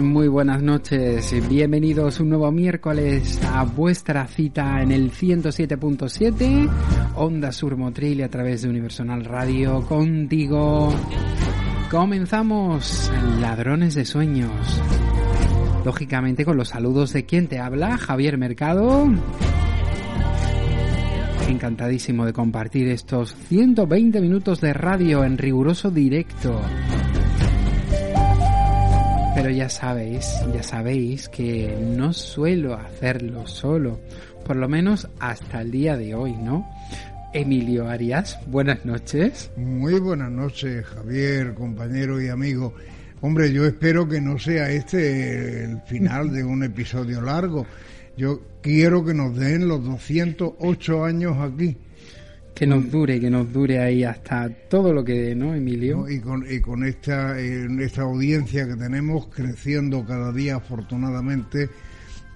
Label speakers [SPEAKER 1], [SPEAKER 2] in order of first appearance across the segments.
[SPEAKER 1] Muy buenas noches. Bienvenidos un nuevo miércoles a vuestra cita en el 107.7 Onda Sur Motril a través de Universal Radio contigo. Comenzamos Ladrones de Sueños. Lógicamente con los saludos de quien te habla, Javier Mercado. Encantadísimo de compartir estos 120 minutos de radio en riguroso directo. Pero ya sabéis, ya sabéis que no suelo hacerlo solo, por lo menos hasta el día de hoy, ¿no? Emilio Arias, buenas noches.
[SPEAKER 2] Muy buenas noches, Javier, compañero y amigo. Hombre, yo espero que no sea este el final de un episodio largo. Yo quiero que nos den los 208 años aquí
[SPEAKER 1] que nos dure, que nos dure ahí hasta todo lo que, ¿no, Emilio?
[SPEAKER 2] Y con, y con esta, esta audiencia que tenemos creciendo cada día, afortunadamente,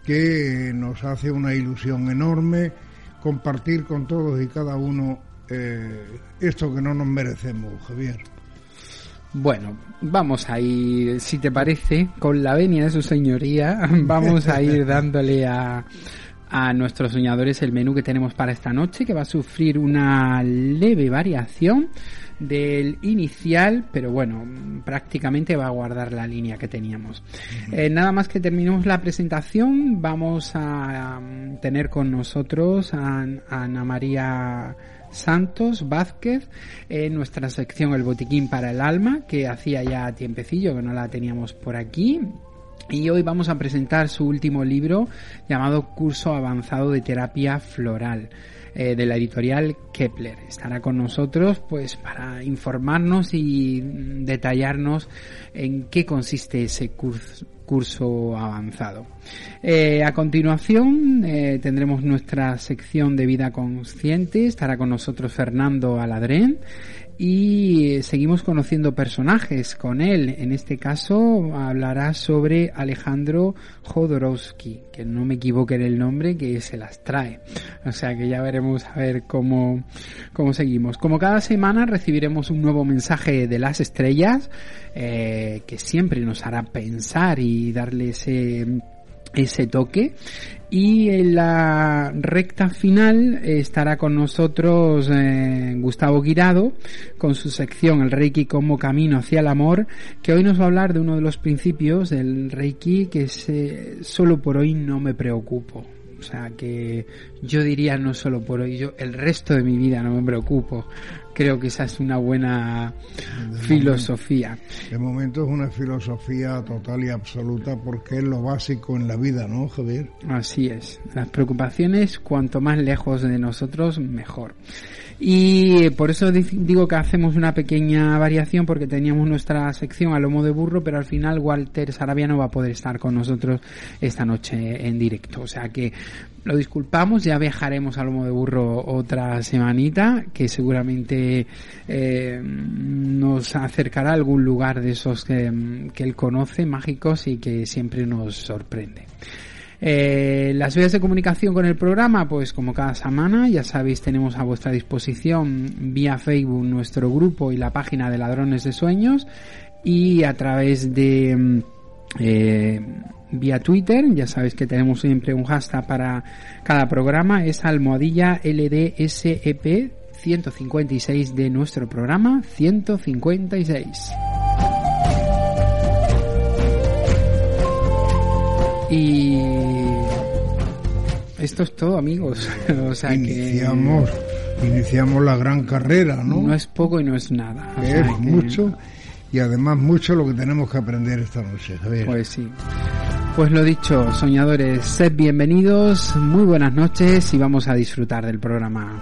[SPEAKER 2] que nos hace una ilusión enorme compartir con todos y cada uno eh, esto que no nos merecemos, Javier.
[SPEAKER 1] Bueno, vamos a ir, si te parece, con la venia de su señoría, vamos a ir dándole a a nuestros soñadores el menú que tenemos para esta noche, que va a sufrir una leve variación del inicial, pero bueno, prácticamente va a guardar la línea que teníamos. Eh, nada más que terminemos la presentación, vamos a um, tener con nosotros a, Ana María Santos Vázquez en nuestra sección El Botiquín para el Alma, que hacía ya tiempecillo que no la teníamos por aquí. Y hoy vamos a presentar su último libro llamado Curso Avanzado de Terapia Floral eh, de la editorial Kepler. Estará con nosotros pues para informarnos y detallarnos en qué consiste ese curso, avanzado. Eh, a continuación eh, tendremos nuestra sección de vida consciente. Estará con nosotros Fernando Aladrén y seguimos conociendo personajes con él. En este caso hablará sobre Alejandro Jodorowsky, que no me equivoque el nombre, que se las trae. O sea que ya veremos a ver cómo, cómo seguimos. Como cada semana recibiremos un nuevo mensaje de las estrellas, eh, que siempre nos hará pensar y darle ese ese toque y en la recta final estará con nosotros eh, Gustavo Guirado con su sección El Reiki como camino hacia el amor, que hoy nos va a hablar de uno de los principios del Reiki que es solo por hoy no me preocupo. O sea que yo diría no solo por hoy, yo el resto de mi vida no me preocupo. Creo que esa es una buena filosofía.
[SPEAKER 2] de momento es una filosofía total y absoluta porque es lo básico en la vida, ¿no, Javier?
[SPEAKER 1] Así es. Las preocupaciones, cuanto más lejos de nosotros, mejor. Y por eso digo que hacemos una pequeña variación porque teníamos nuestra sección a lomo de burro, pero al final Walter Sarabia no va a poder estar con nosotros esta noche en directo. O sea que lo disculpamos, ya viajaremos a lomo de burro otra semanita, que seguramente eh, nos acercará a algún lugar de esos que, que él conoce, mágicos y que siempre nos sorprende. Eh, las vías de comunicación con el programa, pues como cada semana, ya sabéis, tenemos a vuestra disposición vía Facebook nuestro grupo y la página de Ladrones de Sueños y a través de mm, eh, vía Twitter, ya sabéis que tenemos siempre un hashtag para cada programa, es almohadilla LDSEP 156 de nuestro programa 156. Y esto es todo, amigos. o sea
[SPEAKER 2] iniciamos, iniciamos la gran carrera, ¿no?
[SPEAKER 1] No es poco y no es nada.
[SPEAKER 2] es mucho y además mucho lo que tenemos que aprender esta noche,
[SPEAKER 1] Pues sí. Pues lo dicho, soñadores, sed bienvenidos, muy buenas noches y vamos a disfrutar del programa.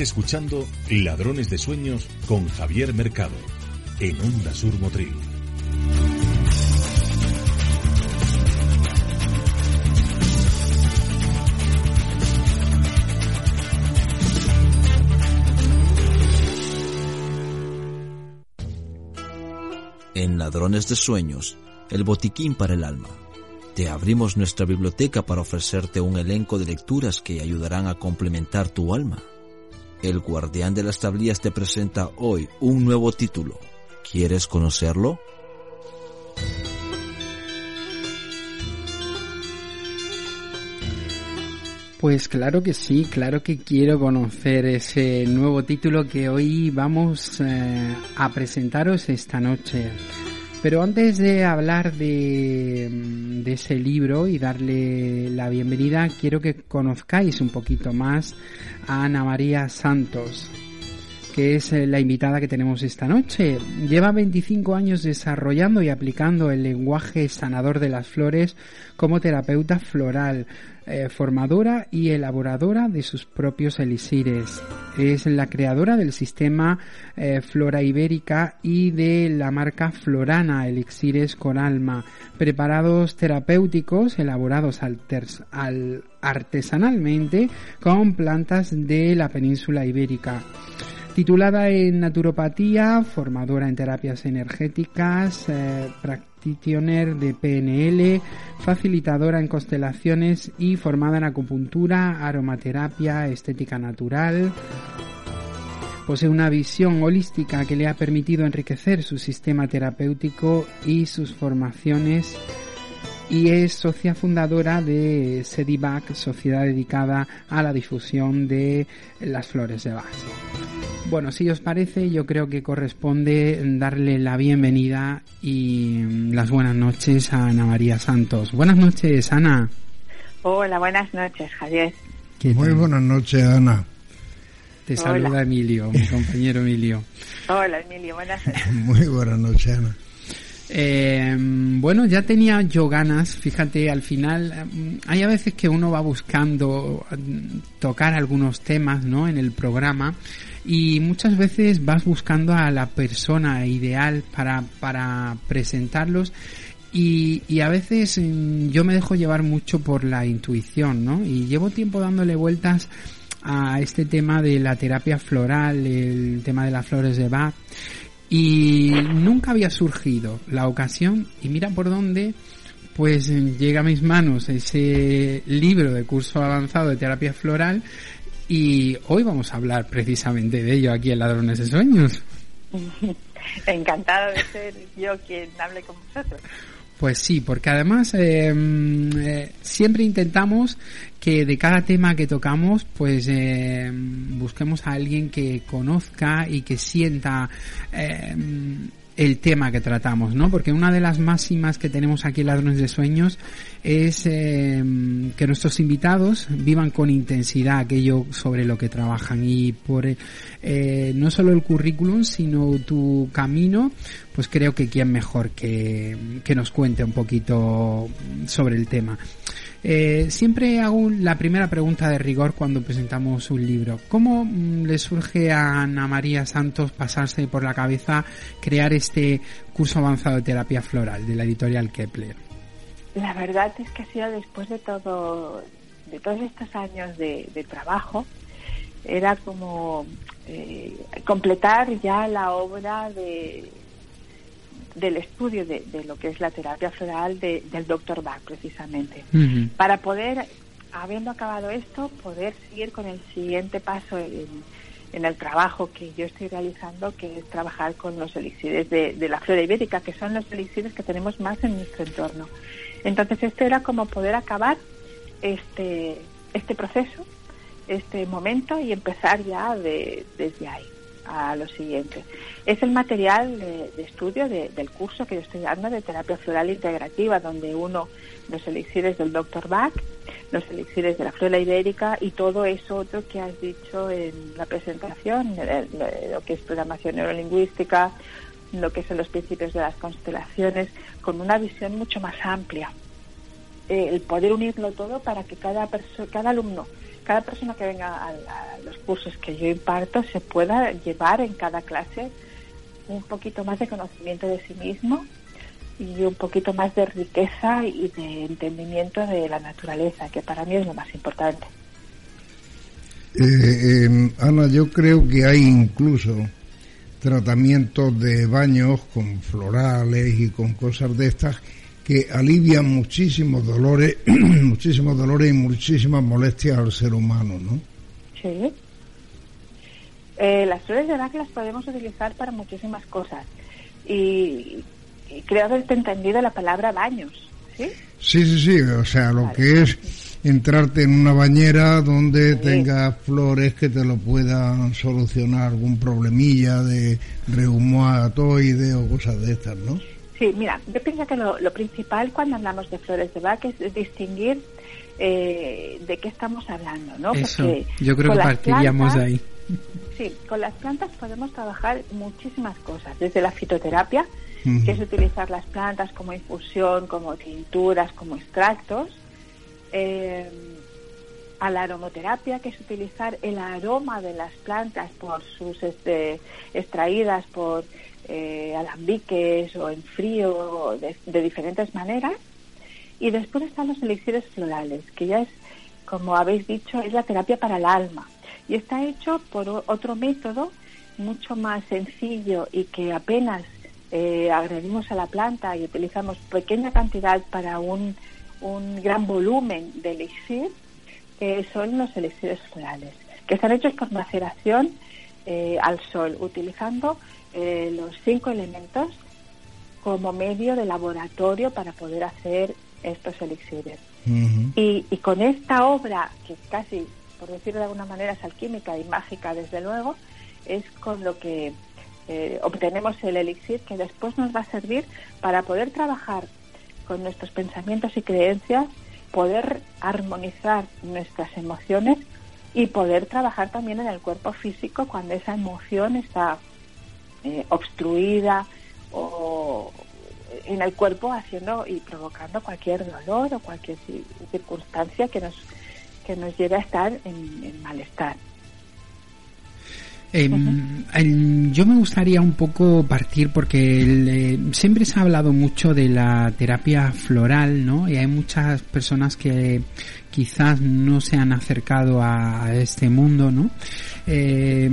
[SPEAKER 3] Escuchando Ladrones de Sueños con Javier Mercado en Onda Sur Motril.
[SPEAKER 4] En Ladrones de Sueños, el botiquín para el alma. Te abrimos nuestra biblioteca para ofrecerte un elenco de lecturas que ayudarán a complementar tu alma. El guardián de las tablillas te presenta hoy un nuevo título. ¿Quieres conocerlo?
[SPEAKER 1] Pues claro que sí, claro que quiero conocer ese nuevo título que hoy vamos eh, a presentaros esta noche. Pero antes de hablar de, de, ese libro y darle la bienvenida, quiero que conozcáis un poquito más a Ana María Santos, que es eh, la invitada que tenemos esta noche. Lleva 25 años desarrollando y aplicando el lenguaje sanador de las flores como terapeuta floral, eh, formadora y elaboradora de sus propios elixires. Es la creadora del sistema eh, Flora Ibérica y de la marca Florana Elixires con Alma, preparados terapéuticos elaborados artesanalmente con plantas de la península ibérica. Titulada en naturopatía, formadora en terapias energéticas, eh, de PNL, facilitadora en constelaciones y formada en acupuntura, aromaterapia, estética natural. Posee una visión holística que le ha permitido enriquecer su sistema terapéutico y sus formaciones y es socia fundadora de Sedibac, sociedad dedicada a la difusión de las flores de Bach. Bueno, si os parece, yo creo que corresponde darle la bienvenida y las buenas noches a Ana María Santos. Buenas noches, Ana.
[SPEAKER 5] Hola, buenas noches, Javier.
[SPEAKER 2] Muy buenas noches, Ana.
[SPEAKER 1] Te saluda Emilio, mi compañero Emilio.
[SPEAKER 5] Hola, Emilio, buenas noches.
[SPEAKER 2] Muy buenas noches, Ana.
[SPEAKER 1] Eh, bueno, ya tenía yo ganas, fíjate, al final mm, hay a veces que uno va buscando mm, tocar algunos temas, ¿no? En el programa y muchas veces vas buscando a la persona ideal para, para presentarlos y, y a veces mm, yo me dejo llevar mucho por la intuición, ¿no? Y llevo tiempo dándole vueltas a este tema de la terapia floral, el tema de las flores de Bach y nunca había surgido la ocasión y mira por dónde pues llega a mis manos ese libro de curso avanzado de terapia floral y hoy vamos a hablar precisamente de ello aquí en Ladrones de Sueños.
[SPEAKER 5] Encantada de ser yo quien hable con vosotros.
[SPEAKER 1] Pues sí, porque además eh, eh, siempre intentamos que de cada tema que tocamos, pues eh, busquemos a alguien que conozca y que sienta eh, el tema que tratamos, ¿no? Porque una de las máximas que tenemos aquí en Ladrones de Sueños es eh, que nuestros invitados vivan con intensidad aquello sobre lo que trabajan y por eh, no solo el currículum, sino tu camino, pues creo que quién mejor que, que nos cuente un poquito sobre el tema. Eh, siempre hago la primera pregunta de rigor cuando presentamos un libro. ¿Cómo mm, le surge a Ana María Santos pasarse por la cabeza crear este curso avanzado de terapia floral de la editorial Kepler?
[SPEAKER 5] La verdad es que ha sido después de todo, de todos estos años de, trabajo, era como eh, completar ya la obra de del estudio de, de, lo que es la terapia floral de, del doctor Bach, precisamente. Uh -huh. Para poder, habiendo acabado esto, poder seguir con el siguiente paso en, en, el trabajo que yo estoy realizando, que es trabajar con los elixires de, de la flora ibérica, que son los elixires que tenemos más en nuestro entorno. Entonces, esto era como poder acabar este, este proceso, este momento y empezar ya de, desde ahí a lo siguiente. Es el material de, estudio de, del curso que yo estoy dando de terapia floral integrativa, donde uno los elixires del Dr. Bach, los elixires de la flora ibérica y todo eso otro que has dicho en la presentación, lo que es programación neurolingüística, lo que son los principios de las constelaciones, con una visión mucho más amplia. Eh, el poder unirlo todo para que cada, cada alumno cada persona que venga a, los cursos que yo imparto se pueda llevar en cada clase un poquito más de conocimiento de sí mismo y un poquito más de riqueza y de entendimiento de la naturaleza, que para mí es lo más importante.
[SPEAKER 2] Eh, eh, Ana, yo creo que hay incluso tratamientos de baños con florales y con cosas de estas que alivian muchísimos dolores, muchísimos dolores y muchísimas molestias al ser humano, ¿no?
[SPEAKER 5] Sí. Eh, las flores de Bach las podemos utilizar para muchísimas cosas y, y creo haberte entendido la palabra baños, ¿sí?
[SPEAKER 2] Sí, sí, sí, o sea, lo vale. que es entrarte en una bañera donde sí. tengas flores que te lo puedan solucionar algún problemilla de reumatoide o cosas de estas, ¿no?
[SPEAKER 5] Sí, mira, yo pienso que lo, lo, principal cuando hablamos de flores de Bach es distinguir eh, de qué estamos hablando, ¿no?
[SPEAKER 1] Eso, Porque yo creo que partiríamos de ahí.
[SPEAKER 5] Sí, con las plantas podemos trabajar muchísimas cosas, desde la fitoterapia, uh -huh. que es utilizar las plantas como infusión, como tinturas, como extractos, eh, a la aromoterapia, que es utilizar el aroma de las plantas por sus este, extraídas por eh, alambiques o en frío de, de, diferentes maneras. Y después están los elixires florales, que ya es, como habéis dicho, es la terapia para el alma. Y está hecho por otro método mucho más sencillo y que apenas eh, agredimos a la planta y utilizamos pequeña cantidad para un, un gran volumen de elixir, que son los elixires florales, que están hechos por maceración eh, al sol, utilizando eh, los cinco elementos como medio de laboratorio para poder hacer estos elixires. Uh -huh. y, y, con esta obra, que casi, por decirlo de alguna manera, es alquímica y mágica, desde luego, es con lo que eh, obtenemos el elixir que después nos va a servir para poder trabajar con nuestros pensamientos y creencias, poder armonizar nuestras emociones y poder trabajar también en el cuerpo físico cuando esa emoción está eh, obstruida o en el cuerpo haciendo y provocando cualquier dolor o cualquier circunstancia que nos que nos lleve a estar en, en malestar.
[SPEAKER 1] Eh, uh -huh. yo me gustaría un poco partir porque el, eh, siempre se ha hablado mucho de la terapia floral, ¿no? Y hay muchas personas que quizás no se han acercado a, a este mundo, ¿no? Eh,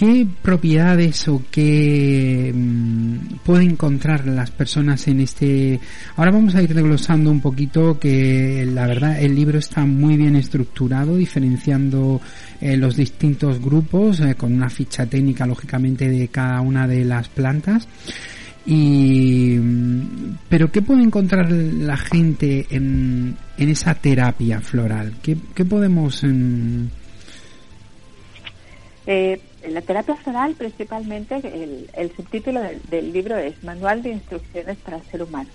[SPEAKER 1] ¿qué propiedades o qué mm, pueden encontrar las personas en este? Ahora vamos a ir desglosando un poquito que la verdad el libro está muy bien estructurado, diferenciando eh, los distintos grupos eh, con una ficha técnica lógicamente de cada una de las plantas. Y, mm, pero ¿qué puede encontrar la gente en, en esa terapia floral? ¿Qué, podemos mm,
[SPEAKER 5] eh, la terapia floral, principalmente, el, subtítulo del, libro es Manual de Instrucciones para el Ser Humano.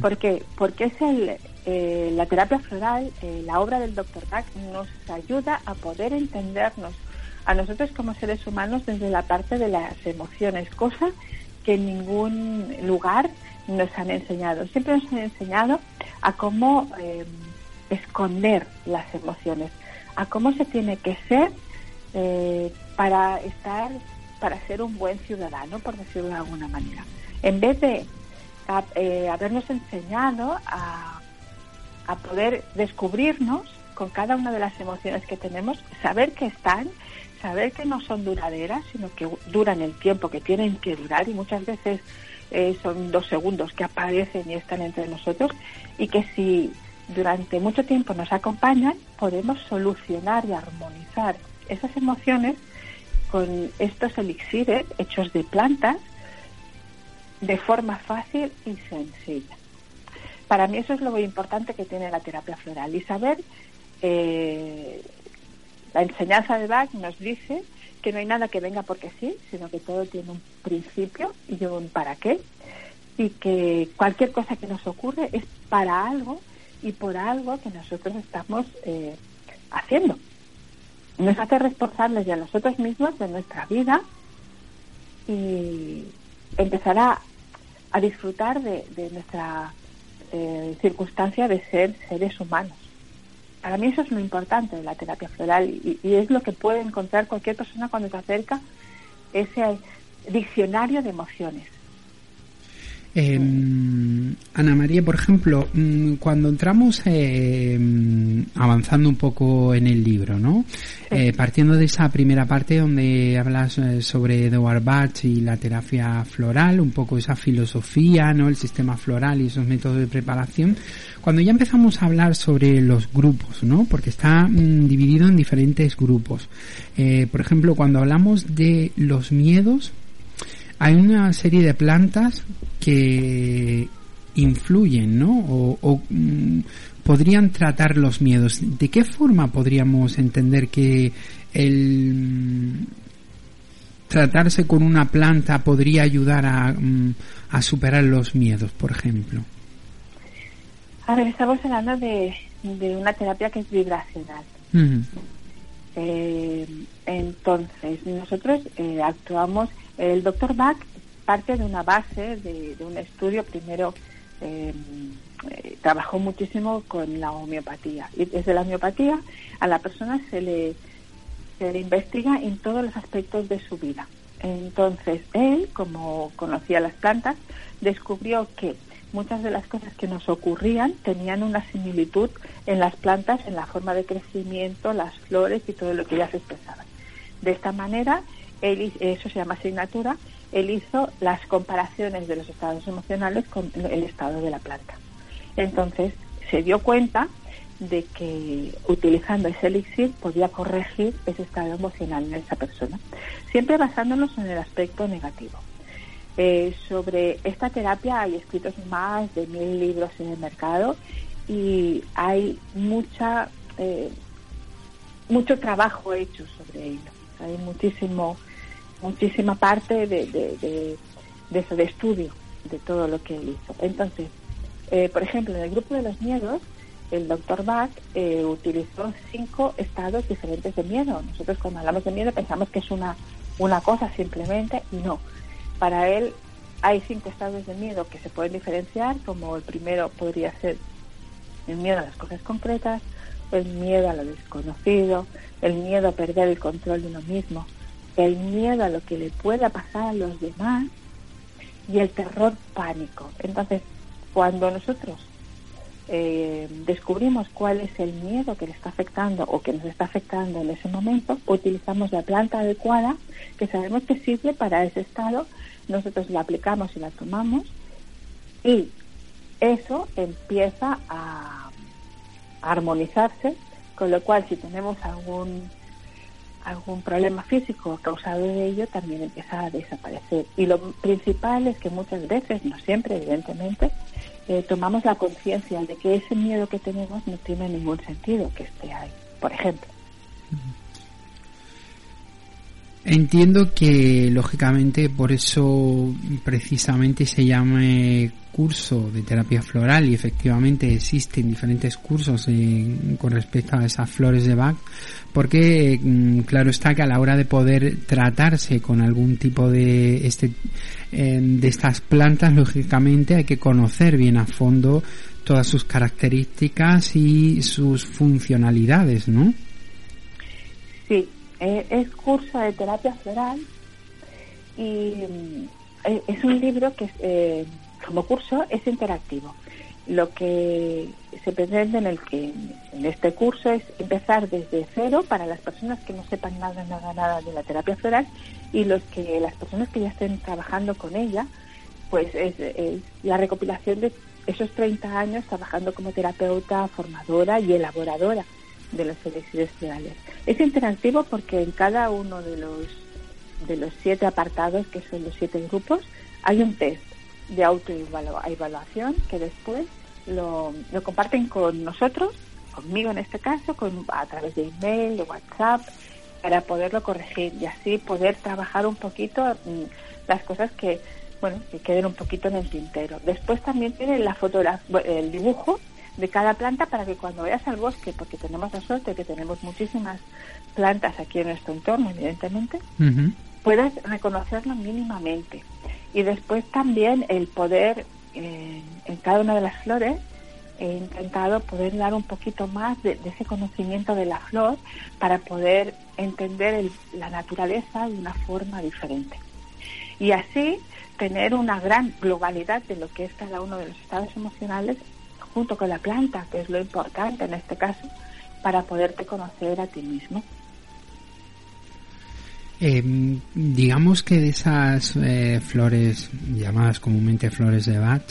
[SPEAKER 5] ¿Por qué? Porque es el, eh, la terapia floral, eh, la obra del Dr. Bach, nos ayuda a poder entendernos a nosotros como seres humanos desde la parte de las emociones, cosa que en ningún lugar nos han enseñado. Siempre nos han enseñado a cómo esconder las emociones, a cómo se tiene que ser eh, para estar, para ser un buen ciudadano, por decirlo de alguna manera. En vez de eh, habernos enseñado a, a poder descubrirnos con cada una de las emociones que tenemos, saber que están, saber que no son duraderas, sino que duran el tiempo que tienen que durar y muchas veces eh, son dos segundos que aparecen y están entre nosotros y que si durante mucho tiempo nos acompañan, podemos solucionar y armonizar esas emociones con estos elixires hechos de plantas de forma fácil y sencilla. Para mí eso es lo muy importante que tiene la terapia floral y saber, eh, la enseñanza de Bach nos dice que no hay nada que venga porque sí, sino que todo tiene un principio y un para qué, y que cualquier cosa que nos ocurre es para algo y por algo que nosotros estamos eh, haciendo nos hace responsables de nosotros mismos, de nuestra vida y empezar a, disfrutar de, nuestra eh, circunstancia de ser seres humanos. Para mí eso es lo importante de la terapia floral y, y es lo que puede encontrar cualquier persona cuando se acerca ese diccionario de emociones.
[SPEAKER 1] Eh, Ana María, por ejemplo, mm, cuando entramos eh, avanzando un poco en el libro, ¿no? Eh, partiendo de esa primera parte donde hablas eh, sobre Edward Bach y la terapia floral, un poco esa filosofía, ¿no? El sistema floral y esos métodos de preparación. Cuando ya empezamos a hablar sobre los grupos, ¿no? Porque está mm, dividido en diferentes grupos. por ejemplo, cuando hablamos de los miedos, hay una serie de plantas que influyen, ¿no? O, mm, podrían tratar los miedos. ¿De qué forma podríamos entender que el mm, tratarse con una planta podría ayudar a, mm, a superar los miedos, por ejemplo?
[SPEAKER 5] A ver, estamos hablando de, de una terapia que es vibracional. Eh, entonces, nosotros eh, actuamos el doctor Bach parte de una base, de, un estudio, primero eh, eh, trabajó muchísimo con la homeopatía. Y desde la homeopatía a la persona se le, se le investiga en todos los aspectos de su vida. Entonces, él, como conocía las plantas, descubrió que muchas de las cosas que nos ocurrían tenían una similitud en las plantas, en la forma de crecimiento, las flores y todo lo que ellas expresaban. De esta manera, eso se llama asignatura, él hizo las comparaciones de los estados emocionales con el estado de la planta. Entonces se dio cuenta de que utilizando ese elixir podía corregir ese estado emocional en esa persona, siempre basándonos en el aspecto negativo. Eh, sobre esta terapia hay escritos más de mil libros en el mercado y hay mucha eh, mucho trabajo hecho sobre ello. Hay muchísimo muchísima parte de, de, eso, de estudio de todo lo que él hizo. Entonces, eh, por ejemplo, en el grupo de los miedos, el doctor Bach eh, utilizó cinco estados diferentes de miedo. Nosotros cuando hablamos de miedo pensamos que es una, una cosa simplemente y no. Para él hay cinco estados de miedo que se pueden diferenciar, como el primero podría ser el miedo a las cosas concretas, el miedo a lo desconocido, el miedo a perder el control de uno mismo, el miedo a lo que le pueda pasar a los demás y el terror pánico. Entonces, cuando nosotros eh, descubrimos cuál es el miedo que le está afectando o que nos está afectando en ese momento, utilizamos la planta adecuada que sabemos que sirve para ese estado, nosotros la aplicamos y la tomamos y eso empieza a armonizarse, con lo cual si tenemos algún algún problema físico causado de ello también empieza a desaparecer. Y lo principal es que muchas veces, no siempre evidentemente, eh, tomamos la conciencia de que ese miedo que tenemos no tiene ningún sentido que esté ahí, por ejemplo.
[SPEAKER 1] Entiendo que lógicamente por eso precisamente se llame curso de terapia floral y efectivamente existen diferentes cursos con respecto a esas flores de Bach porque mm, claro está que a la hora de poder tratarse con algún tipo de este em, de estas plantas lógicamente hay que conocer bien a fondo todas sus características y sus funcionalidades, ¿no?
[SPEAKER 5] Sí, eh, es curso de terapia floral y mm, eh, es un libro que eh, como curso es interactivo. Lo que se pretende en el que en este curso es empezar desde cero para las personas que no sepan nada nada nada de la terapia floral y los que las personas que ya estén trabajando con ella pues es, la recopilación de esos 30 años trabajando como terapeuta formadora y elaboradora de los elixires florales. Es interactivo porque en cada uno de los de los siete apartados, que son los siete grupos, hay un test de autoevaluación que después lo, lo, comparten con nosotros, conmigo en este caso, con, a través de email, de WhatsApp, para poderlo corregir y así poder trabajar un poquito mm, las cosas que, bueno, que queden un poquito en el tintero. Después también tiene la fotografía, el dibujo de cada planta para que cuando vayas al bosque, porque tenemos la suerte que tenemos muchísimas plantas aquí en nuestro entorno, evidentemente, puedas reconocerlo mínimamente. Y después también el poder, eh, en cada una de las flores, he intentado poder dar un poquito más de, ese conocimiento de la flor para poder entender la naturaleza de una forma diferente. Y así tener una gran globalidad de lo que es cada uno de los estados emocionales junto con la planta, que es lo importante en este caso, para poderte conocer a ti mismo.
[SPEAKER 1] Eh, digamos que de esas eh, flores llamadas comúnmente flores de Bach,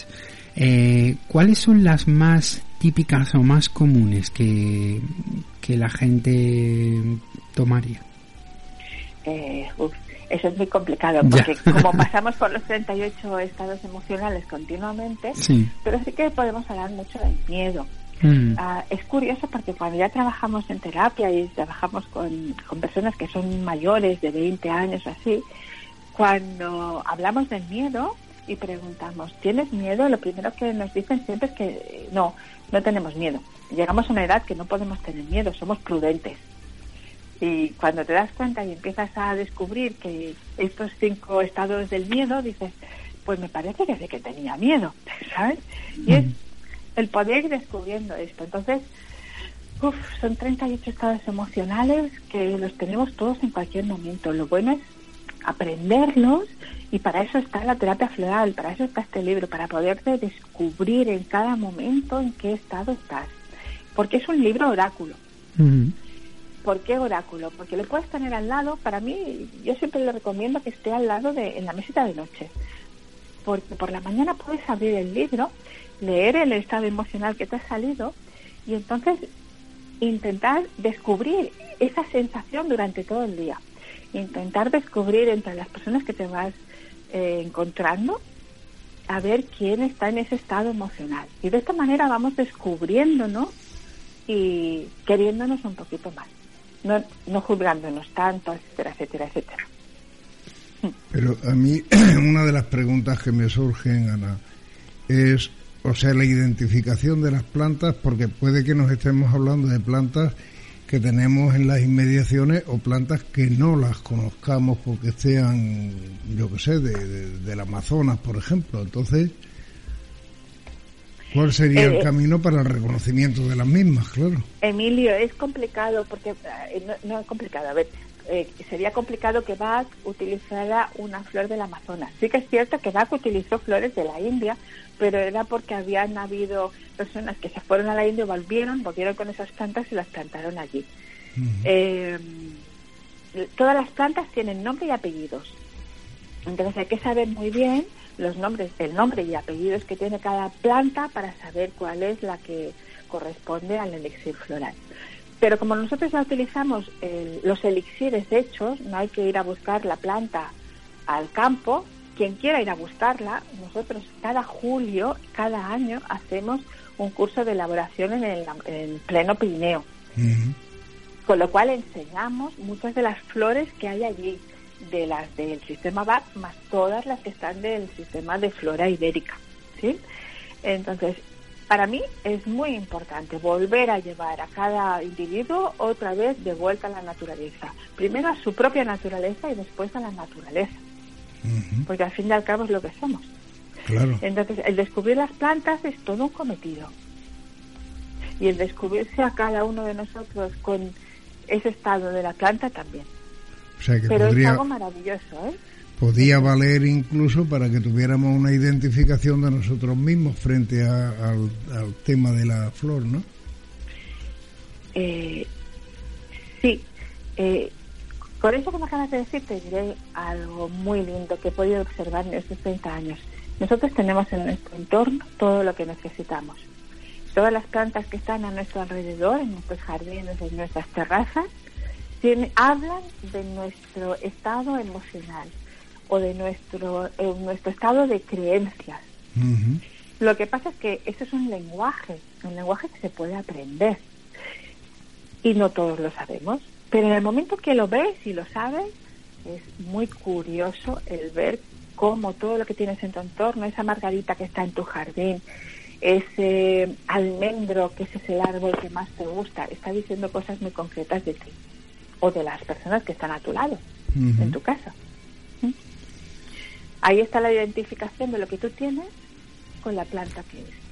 [SPEAKER 1] eh, ¿cuáles son las más típicas o más comunes que, que la gente tomaría?
[SPEAKER 5] Eso es muy complicado porque como pasamos por los 38 estados emocionales continuamente, pero sí que podemos hablar mucho del miedo. Mm. Ah, es curioso porque cuando ya trabajamos en terapia y trabajamos con, personas que son mayores de 20 años así, cuando hablamos del miedo y preguntamos, ¿tienes miedo? Lo primero que nos dicen siempre es que no, no tenemos miedo. Llegamos a una edad que no podemos tener miedo, somos prudentes. Y cuando te das cuenta y empiezas a descubrir que estos cinco estados del miedo, dices, pues me parece que sé que tenía miedo, ¿sabes? Y es el poder ir descubriendo esto. Entonces, uf, son 38 estados emocionales que los tenemos todos en cualquier momento. Lo bueno es aprenderlos y para eso está la terapia floral, para eso está este libro, para poderte descubrir en cada momento en qué estado estás. Porque es un libro oráculo. ¿Por qué oráculo? Porque lo puedes tener al lado, para mí, yo siempre le recomiendo que esté al lado de, en la mesita de noche. Porque por la mañana puedes abrir el libro leer el estado emocional que te ha salido y entonces intentar descubrir esa sensación durante todo el día. Intentar descubrir entre las personas que te vas eh, encontrando a ver quién está en ese estado emocional. Y de esta manera vamos descubriéndonos y queriéndonos un poquito más. No, no juzgándonos tanto, etcétera, etcétera, etcétera.
[SPEAKER 2] Pero a mí una de las preguntas que me surgen, Ana, es o sea, la identificación de las plantas, porque puede que nos estemos hablando de plantas que tenemos en las inmediaciones o plantas que no las conozcamos porque sean, yo qué sé, de, del Amazonas, por ejemplo. Entonces, ¿cuál sería el eh, camino para el reconocimiento de las mismas, claro?
[SPEAKER 5] Emilio, es complicado porque, eh, no, no es complicado, a ver, eh, sería complicado que Bach utilizara una flor del Amazonas. Sí que es cierto que Bach utilizó flores de la India, pero era porque habían habido personas que se fueron a la India, volvieron, volvieron con esas plantas y las plantaron allí. Eh, todas las plantas tienen nombre y apellidos. Entonces hay que saber muy bien los nombres, el nombre y apellidos que tiene cada planta para saber cuál es la que corresponde al elixir floral. Pero como nosotros ya utilizamos los elixires hechos, no hay que ir a buscar la planta al campo. Quien quiera ir a buscarla, nosotros cada julio, cada año, hacemos un curso de elaboración en el pleno Pirineo. Con lo cual enseñamos muchas de las flores que hay allí, de las del sistema BAC, más todas las que están del sistema de flora ibérica. ¿sí? Entonces, para mí es muy importante volver a llevar a cada individuo otra vez de vuelta a la naturaleza. Primero a su propia naturaleza y después a la naturaleza. Porque al fin y al cabo es lo que somos. Entonces, el descubrir las plantas es todo un cometido. Y el descubrirse a cada uno de nosotros con ese estado de la planta también. Pero es algo maravilloso, ¿eh?
[SPEAKER 2] podía valer incluso para que tuviéramos una identificación de nosotros mismos frente al, tema de la flor, ¿no?
[SPEAKER 5] Eh, sí. Eh, con eso que me acabas de decir, te diré algo muy lindo que he podido observar en estos 30 años. Nosotros tenemos en nuestro entorno todo lo que necesitamos. Todas las plantas que están a nuestro alrededor, en nuestros jardines, en nuestras terrazas, tienen, hablan de nuestro estado emocional, o de nuestro, eh, nuestro estado de creencias. Lo que pasa es que eso es un lenguaje, un lenguaje que se puede aprender. Y no todos lo sabemos. Pero en el momento que lo ves y lo sabes, es muy curioso el ver cómo todo lo que tienes en tu entorno, esa margarita que está en tu jardín, ese almendro que es el árbol que más te gusta, está diciendo cosas muy concretas de ti o de las personas que están a tu lado, en tu casa. Ahí está la identificación de lo que tú tienes con la planta que es.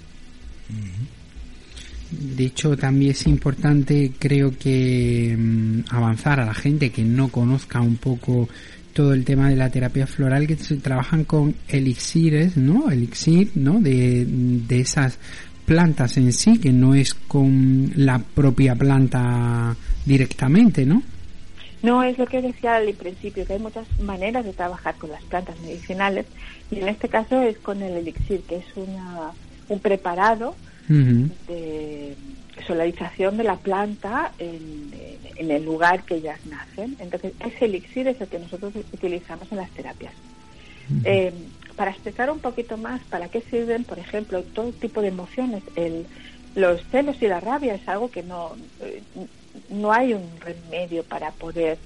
[SPEAKER 1] De hecho, también es importante, creo que mm, avanzar a la gente que no conozca un poco todo el tema de la terapia floral, que se trabajan con elixires, ¿no? Elixir, ¿no? De, de esas plantas en sí, que no es con la propia planta directamente, ¿no?
[SPEAKER 5] No es lo que decía al principio, que hay muchas maneras de trabajar con las plantas medicinales y en este caso es con el elixir, que es una, un preparado de solarización de la planta en, el lugar que ellas nacen. Entonces, ese elixir es el que nosotros utilizamos en las terapias. Eh, para explicar un poquito más para qué sirven, por ejemplo, todo tipo de emociones, el, los celos y la rabia es algo que no, eh, no hay un remedio para poder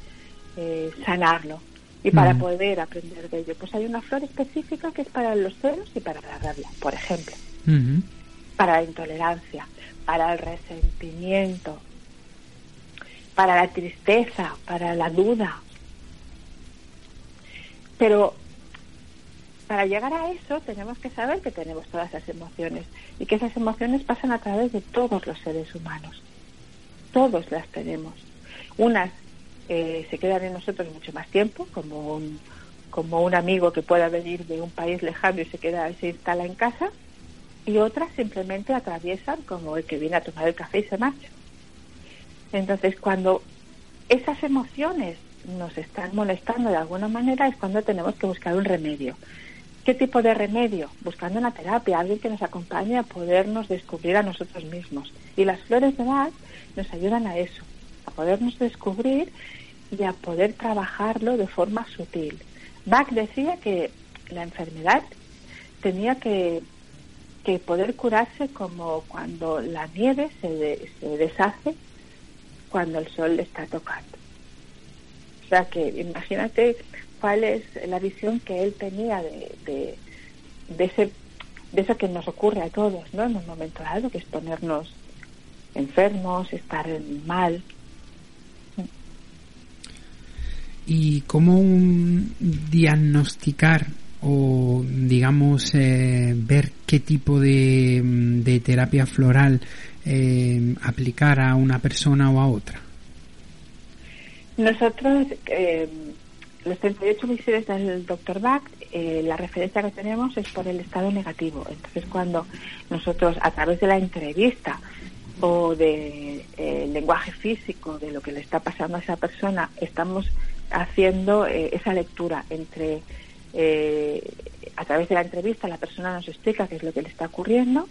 [SPEAKER 5] eh, sanarlo y para poder aprender de ello. Pues hay una flor específica que es para los celos y para la rabia, por ejemplo, para la intolerancia, para el resentimiento, para la tristeza, para la duda. Pero para llegar a eso tenemos que saber que tenemos todas esas emociones y que esas emociones pasan a través de todos los seres humanos todos las tenemos. Unas eh, se quedan en nosotros mucho más tiempo, como un, como un amigo que pueda venir de un país lejano y se queda se instala en casa, y otras simplemente atraviesan como el que viene a tomar el café y se marcha. Entonces, cuando esas emociones nos están molestando de alguna manera es cuando tenemos que buscar un remedio. ¿Qué tipo de remedio? Buscando una terapia, alguien que nos acompañe a podernos descubrir a nosotros mismos. Y las flores de Bach nos ayudan a eso, a podernos descubrir y a poder trabajarlo de forma sutil. Bach decía que la enfermedad tenía que, que poder curarse como cuando la nieve se, se deshace cuando el sol le está tocando. O sea que imagínate cuál es la visión que él tenía de, de, de, ese, de eso que nos ocurre a todos ¿no? en un momento dado, que es ponernos enfermos, estar mal.
[SPEAKER 1] ¿Y cómo diagnosticar o, digamos, eh, ver qué tipo de, de terapia floral eh, aplicar a una persona o a otra?
[SPEAKER 5] Nosotros, eh, los 38 elixires del Dr. Bach, eh, la referencia que tenemos es por el estado negativo. Entonces, cuando nosotros, a través de la entrevista o de, lenguaje físico de lo que le está pasando a esa persona, estamos haciendo esa lectura entre a través de la entrevista la persona nos explica qué es lo que le está ocurriendo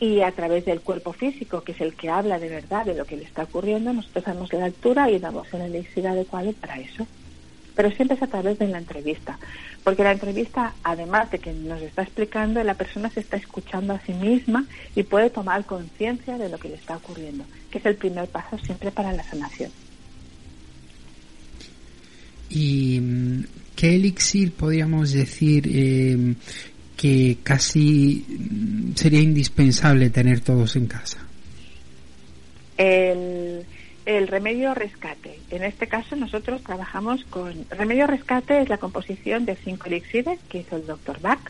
[SPEAKER 5] y a través del cuerpo físico, que es el que habla de verdad de lo que le está ocurriendo, nosotros damos la altura y damos el elixir adecuado para eso. Pero siempre es a través de la entrevista, porque la entrevista, además de que nos está explicando, la persona se está escuchando a sí misma y puede tomar conciencia de lo que le está ocurriendo, que es el primer paso siempre para la sanación.
[SPEAKER 1] ¿Y mm, qué elixir podríamos decir eh, que casi mm, sería indispensable tener todos en casa?
[SPEAKER 5] El, el, remedio rescate. En este caso nosotros trabajamos con... Remedio rescate es la composición de cinco elixires que hizo el doctor Bach,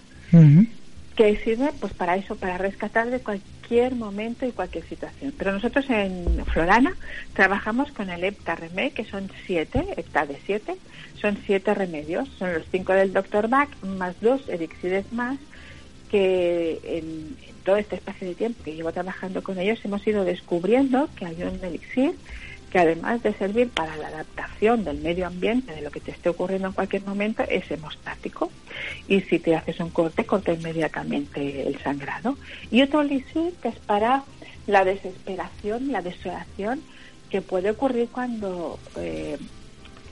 [SPEAKER 5] que sirve pues para eso, para rescatar de cualquier momento y cualquier situación. Pero nosotros en Florana trabajamos con el Hepta Remé, que son siete, Hepta de siete, son siete remedios, son los cinco del doctor Bach, más dos elixires más, que en, todo este espacio de tiempo que llevo trabajando con ellos hemos ido descubriendo que hay un elixir que además de servir para la adaptación del medio ambiente, de lo que te esté ocurriendo en cualquier momento, es hemostático. Y si te haces un corte, corta inmediatamente el sangrado. Y otro elixir que es para la desesperación, la desolación que puede ocurrir cuando eh,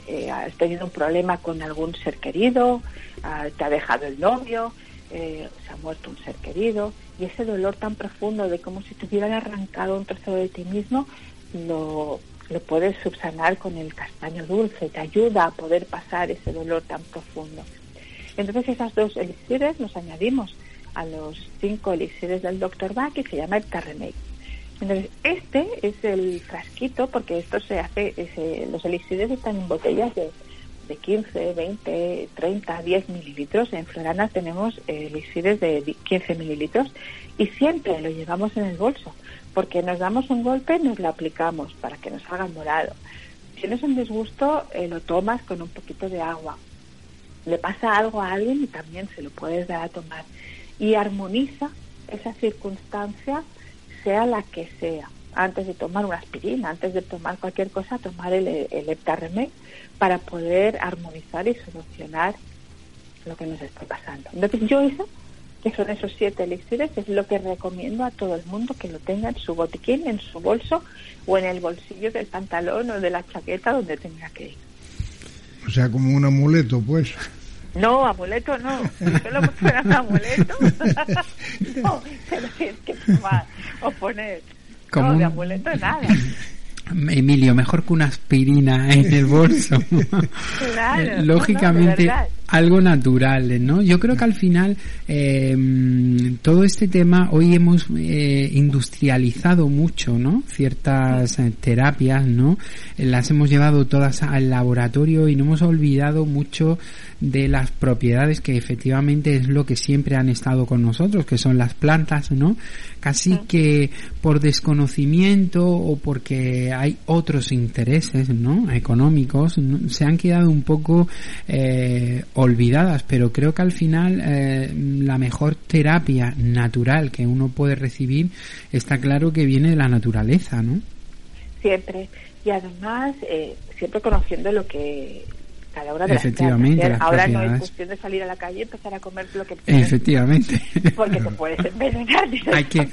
[SPEAKER 5] eh, has tenido un problema con algún ser querido, ah, te ha dejado el novio, eh, se ha muerto un ser querido, y ese dolor tan profundo de como si te hubieran arrancado un trozo de ti mismo, lo, lo puedes subsanar con el castaño dulce, te ayuda a poder pasar ese dolor tan profundo. Entonces esas dos elixires los añadimos a los cinco elixires del Dr. Bach y se llama el Carremey. Entonces, este es el frasquito, porque esto se hace, los elixires están en botellas de, de 15, 20, 30, 10 mililitros. En Florana tenemos elixires de 15 mililitros y siempre lo llevamos en el bolso, porque nos damos un golpe, nos lo aplicamos para que nos haga morado. Si tienes un disgusto, eh, lo tomas con un poquito de agua. Le pasa algo a alguien y también se lo puedes dar a tomar. Y armoniza esa circunstancia sea la que sea, antes de tomar una aspirina, antes de tomar cualquier cosa, tomar el, el para poder armonizar y solucionar lo que nos está pasando. Entonces yo eso, que son esos siete elixires, es lo que recomiendo a todo el mundo que lo tenga en su botiquín, en su bolso o en el bolsillo del pantalón o de la chaqueta donde tenga que ir.
[SPEAKER 2] O sea, como un amuleto, pues.
[SPEAKER 5] No, amuleto no. Solo fuera un amuleto. no, pero tienes que tomar o poner. Como no, de amuleto nada.
[SPEAKER 1] Emilio, mejor que una aspirina en el bolso.
[SPEAKER 5] claro,
[SPEAKER 1] Lógicamente, algo natural, ¿no? Yo creo que al final eh, todo este tema hoy hemos eh, industrializado mucho, ¿no? Ciertas eh, terapias, ¿no? Las hemos llevado todas al laboratorio y no hemos olvidado mucho de las propiedades que efectivamente es lo que siempre han estado con nosotros, que son las plantas, ¿no? Casi que por desconocimiento o porque hay otros intereses, ¿no? Económicos, se han quedado un poco eh, olvidadas, pero creo que al final eh, la mejor terapia natural que uno puede recibir está claro que viene de la naturaleza, ¿no?
[SPEAKER 5] Siempre. Y además, eh, siempre conociendo lo que a la hora de
[SPEAKER 1] Efectivamente,
[SPEAKER 5] las Ahora no es cuestión de salir a la calle y empezar a comer lo que
[SPEAKER 1] Efectivamente.
[SPEAKER 5] Porque te puedes envenenar.
[SPEAKER 1] hay que,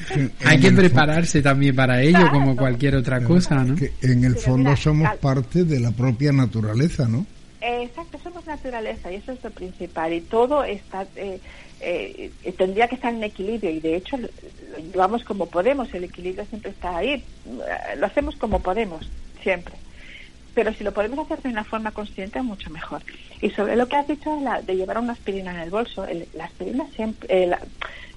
[SPEAKER 1] hay que prepararse también para ello, como cualquier otra cosa, ¿no?
[SPEAKER 2] Que en el fondo somos parte de la propia naturaleza, ¿no?
[SPEAKER 5] Exacto, somos naturaleza y eso es lo principal. Y todo está eh, eh, tendría que estar en equilibrio y de hecho lo, llevamos como podemos. El equilibrio siempre está ahí. Lo hacemos como podemos, siempre. Pero si lo podemos hacer de una forma consciente, mucho mejor. Y sobre lo que has dicho de llevar una aspirina en el bolso, la aspirina siempre, eh,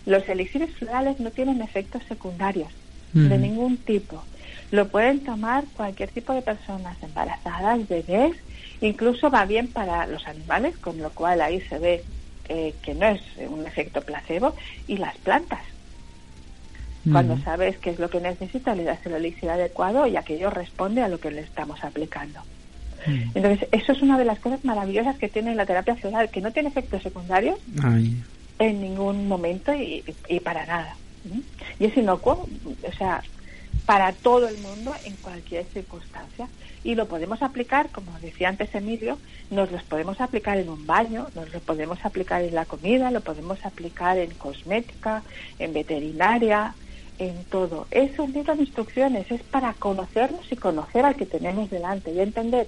[SPEAKER 5] los elixires florales no tienen efectos secundarios de ningún tipo. Lo pueden tomar cualquier tipo de personas embarazadas, bebés, Incluso va bien para los animales, con lo cual ahí se ve eh, que no es un efecto placebo, y las plantas. Cuando sabes qué es lo que necesita, le das el elixir adecuado y aquello responde a lo que le estamos aplicando. Entonces, eso es una de las cosas maravillosas que tiene la terapia floral, que no tiene efectos secundarios en ningún momento y, para nada. Y es inocuo, o sea, para todo el mundo en cualquier circunstancia. Y lo podemos aplicar, como decía antes Emilio, nos los podemos aplicar en un baño, nos lo podemos aplicar en la comida, lo podemos aplicar en cosmética, en veterinaria, en todo. Es un libro de instrucciones, es para conocernos y conocer al que tenemos delante y entender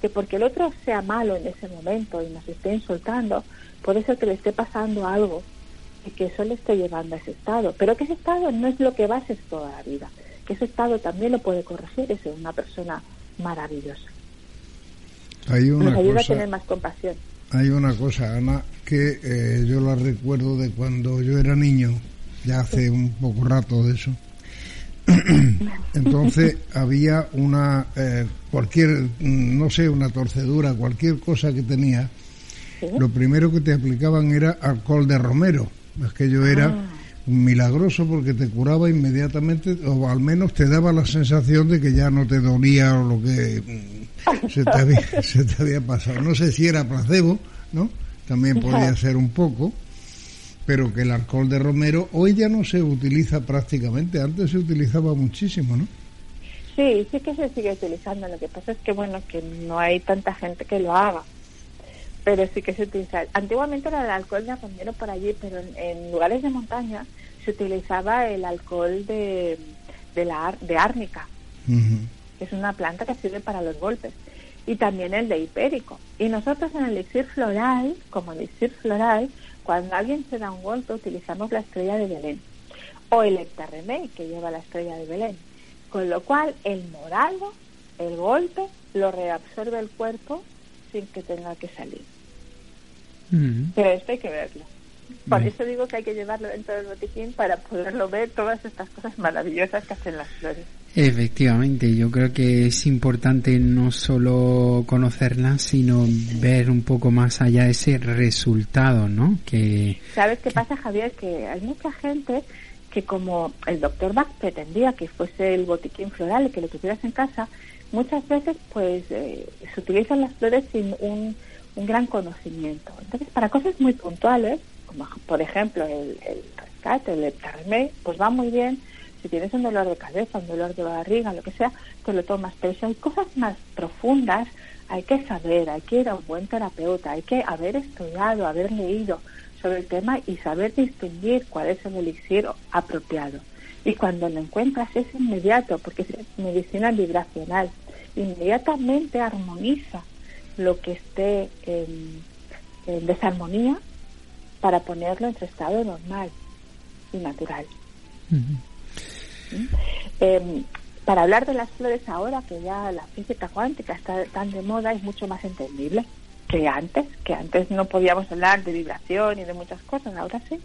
[SPEAKER 5] que porque el otro sea malo en ese momento y nos esté insultando, puede ser que le esté pasando algo y que eso le esté llevando a ese estado. Pero que ese estado no es lo que va a ser toda la vida, que ese estado también lo puede corregir ser una persona maravillosa.
[SPEAKER 2] Hay una
[SPEAKER 5] nos ayuda
[SPEAKER 2] cosa,
[SPEAKER 5] a tener más compasión.
[SPEAKER 2] Hay una cosa, Ana, que eh, yo la recuerdo de cuando yo era niño, ya hace un poco rato de eso. Entonces había una, eh, cualquier, no sé, una torcedura, cualquier cosa que tenía, lo primero que te aplicaban era alcohol de romero. Aquello era
[SPEAKER 5] Ah.
[SPEAKER 2] Milagroso porque te curaba inmediatamente, o al menos te daba la sensación de que ya no te dolía o lo que mm, se te había, se te había pasado. No sé si era placebo, ¿no? También podía ser un poco pero que el alcohol de romero hoy ya no se utiliza prácticamente, antes se utilizaba muchísimo, ¿no?
[SPEAKER 5] Sí, sí que se sigue utilizando. Lo que pasa es que, bueno, que no hay tanta gente que lo haga. Pero sí que se utiliza. Antiguamente era el alcohol de romero por allí, pero en, en lugares de montaña se utilizaba el alcohol de, de, la, de árnica, que es una planta que sirve para los golpes. Y también el de hipérico. Y nosotros en el elixir floral, como elixir floral, cuando alguien se da un golpe utilizamos la estrella de Belén. O el heptarremey, que lleva la estrella de Belén. Con lo cual el morado, el golpe, lo reabsorbe el cuerpo sin que tenga que salir.
[SPEAKER 1] Mm.
[SPEAKER 5] Pero esto hay que verlo. Por
[SPEAKER 1] Bien.
[SPEAKER 5] eso digo que hay que llevarlo dentro del botiquín para poderlo ver todas estas cosas maravillosas que hacen las flores.
[SPEAKER 1] Efectivamente, yo creo que es importante no solo conocerlas, sino ver un poco más allá ese resultado, ¿no? Que
[SPEAKER 5] ¿Sabes qué pasa, Javier? Que hay mucha gente que como el doctor Bach pretendía que fuese el botiquín floral y que lo tuvieras en casa, muchas veces pues eh, se utilizan las flores sin un, un gran conocimiento. Entonces, para cosas muy puntuales, como por ejemplo el, rescate, el heptarremey, pues va muy bien si tienes un dolor de cabeza, un dolor de barriga, lo que sea, te lo tomas. Pero si hay cosas más profundas, hay que saber, hay que ir a un buen terapeuta, hay que haber estudiado, haber leído sobre el tema y saber distinguir cuál es el elixir apropiado. Y cuando lo encuentras es inmediato, porque es medicina vibracional. Inmediatamente armoniza lo que esté en, en desarmonía para ponerlo en su estado normal y natural. Eh, para hablar de las flores ahora, que ya la física cuántica está tan de moda, es mucho más entendible que antes, que antes no podíamos hablar de vibración y de muchas cosas, ahora sí.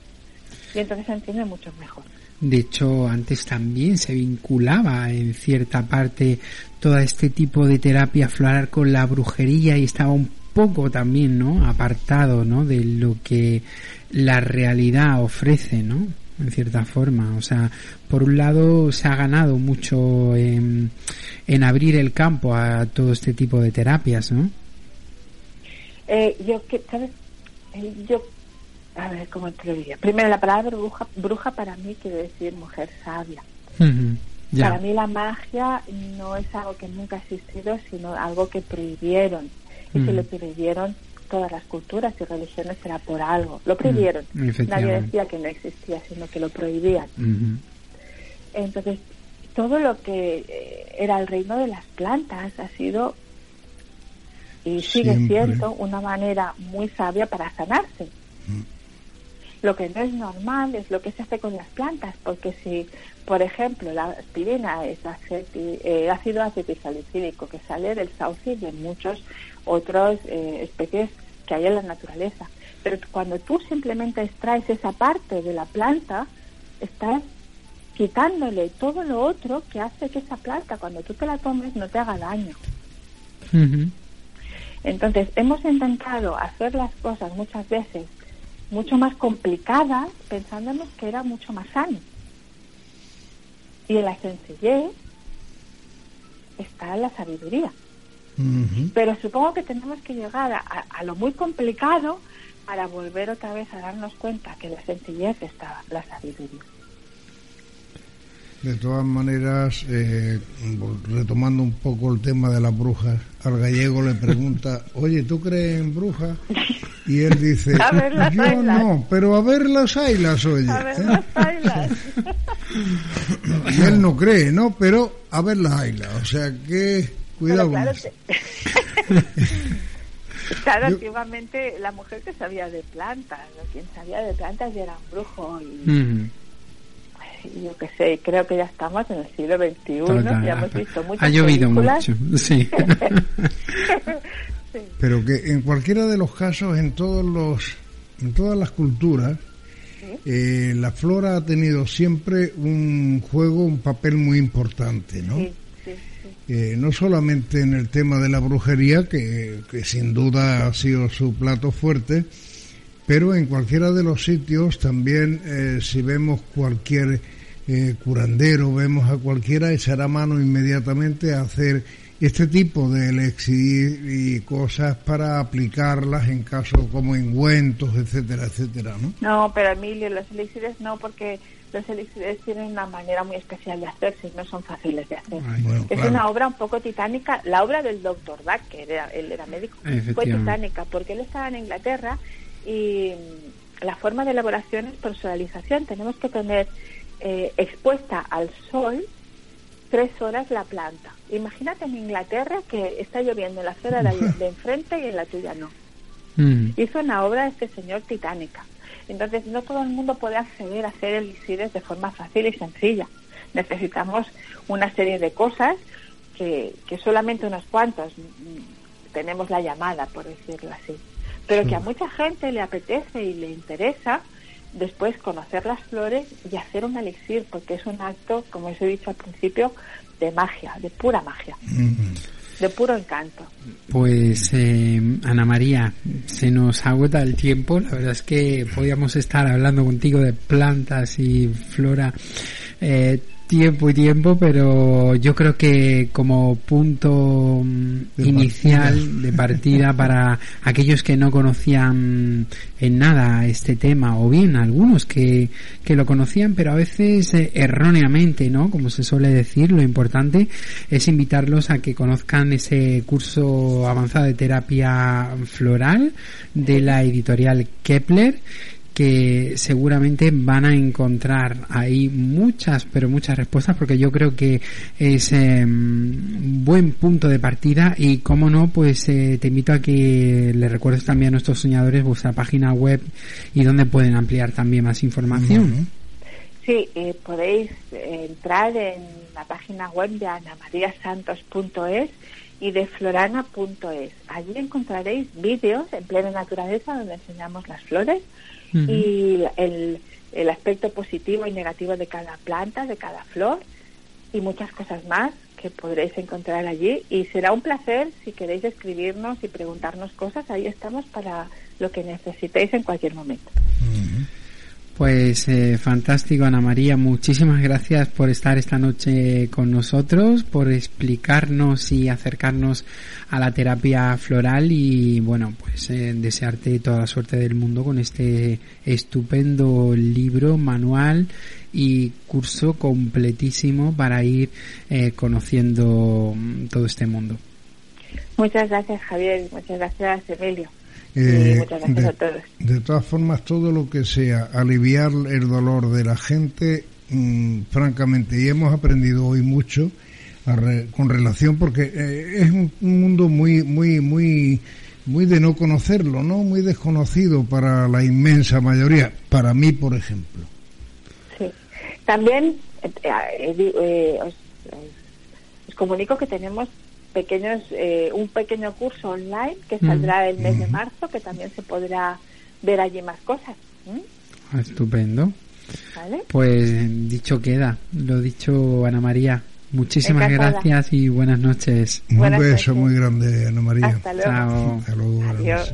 [SPEAKER 5] Y entonces se entiende mucho mejor.
[SPEAKER 1] De hecho antes también se vinculaba en cierta parte todo este tipo de terapia floral con la brujería y estaba un poco también, ¿no? Apartado, ¿no? De lo que la realidad ofrece, ¿no? En cierta forma. O sea, por un lado se ha ganado mucho en, abrir el campo a todo este tipo de terapias, ¿no?
[SPEAKER 5] Eh, yo, que, ¿sabes? Eh, yo, a ver, ¿cómo te lo diría? Primero, la palabra bruja, bruja para mí quiere decir mujer sabia. Para mí la magia no es algo que nunca ha existido, sino algo que prohibieron. Y si
[SPEAKER 1] Mm.
[SPEAKER 5] lo prohibieron todas las culturas y religiones era por algo. Lo prohibieron.
[SPEAKER 1] Mm,
[SPEAKER 5] Nadie decía que no existía, sino que lo prohibían. Entonces, todo lo que eh, era el reino de las plantas ha sido y sigue
[SPEAKER 2] Siempre.
[SPEAKER 5] siendo una manera muy sabia para sanarse. Lo que no es normal es lo que se hace con las plantas, porque si, por ejemplo, la aspirina es aceti- eh, ácido acetilsalicílico que sale del sauce y de muchos otros eh, especies que hay en la naturaleza, pero cuando tú simplemente extraes esa parte de la planta, estás quitándole todo lo otro que hace que esa planta, cuando tú te la tomes, no te haga daño. Entonces, hemos intentado hacer las cosas muchas veces mucho más complicadas pensándonos que era mucho más sano. Y en la sencillez está la sabiduría. Pero supongo que tenemos que llegar a, a, lo muy complicado para volver otra vez a darnos cuenta que la sencillez está la sabiduría.
[SPEAKER 2] De todas maneras, eh, retomando un poco el tema de las brujas, al gallego le pregunta, oye, ¿tú crees en brujas? Y él dice, yo no, pero a ver las ailas, oye. A ver las ailas. y él no cree, ¿no? Pero a ver las ailas, o sea que cuidado
[SPEAKER 5] claro,
[SPEAKER 2] con eso.
[SPEAKER 5] Claro, antiguamente la mujer que sabía de plantas, quien sabía de plantas ya era un brujo y yo qué sé, creo que ya estamos en el siglo XXI, ya hemos visto muchas
[SPEAKER 1] Ha llovido mucho, sí.
[SPEAKER 2] Pero que en cualquiera de los casos, en todos los, en todas las culturas, eh, la flora ha tenido siempre un juego, un papel muy importante, ¿no? Eh, no solamente en el tema de la brujería, que, que sin duda ha sido su plato fuerte, pero en cualquiera de los sitios también eh, si vemos cualquier eh, curandero, vemos a cualquiera, echará mano inmediatamente a hacer este tipo de elixir y cosas para aplicarlas en casos como engüentos, etcétera, etcétera, ¿no?
[SPEAKER 5] No, pero Emilio, los elixires no, porque los elixires tienen una manera muy especial de hacerse y no son fáciles de hacer. es una obra un poco titánica. La obra del doctor que era, él era médico, fue titánica, porque él estaba en Inglaterra y la forma de elaboración es personalización. Tenemos que tener eh, expuesta al sol tres horas la planta. Imagínate en Inglaterra que está lloviendo en la zona de, enfrente y en la tuya no. Mm. Hizo una obra de este señor titánica. Entonces no todo el mundo puede acceder a hacer elixires de forma fácil y sencilla. Necesitamos una serie de cosas que, que solamente unos cuantos mm, tenemos la llamada, por decirlo así pero que a mucha gente le apetece y le interesa después conocer las flores y hacer un elixir, porque es un acto, como os he dicho al principio, de magia, de pura magia. De puro encanto.
[SPEAKER 1] Pues eh, Ana María, se nos agota el tiempo. La verdad es que podíamos estar hablando contigo de plantas y flora eh, tiempo y tiempo, pero yo creo que como punto mm, inicial de partida para aquellos que no conocían en nada este tema, o bien algunos que, que lo conocían, pero a veces eh, erróneamente, ¿no? Como se suele decir, lo importante es invitarlos a que conozcan ese curso avanzado de terapia floral de la editorial Kepler que seguramente van a encontrar ahí muchas, pero muchas respuestas, porque yo creo que es eh, buen punto de partida y, como no, pues eh, te invito a que le recuerdes también a nuestros soñadores vuestra página web y donde pueden ampliar también más información.
[SPEAKER 5] Sí, eh, podéis entrar en la página web de anamariasantos.es y de florana.es. Allí encontraréis vídeos en plena naturaleza donde enseñamos las flores y el, el aspecto positivo y negativo de cada planta, de cada flor y muchas cosas más que podréis encontrar allí. Y será un placer si queréis escribirnos y preguntarnos cosas, ahí estamos para lo que necesitéis en cualquier momento.
[SPEAKER 1] Pues eh, fantástico, Ana María. Muchísimas gracias por estar esta noche con nosotros, por explicarnos y acercarnos a la terapia floral y, bueno, pues eh, desearte toda la suerte del mundo con este estupendo libro, manual y curso completísimo para ir eh, conociendo mm, todo este mundo.
[SPEAKER 5] Muchas gracias, Javier. Muchas gracias, Emilio. Eh,
[SPEAKER 2] de, todas formas, todo lo que sea aliviar el dolor de la gente, mm, francamente, y hemos aprendido hoy mucho con relación, porque eh, es un, mundo muy, muy, muy, muy de no conocerlo, ¿no? Muy desconocido para la inmensa mayoría, para mí, por ejemplo.
[SPEAKER 5] Sí. También eh, os comunico que tenemos pequeños eh, un pequeño curso online que saldrá el mes de marzo que también se podrá ver allí más cosas
[SPEAKER 1] ah, estupendo. Pues dicho queda lo dicho Ana María. Muchísimas gracias y buenas noches.
[SPEAKER 2] Un beso muy grande Ana María.
[SPEAKER 5] Hasta luego,
[SPEAKER 2] Hasta luego Adiós.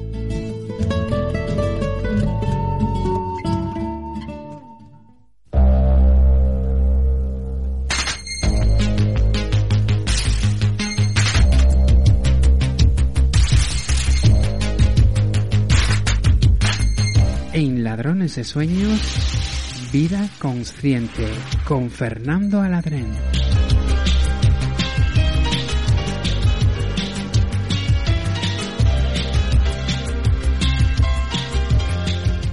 [SPEAKER 1] Ladrones de Sueños, Vida Consciente, con Fernando Aladrén.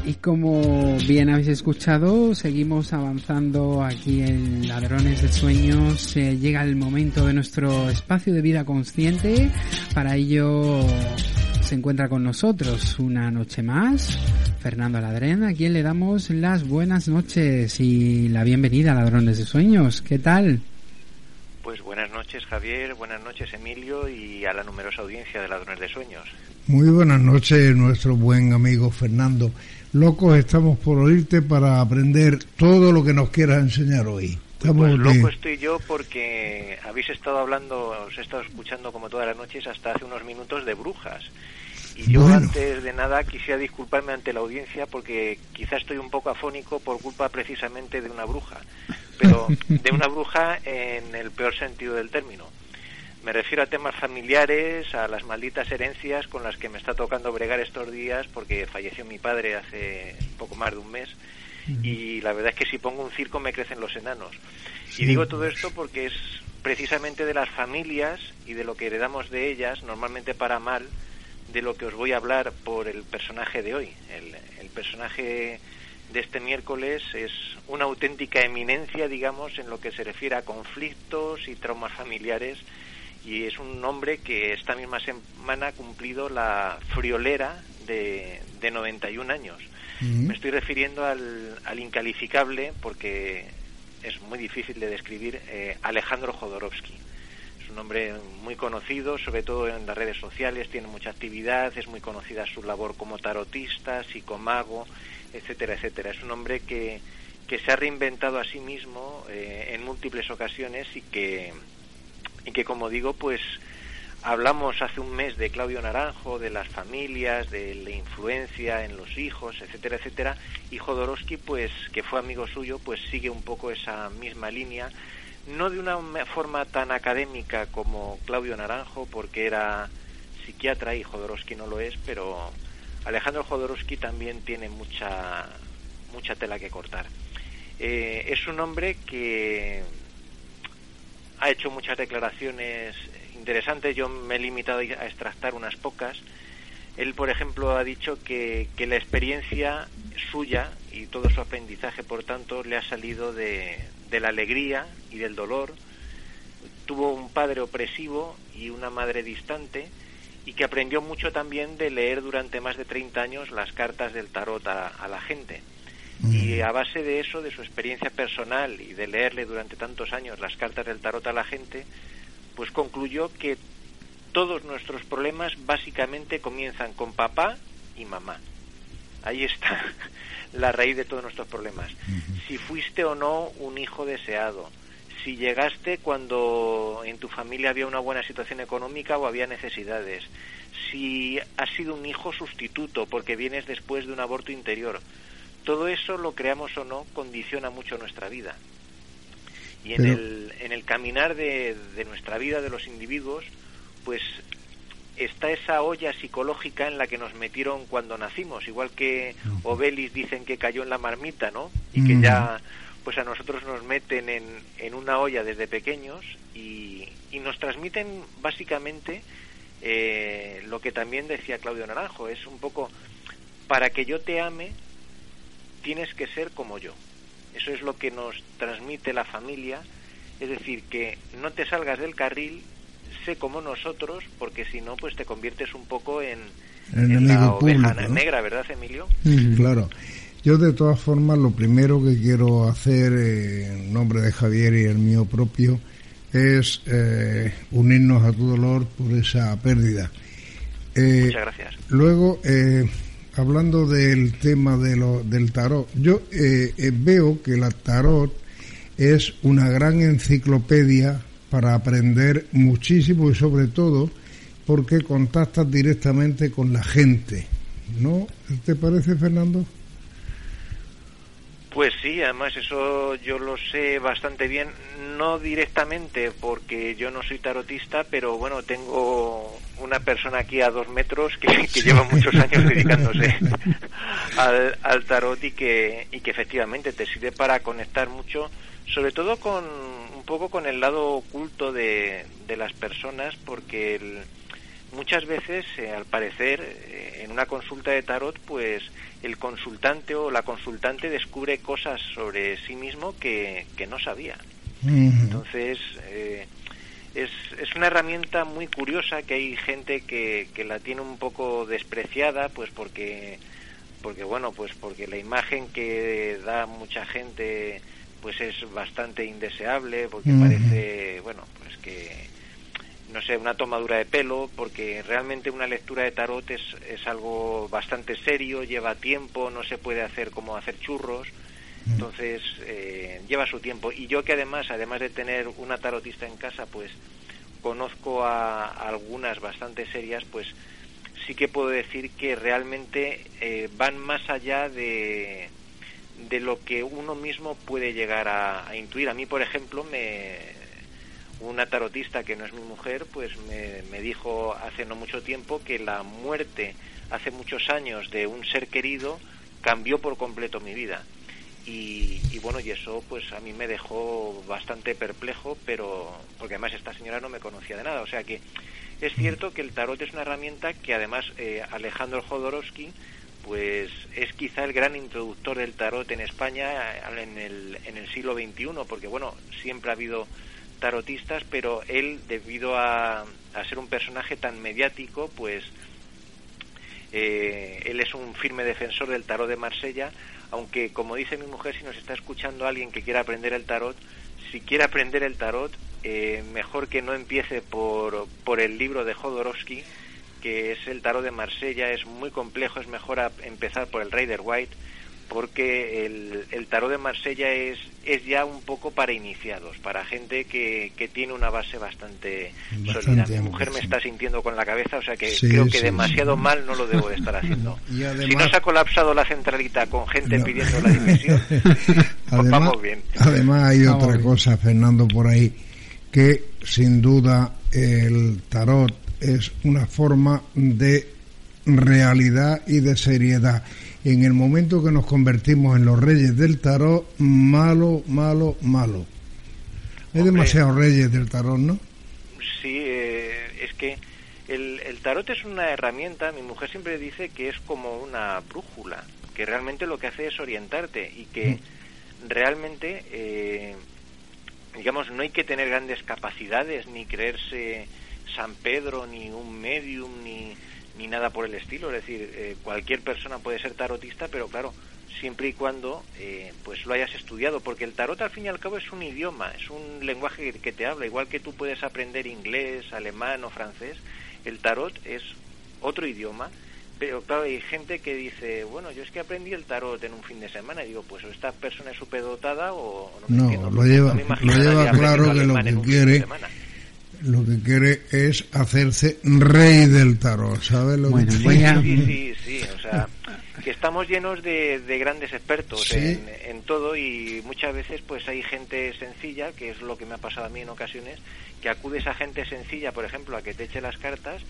[SPEAKER 1] Y como bien habéis escuchado, seguimos avanzando aquí en Ladrones de Sueños. Llega el momento de nuestro espacio de vida consciente. Para ello se encuentra con nosotros una noche más Fernando Ladrén, a quien le damos las buenas noches y la bienvenida a Ladrones de Sueños. ¿Qué tal?
[SPEAKER 6] Pues buenas noches Javier, buenas noches Emilio y a la numerosa audiencia de Ladrones de Sueños.
[SPEAKER 2] Muy buenas noches nuestro buen amigo Fernando. Locos estamos por oírte para aprender todo lo que nos quieras enseñar hoy. Estamos
[SPEAKER 6] Pues loco estoy yo porque habéis estado hablando, os he estado escuchando como todas las noches hasta hace unos minutos de brujas. Y yo
[SPEAKER 2] Bueno.
[SPEAKER 6] antes de nada quisiera disculparme ante la audiencia porque quizás estoy un poco afónico por culpa precisamente de una bruja. Pero de una bruja en el peor sentido del término. Me refiero a temas familiares, a las malditas herencias con las que me está tocando bregar estos días porque falleció mi padre hace poco más de un mes y la verdad es que si pongo un circo me crecen los enanos.
[SPEAKER 2] Sí.
[SPEAKER 6] Y digo todo esto porque es precisamente de las familias y de lo que heredamos de ellas, normalmente para mal, de lo que os voy a hablar por el personaje de hoy. El, el personaje de este miércoles es una auténtica eminencia, digamos, en lo que se refiere a conflictos y traumas familiares y es un hombre que esta misma semana ha cumplido la friolera de, de 91 años. Me estoy refiriendo al, al incalificable, porque es muy difícil de describir, eh, Alejandro Jodorowsky. Hombre muy conocido, sobre todo en las redes sociales, tiene mucha actividad, es muy conocida su labor como tarotista, psicomago, etcétera, etcétera. Es un hombre que, que se ha reinventado a sí mismo eh, en múltiples ocasiones y que, y que, como digo, pues hablamos hace un mes de Claudio Naranjo, de las familias, de la influencia en los hijos, etcétera, etcétera, y Jodorowsky, pues, que fue amigo suyo, pues sigue un poco esa misma línea, no de una forma tan académica como Claudio Naranjo, porque era psiquiatra y Jodorowsky no lo es, pero Alejandro Jodorowsky también tiene mucha, mucha tela que cortar. Eh, es un hombre que ha hecho muchas declaraciones interesantes, yo me he limitado a extractar unas pocas. Él, por ejemplo, ha dicho que, que la experiencia suya y todo su aprendizaje, por tanto, le ha salido de, de la alegría y del dolor. Tuvo un padre opresivo y una madre distante y que aprendió mucho también de leer durante más de 30 años las cartas del tarot a, a la gente. Y a base de eso, de su experiencia personal y de leerle durante tantos años las cartas del tarot a la gente, pues concluyó que todos nuestros problemas básicamente comienzan con papá y mamá. Ahí está la raíz de todos nuestros problemas. Si fuiste o no un hijo deseado, si llegaste cuando en tu familia había una buena situación económica o había necesidades, si has sido un hijo sustituto porque vienes después de un aborto interior, todo eso, lo creamos o no, condiciona mucho nuestra vida. Y en,
[SPEAKER 2] Pero-
[SPEAKER 6] el, en el caminar de, de nuestra vida, de los individuos, pues está esa olla psicológica en la que nos metieron cuando nacimos, igual que Obelis dicen que cayó en la marmita, ¿no? Y que
[SPEAKER 2] Ujú.
[SPEAKER 6] ya, pues a nosotros nos meten en, en una olla desde pequeños y, y nos transmiten básicamente eh, lo que también decía Claudio Naranjo, es un poco, para que yo te ame, tienes que ser como yo. Eso es lo que nos transmite la familia, es decir, que no te salgas del carril, como nosotros, porque si no, pues te conviertes un poco en,
[SPEAKER 2] El
[SPEAKER 6] en la oveja
[SPEAKER 2] público, ¿no?
[SPEAKER 6] negra, ¿verdad, Emilio?
[SPEAKER 2] Claro. Yo de todas formas lo primero que quiero hacer en nombre de Javier y el mío propio es eh, unirnos a tu dolor por esa pérdida.
[SPEAKER 6] Eh, Muchas gracias.
[SPEAKER 2] Luego, eh, hablando del tema de lo, del tarot, yo veo que la tarot es una gran enciclopedia para aprender muchísimo y sobre todo porque contactas directamente con la gente. ¿No? ¿Te parece, Fernando?
[SPEAKER 6] Pues sí, además eso yo lo sé bastante bien, no directamente porque yo no soy tarotista, pero bueno, tengo una persona aquí a dos metros que, lleva muchos años dedicándose al, tarot y que, y que efectivamente te sirve para conectar mucho, sobre todo con un poco con el lado oculto de, de las personas, porque muchas veces, eh, al parecer, eh, en una consulta de tarot, pues el consultante o la consultante descubre cosas sobre sí mismo que, no sabía. Entonces, eh, es, es una herramienta muy curiosa que hay gente que, que la tiene un poco despreciada, pues porque, porque, bueno, pues porque la imagen que da mucha gente pues es bastante indeseable, porque parece, bueno, pues que no sé, una tomadura de pelo, porque realmente una lectura de tarot es, es algo bastante serio, lleva tiempo, no se puede hacer como hacer churros, mm. entonces eh, lleva su tiempo. Y yo que además, además de tener una tarotista en casa, pues conozco a, algunas bastante serias, pues sí que puedo decir que realmente eh, van más allá de, de lo que uno mismo puede llegar a intuir. A mí, por ejemplo, me, una tarotista que no es mi mujer, pues me, dijo hace no mucho tiempo que la muerte hace muchos años de un ser querido cambió por completo mi vida. Y, bueno, y eso pues a mí me dejó bastante perplejo, pero porque además esta señora no me conocía de nada. O sea que es cierto que el tarot es una herramienta que además eh, Alejandro Jodorowsky pues es quizá el gran introductor del tarot en España en el, en el siglo XXI, porque bueno, siempre ha habido tarotistas, pero él, debido a, ser un personaje tan mediático, pues eh, él es un firme defensor del tarot de Marsella, aunque como dice mi mujer, si nos está escuchando alguien que quiera aprender el tarot, si quiere aprender el tarot, eh, mejor que no empiece por, por el libro de Jodorowsky, que es el tarot de Marsella, es muy complejo, es mejor empezar por el Rider White, porque el, el, tarot de Marsella es, es ya un poco para iniciados, para gente que, que tiene una base bastante, sólida. Mi mujer me está sintiendo con la cabeza, o sea que creo que demasiado mal no lo debo de estar haciendo. si no se ha colapsado la centralita con gente pidiendo la dimisión, pues vamos bien.
[SPEAKER 2] Además hay otra cosa, Fernando, por ahí, que sin duda el tarot es una forma de realidad y de seriedad en el momento que nos convertimos en los reyes del tarot, malo, malo, malo. Hay demasiados reyes del tarot, ¿no?
[SPEAKER 6] Sí, eh, es que el, tarot es una herramienta, mi mujer siempre dice que es como una brújula, que realmente lo que hace es orientarte y que mm. realmente, eh, digamos, no hay que tener grandes capacidades, ni creerse San Pedro, ni un medium, ni ni nada por el estilo. Es decir, eh, cualquier persona puede ser tarotista, pero claro, siempre y cuando eh, pues lo hayas estudiado, porque el tarot al fin y al cabo es un idioma, es un lenguaje que te habla, igual que tú puedes aprender inglés, alemán o francés, el tarot es otro idioma. Pero claro, hay gente que dice, bueno, yo es que aprendí el tarot en un fin de semana. Y digo, pues esta persona es superdotada o
[SPEAKER 2] no No, lo lleva, lo lleva claro que lo que quiere lo que quiere es hacerse rey del tarot, ¿sabes lo
[SPEAKER 6] que sí, sí, sí, o sea, que estamos llenos de, grandes expertos en, todo y muchas veces pues hay gente sencilla, que es lo que me ha pasado a mí en ocasiones, que acudes a gente sencilla, por ejemplo, a que te eche las cartas,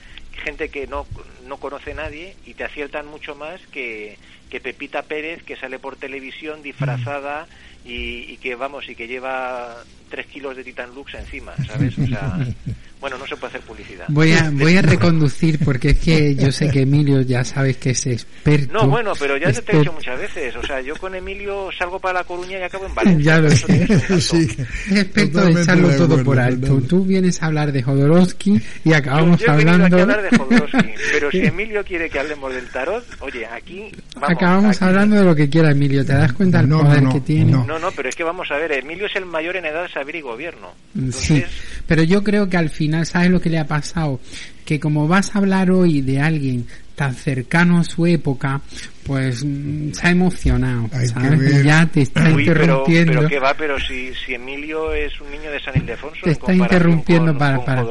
[SPEAKER 6] gente que no, no conoce a nadie y te aciertan mucho más que, que Pepita Pérez, que sale por televisión disfrazada y, que, vamos, y que lleva tres kilos de Titan Lux encima, ¿sabes? O sea, Bueno, no se puede hacer publicidad.
[SPEAKER 1] Voy a, voy a reconducir porque es que yo sé que Emilio ya sabes que es experto.
[SPEAKER 6] No, bueno, pero ya te he dicho muchas veces. O sea, yo con Emilio salgo para La Coruña y acabo en Valencia.
[SPEAKER 1] ya lo sé. sí, es experto de echarlo todo por alto. Tú vienes a hablar de Jodorowsky y acabamos
[SPEAKER 6] yo, yo
[SPEAKER 1] hablando...
[SPEAKER 6] Aquí a hablar de Jodorowsky, pero si Emilio quiere que hablemos del tarot, oye, aquí... Vamos,
[SPEAKER 1] acabamos
[SPEAKER 6] aquí.
[SPEAKER 1] hablando de lo que quiera Emilio. ¿Te das cuenta del
[SPEAKER 2] No,
[SPEAKER 1] poder
[SPEAKER 2] no,
[SPEAKER 1] que tiene?
[SPEAKER 2] no.
[SPEAKER 6] No, no, pero es que vamos a ver, Emilio es el mayor en edad de saber y gobierno.
[SPEAKER 1] Sí,
[SPEAKER 6] Entonces,
[SPEAKER 1] pero yo creo que al final, ¿sabes lo que le ha pasado? Que como vas a hablar hoy de alguien tan cercano a su época, pues mm, se ha emocionado,
[SPEAKER 2] Hay
[SPEAKER 1] ¿sabes? ya te está
[SPEAKER 6] uy, pero,
[SPEAKER 1] interrumpiendo.
[SPEAKER 6] pero qué va, pero si, si Emilio es un niño de San Ildefonso
[SPEAKER 1] te está interrumpiendo
[SPEAKER 6] con,
[SPEAKER 1] para,
[SPEAKER 6] con
[SPEAKER 1] para,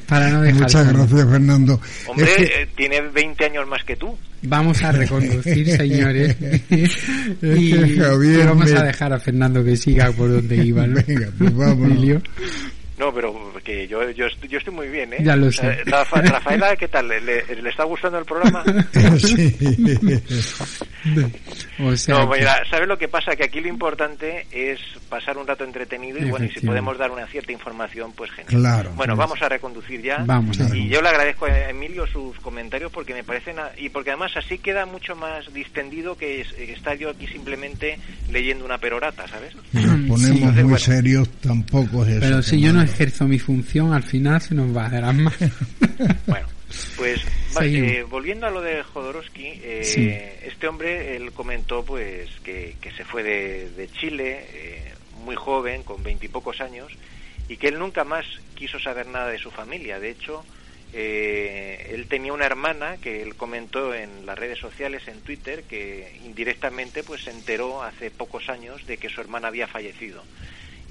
[SPEAKER 1] para no dejar
[SPEAKER 2] Muchas gracias, Fernando.
[SPEAKER 6] Hombre,
[SPEAKER 2] Es que-
[SPEAKER 6] eh, tiene 20 años más que tú.
[SPEAKER 1] Vamos a reconducir, señores. y,
[SPEAKER 2] Javier
[SPEAKER 1] vamos
[SPEAKER 2] me-
[SPEAKER 1] a dejar a Fernando que siga por donde iba. ¿no?
[SPEAKER 2] Venga, pues vámonos.
[SPEAKER 1] Emilio.
[SPEAKER 6] No, pero que yo, yo, estoy, yo estoy muy bien, ¿eh?
[SPEAKER 1] Ya lo sé.
[SPEAKER 6] Rafa- Rafaela, ¿qué tal? ¿Le, le está gustando el programa?
[SPEAKER 2] sí.
[SPEAKER 1] O sea,
[SPEAKER 6] No, mira, ¿sabes lo que pasa? Que aquí lo importante es pasar un rato entretenido y bueno, y si podemos dar una cierta información, pues genial.
[SPEAKER 2] Claro.
[SPEAKER 6] Bueno, vamos a reconducir ya.
[SPEAKER 1] Vamos a
[SPEAKER 6] y yo le agradezco a Emilio sus comentarios porque me parecen a- y porque además así queda mucho más distendido que es- que estar yo aquí simplemente leyendo una perorata, ¿sabes?
[SPEAKER 2] Nos ponemos
[SPEAKER 6] Sí.
[SPEAKER 2] muy
[SPEAKER 6] Bueno.
[SPEAKER 2] serios, tampoco es eso.
[SPEAKER 1] Pero si yo no. Ejerzo mi función, al final se nos va a dar más.
[SPEAKER 6] Bueno, pues eh, volviendo a lo de Jodorowsky, eh,
[SPEAKER 1] Sí.
[SPEAKER 6] este hombre él comentó pues que, que se fue de, de Chile eh, muy joven, con veintipocos años, y que él nunca más quiso saber nada de su familia. De hecho, eh, él tenía una hermana que él comentó en las redes sociales, en Twitter, que indirectamente pues se enteró hace pocos años de que su hermana había fallecido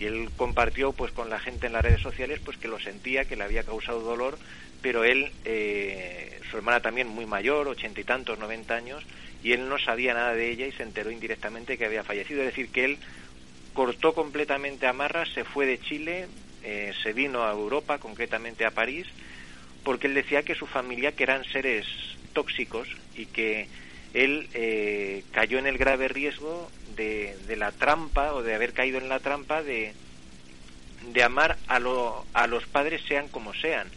[SPEAKER 6] y él compartió pues con la gente en las redes sociales pues que lo sentía que le había causado dolor pero él eh, su hermana también muy mayor ochenta y tantos noventa años y él no sabía nada de ella y se enteró indirectamente que había fallecido. Es decir que él cortó completamente amarras se fue de Chile eh, se vino a Europa concretamente a París porque él decía que su familia que eran seres tóxicos y que él eh, cayó en el grave riesgo de, la trampa o de haber caído en la trampa de, de amar a, lo, a los padres sean como sean.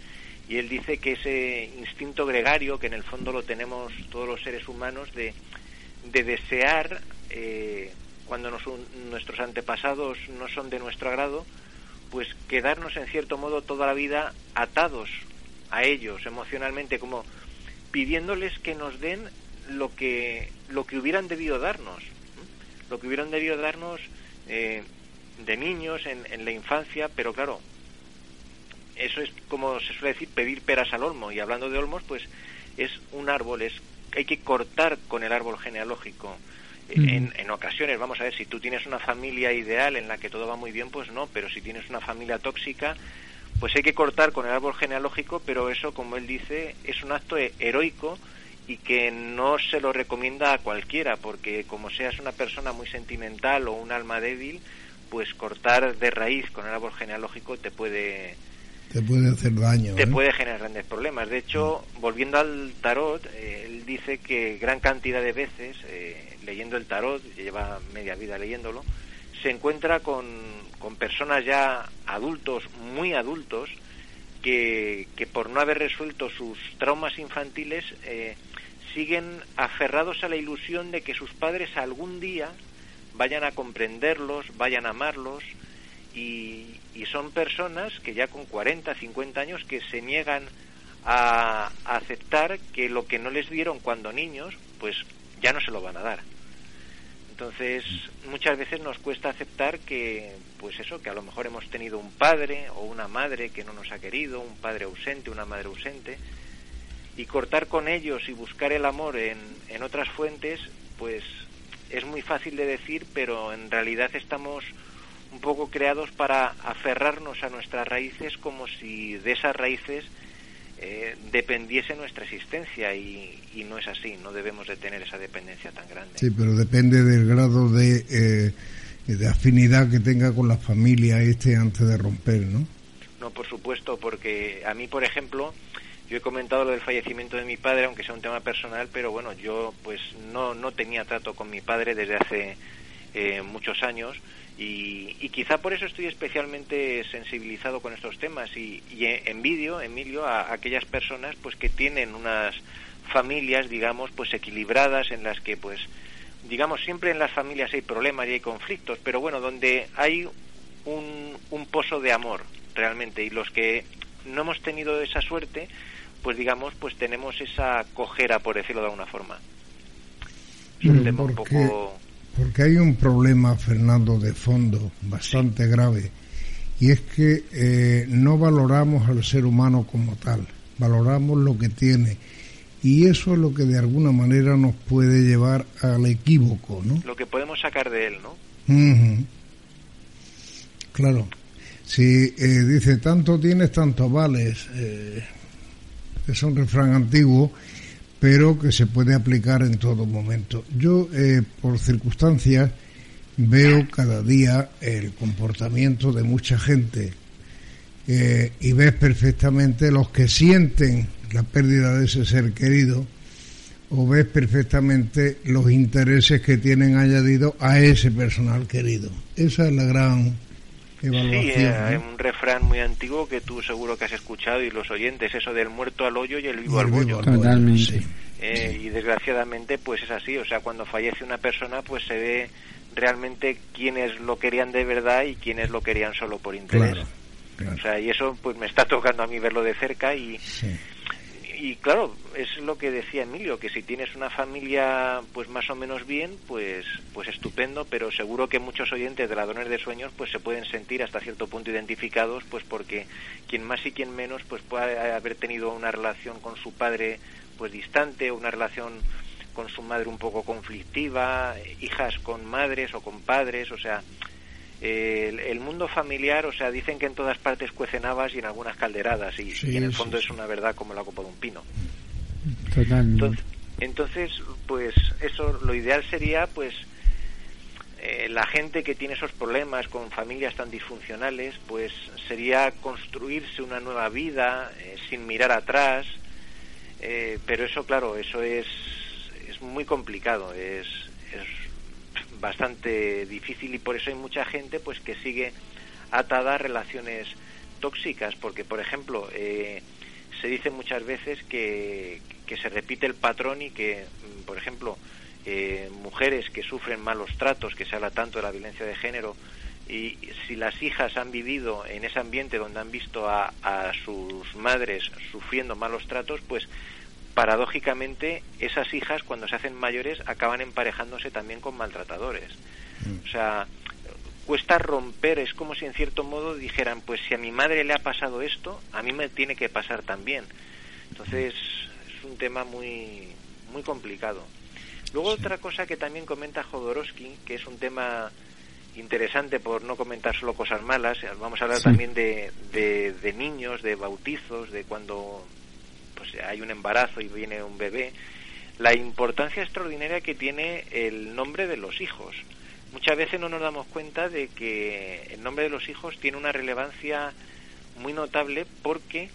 [SPEAKER 6] Y él dice que ese instinto gregario, que en el fondo lo tenemos todos los seres humanos, de, de desear, eh, cuando nos- nuestros antepasados no son de nuestro agrado, pues quedarnos en cierto modo toda la vida atados a ellos emocionalmente, como pidiéndoles que nos den lo que lo que hubieran debido darnos. Lo que hubieran debido darnos eh, de niños en, en la infancia, pero claro, eso es como se suele decir pedir peras al olmo y hablando de olmos, pues es un árbol, es hay que cortar con el árbol genealógico. Eh,
[SPEAKER 1] Mm.
[SPEAKER 6] En, en ocasiones, vamos a ver, si tú tienes una familia ideal en la que todo va muy bien, pues no, pero si tienes una familia tóxica, pues hay que cortar con el árbol genealógico, pero eso, como él dice, es un acto he- heroico y que no se lo recomienda a cualquiera, porque como seas una persona muy sentimental o un alma débil, pues cortar de raíz con el árbol genealógico te puede
[SPEAKER 2] Te puede hacer daño.
[SPEAKER 6] te
[SPEAKER 2] ¿eh?
[SPEAKER 6] puede generar grandes problemas. De hecho, volviendo al tarot, eh, él dice que gran cantidad de veces, eh, leyendo el tarot, lleva media vida leyéndolo, se encuentra con, con personas ya adultos, muy adultos, que, que por no haber resuelto sus traumas infantiles eh, siguen aferrados a la ilusión de que sus padres algún día vayan a comprenderlos, vayan a amarlos, y, son personas que ya con 40, 50 años que se niegan a, a aceptar que lo que no les dieron cuando niños, pues ya no se lo van a dar. Entonces, muchas veces nos cuesta aceptar que, pues eso, que a lo mejor hemos tenido un padre o una madre que no nos ha querido, un padre ausente, una madre ausente, y cortar con ellos y buscar el amor en, en otras fuentes, pues es muy fácil de decir, pero en realidad estamos un poco creados para aferrarnos a nuestras raíces como si de esas raíces eh, dependiese nuestra existencia y, y no es así, no debemos de tener esa dependencia tan grande.
[SPEAKER 2] Sí, pero depende del grado de, eh, de afinidad que tenga con la familia este antes de romper, ¿no?
[SPEAKER 6] No, por supuesto, porque a mí, por ejemplo, yo he comentado lo del fallecimiento de mi padre, aunque sea un tema personal, pero bueno, yo pues no, no tenía trato con mi padre desde hace eh, muchos años. Y, quizá por eso estoy especialmente sensibilizado con estos temas y, y envidio, Emilio, a, aquellas personas pues que tienen unas familias, digamos, pues equilibradas en las que pues digamos siempre en las familias hay problemas y hay conflictos, pero bueno, donde hay un, un pozo de amor realmente. Y los que no hemos tenido esa suerte, pues digamos, pues tenemos esa cojera, por decirlo de alguna forma.
[SPEAKER 2] Es un tema un poco porque hay un problema, Fernando, de fondo bastante grave, y es que eh, no valoramos al ser humano como tal, valoramos lo que tiene. Y eso es lo que de alguna manera nos puede llevar al equívoco, ¿no?
[SPEAKER 6] Lo que podemos sacar de él, ¿no?
[SPEAKER 2] Claro. Si eh, dice tanto tienes, tanto vales, eh, es un refrán antiguo pero que se puede aplicar en todo momento. Yo, eh, por circunstancias, veo cada día el comportamiento de mucha gente eh, y ves perfectamente los que sienten la pérdida de ese ser querido o ves perfectamente los intereses que tienen añadido a ese personal querido. Esa es la gran evaluación. Sí,
[SPEAKER 6] hay un refrán muy antiguo que tú seguro que has escuchado y los oyentes, eso del muerto al hoyo y el vivo al bollo.
[SPEAKER 1] Totalmente.
[SPEAKER 6] Eh, y desgraciadamente pues es así, o sea, cuando fallece una persona pues se ve realmente quiénes lo querían de verdad y quiénes lo querían solo por interés. O sea, y eso pues me está tocando a mí verlo de cerca y, y claro, es lo que decía Emilio, que si tienes una familia pues más o menos bien, pues pues estupendo, pero seguro que muchos oyentes de ladrones de sueños pues se pueden sentir hasta cierto punto identificados, pues porque quien más y quien menos pues puede haber tenido una relación con su padre pues distante, una relación con su madre un poco conflictiva, hijas con madres o con padres, o sea, el, mundo familiar, o sea, dicen que en todas partes cuecen habas y en algunas calderadas, y, en el fondo es una verdad como la copa de un pino.
[SPEAKER 1] Totalmente.
[SPEAKER 6] Entonces, pues eso, lo ideal sería, pues, eh, la gente que tiene esos problemas con familias tan disfuncionales, pues sería construirse una nueva vida eh, sin mirar atrás, eh, pero eso, claro, eso es, es muy complicado, es, es bastante difícil y por eso hay mucha gente pues que sigue atada a relaciones tóxicas, porque, por ejemplo, eh, se dice muchas veces que, que se repite el patrón y que, mm, por ejemplo, eh, mujeres que sufren malos tratos, que se habla tanto de la violencia de género, y si las hijas han vivido en ese ambiente donde han visto a, a sus madres sufriendo malos tratos, pues paradójicamente esas hijas cuando se hacen mayores acaban emparejándose también con maltratadores. Mm. O sea, cuesta romper, es como si en cierto modo dijeran, pues si a mi madre le ha pasado esto, a mí me tiene que pasar también. Entonces, es un tema muy muy complicado. Luego otra cosa que también comenta Jodorowsky, que es un tema interesante por no comentar solo cosas malas. Vamos a hablar también de, de, niños, de bautizos, de cuando pues hay un embarazo y viene un bebé. La importancia extraordinaria que tiene el nombre de los hijos. Muchas veces no nos damos cuenta de que el nombre de los hijos tiene una relevancia muy notable porque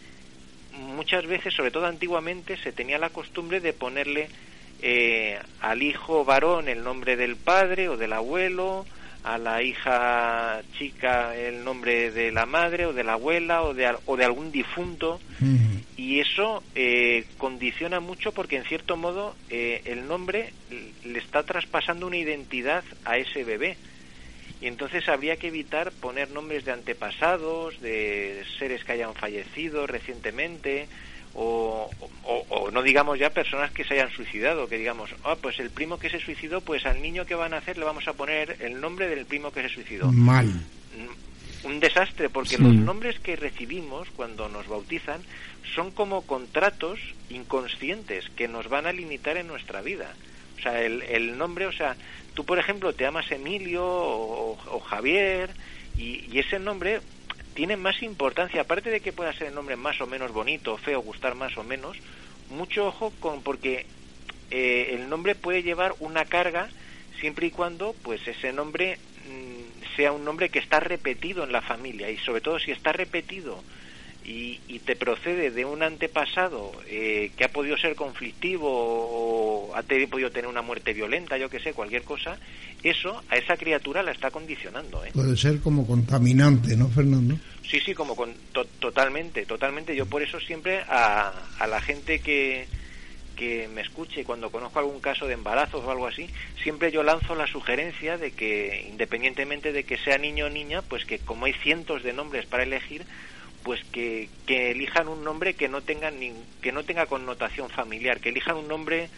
[SPEAKER 6] muchas veces, sobre todo antiguamente, se tenía la costumbre de ponerle eh, al hijo varón el nombre del padre o del abuelo, a la hija chica el nombre de la madre o de la abuela o de, o de algún difunto. Y eso eh, condiciona mucho porque en cierto modo eh, el nombre le está traspasando una identidad a ese bebé. Y entonces habría que evitar poner nombres de antepasados, de seres que hayan fallecido recientemente, o, o, no digamos ya personas que se hayan suicidado, que digamos, ah, pues el primo que se suicidó, pues al niño que van a hacer le vamos a poner el nombre del primo que se suicidó.
[SPEAKER 2] Mal.
[SPEAKER 6] Mm, un desastre, porque los nombres que recibimos cuando nos bautizan son como contratos inconscientes que nos van a limitar en nuestra vida. O sea, el, el nombre, o sea, tú por ejemplo te llamas Emilio o, Javier y, y ese nombre tiene más importancia, aparte de que pueda ser el nombre más o menos bonito, feo, gustar más o menos, mucho ojo con porque eh, el nombre puede llevar una carga siempre y cuando pues ese nombre mm, sea un nombre que está repetido en la familia y sobre todo si está repetido y, te procede de un antepasado eh, que ha podido ser conflictivo o ha podido tener una muerte violenta, yo que sé, cualquier cosa, eso a esa criatura la está condicionando. ¿eh?
[SPEAKER 2] Puede ser como contaminante, ¿no, Fernando?
[SPEAKER 6] Sí, sí, como con, totalmente, totalmente. Yo por eso siempre a, a la gente que, que me escuche cuando conozco algún caso de embarazos o algo así, siempre yo lanzo la sugerencia de que independientemente de que sea niño o niña, pues que como hay cientos de nombres para elegir, pues que, que elijan un nombre que no tenga ni, que no tenga connotación familiar, que elijan un nombre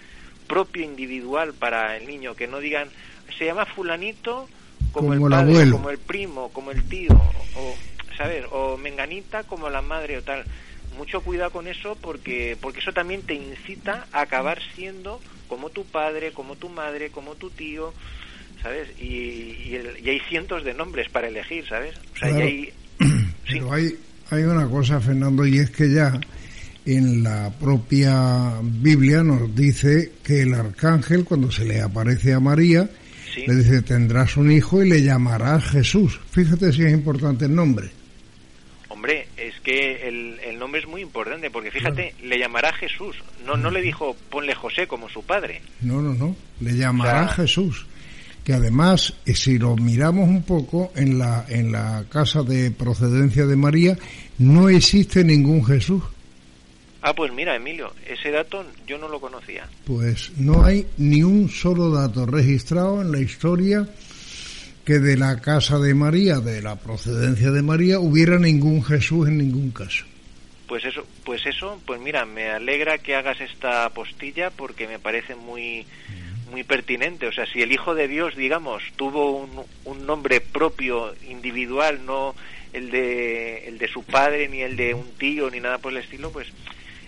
[SPEAKER 6] propio individual para el niño, que no digan se llama fulanito como, el padre, como el primo, como el tío, o sabes, o menganita como la madre o tal. Mucho cuidado con eso porque porque eso también te incita a acabar siendo como tu padre, como tu madre, como tu tío, ¿sabes? Y, y, hay cientos de nombres para elegir, ¿sabes? O sea, hay,
[SPEAKER 2] Pero hay hay una cosa, Fernando, y es que ya en la propia Biblia nos dice que el arcángel, cuando se le aparece a María, le dice, tendrás un hijo y le llamarás Jesús. Fíjate si es importante el nombre.
[SPEAKER 6] Hombre, es que el, nombre es muy importante, porque fíjate, le llamará Jesús. No, no le dijo, ponle José como su padre.
[SPEAKER 2] No, no, no, le llamará Jesús que además, eh, si lo miramos un poco, en la, en la casa de procedencia de María no existe ningún Jesús.
[SPEAKER 6] Ah, pues mira, Emilio, ese dato yo no lo conocía.
[SPEAKER 2] Pues no hay ni un solo dato registrado en la historia que de la casa de María, de la procedencia de María, hubiera ningún Jesús en ningún caso.
[SPEAKER 6] Pues eso, pues eso, pues mira, me alegra que hagas esta postilla porque me parece muy muy pertinente. O sea, si el Hijo de Dios, digamos, tuvo un, un nombre propio, individual, no el de, el de su padre, ni el de un tío, ni nada por el estilo, pues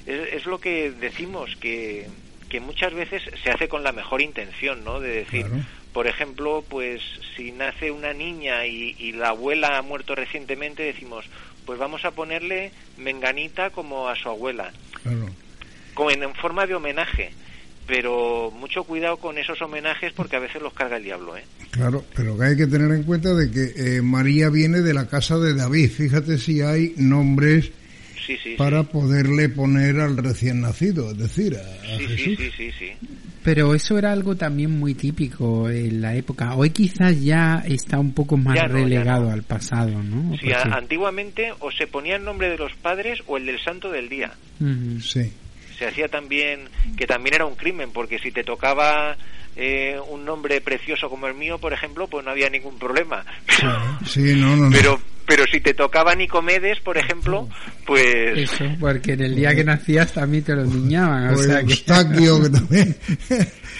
[SPEAKER 6] es, es lo que decimos, que, que muchas veces se hace con la mejor intención, ¿no? De decir, por ejemplo, pues si nace una niña y, y, la abuela ha muerto recientemente, decimos, pues vamos a ponerle menganita como a su abuela. Como en forma de homenaje pero mucho cuidado con esos homenajes porque a veces los carga el diablo, ¿eh?
[SPEAKER 2] Claro, pero hay que tener en cuenta de que eh, María viene de la casa de David. Fíjate si hay nombres para poderle poner al recién nacido, es decir, a, Jesús.
[SPEAKER 6] Sí, sí, sí,
[SPEAKER 1] Pero eso era algo también muy típico en la época. Hoy quizás ya está un poco más relegado al pasado, ¿no?
[SPEAKER 6] Sí, antiguamente o se ponía el nombre de los padres o el del santo del día.
[SPEAKER 2] Sí
[SPEAKER 6] se hacía también que también era un crimen porque si te tocaba eh, un nombre precioso como el mío por ejemplo pues no había ningún problema.
[SPEAKER 2] Sí, no, no,
[SPEAKER 6] pero pero si te tocaba Nicomedes por ejemplo pues
[SPEAKER 1] eso porque en el día que nacías también te lo niñaban o, sea que...
[SPEAKER 2] también.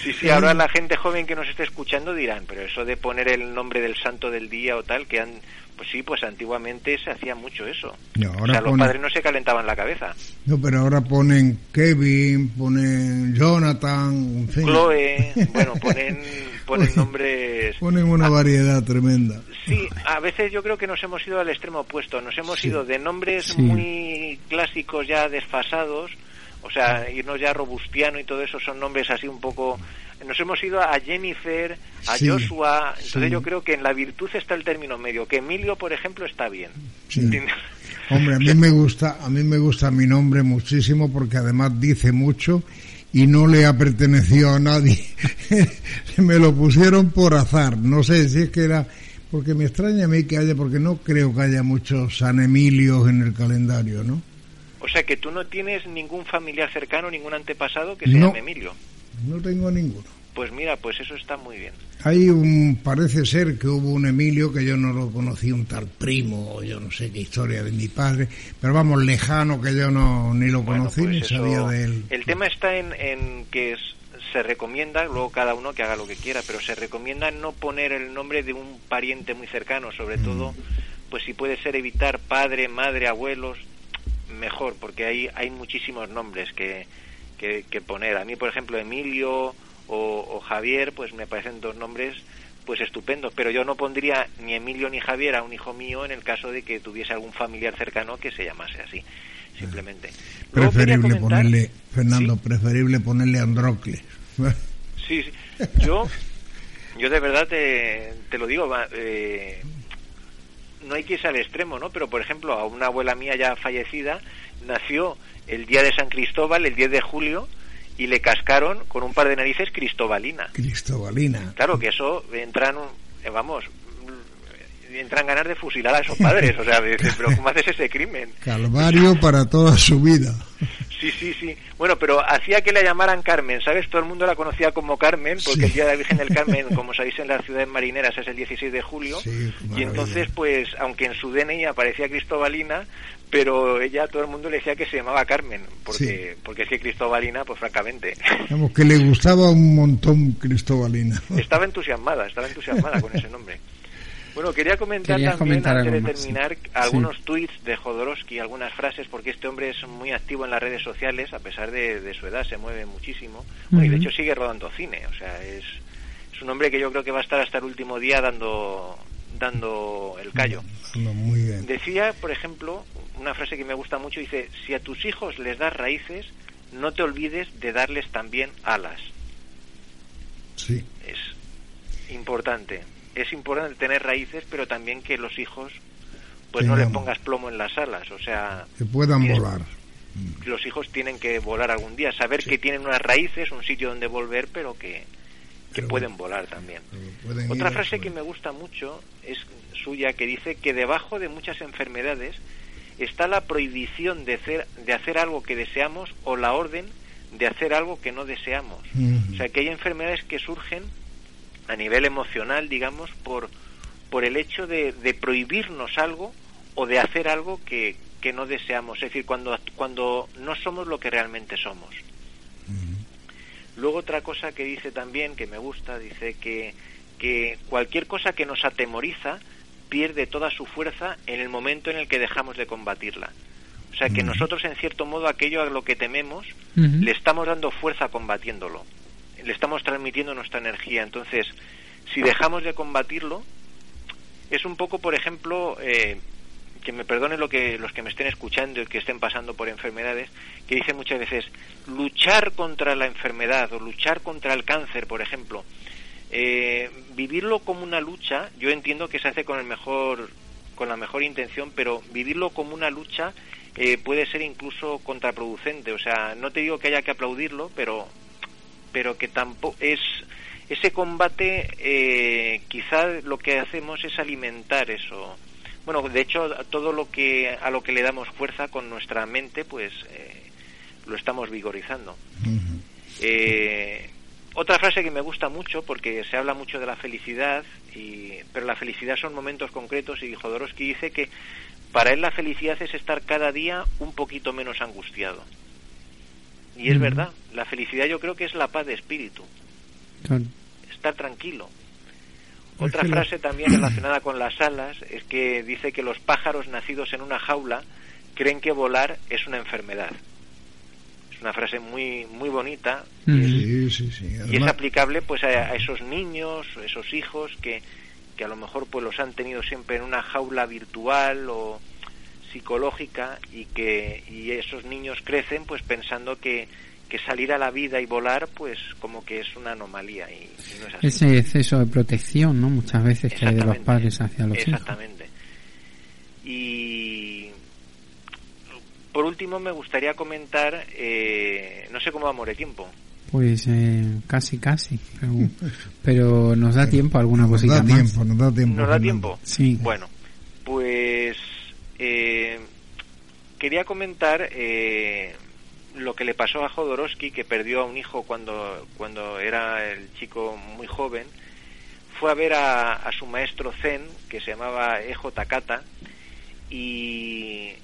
[SPEAKER 6] Sí sí ahora la gente joven que nos esté escuchando dirán pero eso de poner el nombre del santo del día o tal que han pues sí, pues antiguamente se hacía mucho eso. o sea, los padres no se calentaban la cabeza.
[SPEAKER 2] No, pero ahora ponen Kevin, ponen Jonathan, en fin.
[SPEAKER 6] Chloe, bueno, ponen, ponen nombres...
[SPEAKER 2] Ponen una variedad tremenda.
[SPEAKER 6] Sí, a veces yo creo que nos hemos ido al extremo opuesto. Nos hemos ido de nombres muy clásicos ya desfasados, o sea, irnos ya a Robustiano y todo eso son nombres así un poco nos hemos ido a Jennifer, a Joshua, entonces yo creo que en la virtud está el término medio, que Emilio, por ejemplo, está bien.
[SPEAKER 2] Hombre, a mí me gusta, a mí me gusta mi nombre muchísimo porque además dice mucho y no le ha pertenecido a nadie. me lo pusieron por azar, no sé si es que era porque me extraña a mí que haya, porque no creo que haya muchos San Emilios en el calendario, ¿no?
[SPEAKER 6] O sea que tú no tienes ningún familiar cercano, ningún antepasado que se llame Emilio.
[SPEAKER 2] No tengo ninguno.
[SPEAKER 6] Pues mira, pues eso está muy bien.
[SPEAKER 2] Hay un, parece ser que hubo un Emilio que yo no lo conocí, un tal primo, o yo no sé qué historia de mi padre, pero vamos, lejano que yo no ni lo conocí pues ni sabía de él.
[SPEAKER 6] El tema está en, en que se recomienda, luego cada uno que haga lo que quiera, pero se recomienda no poner el nombre de un pariente muy cercano, sobre mm. todo, pues si puede ser evitar padre, madre, abuelos, mejor, porque hay, hay muchísimos nombres que, que, poner. A mí, por ejemplo, Emilio o, Javier, pues me parecen dos nombres pues estupendos, pero yo no pondría ni Emilio ni Javier a un hijo mío en el caso de que tuviese algún familiar cercano que se llamase así, simplemente.
[SPEAKER 2] Preferible ponerle, Fernando, preferible ponerle Androcle.
[SPEAKER 6] sí, sí, yo, yo de verdad te, te lo digo, eh, no hay que irse al extremo, ¿no? Pero, por ejemplo, a una abuela mía ya fallecida nació el día de San Cristóbal, el 10 de julio, y le cascaron con un par de narices cristobalina.
[SPEAKER 2] Cristobalina.
[SPEAKER 6] Claro que eso entran, eh, vamos, entran ganas de fusilar a esos padres. O sea, pero ¿cómo haces ese crimen?
[SPEAKER 2] Calvario para toda su vida.
[SPEAKER 6] Sí, sí, sí. Bueno, pero hacía que la llamaran Carmen, ¿sabes? Todo el mundo la conocía como Carmen, porque el Día de la Virgen del Carmen, como sabéis, en las ciudades marineras es el 16 de julio. y entonces, pues, aunque en su DNI aparecía Cristobalina, pero ella, todo el mundo le decía que se llamaba Carmen, porque, porque es que Cristobalina, pues francamente.
[SPEAKER 2] Digamos que le gustaba un montón Cristobalina.
[SPEAKER 6] Estaba entusiasmada, estaba entusiasmada con ese nombre. Bueno, quería comentar también, antes de terminar, algunos tweets de Jodorowsky, algunas frases, porque este hombre es muy activo en las redes sociales, a pesar de, su edad, se mueve muchísimo. Y de hecho sigue rodando cine, o sea, es, es un hombre que yo creo que va a estar hasta el último día dando, dando el callo.
[SPEAKER 2] Muy bien.
[SPEAKER 6] Decía, por ejemplo, una frase que me gusta mucho, dice, si a tus hijos les das raíces, no te olvides de darles también alas.
[SPEAKER 2] Sí.
[SPEAKER 6] Es importante es importante tener raíces, pero también que los hijos, pues no les pongas plomo en las alas, o sea...
[SPEAKER 2] Que puedan volar.
[SPEAKER 6] Los hijos tienen que volar algún día, saber que tienen unas raíces, un sitio donde volver, pero que, que pueden volar también. Otra frase que me gusta mucho es suya, que dice que debajo de muchas enfermedades está la prohibición de hacer, de hacer algo que deseamos o la orden de hacer algo que no deseamos. O sea, que hay enfermedades que surgen a nivel emocional, digamos, por, por el hecho de, de prohibirnos algo o de hacer algo que, que, no deseamos, es decir, cuando, cuando no somos lo que realmente somos. Luego otra cosa que dice también, que me gusta, dice que, que cualquier cosa que nos atemoriza pierde toda su fuerza en el momento en el que dejamos de combatirla. O sea que nosotros, en cierto modo, aquello a lo que tememos, le estamos dando fuerza combatiéndolo le estamos transmitiendo nuestra energía. Entonces, si dejamos de combatirlo, es un poco, por ejemplo, eh, que me perdone lo que los que me estén escuchando y que estén pasando por enfermedades, que dicen muchas veces luchar contra la enfermedad o luchar contra el cáncer, por ejemplo. Eh, vivirlo como una lucha, yo entiendo que se hace con el mejor con la mejor intención, pero vivirlo como una lucha eh, puede ser incluso contraproducente. O sea, no te digo que haya que aplaudirlo, pero pero que tampoco es ese combate eh, quizá lo que hacemos es alimentar eso. Bueno de hecho todo lo que a lo que le damos fuerza con nuestra mente pues eh, lo estamos vigorizando. Eh, otra frase que me gusta mucho porque se habla mucho de la felicidad y, pero la felicidad son momentos concretos y Jodorowsky dice que para él la felicidad es estar cada día un poquito menos angustiado y es verdad, la felicidad yo creo que es la paz de espíritu. Estar tranquilo. Otra frase también relacionada con las alas es que dice que los pájaros nacidos en una jaula creen que volar es una enfermedad. Es una frase muy muy bonita y, es, aplicable pues a, esos niños, esos hijos que, que a lo mejor pues los han tenido siempre en una jaula virtual o psicológica y que y esos niños crecen pues pensando que, que salir a la vida y volar pues como que es una anomalía y, no es así.
[SPEAKER 1] ese exceso de protección no muchas veces que hay de los padres hacia los
[SPEAKER 6] exactamente. Y por último me gustaría comentar eh, no sé cómo va a tiempo.
[SPEAKER 1] Pues eh, casi casi pero, pero nos da tiempo alguna cosita
[SPEAKER 2] nos da tiempo nos da tiempo
[SPEAKER 6] nos da tiempo
[SPEAKER 1] sí.
[SPEAKER 6] Bueno pues eh, quería comentar eh, lo que le pasó a Jodorowsky, que perdió a un hijo cuando, cuando era el chico muy joven. Fue a ver a, su maestro Zen, que se llamaba Ejo Takata, y,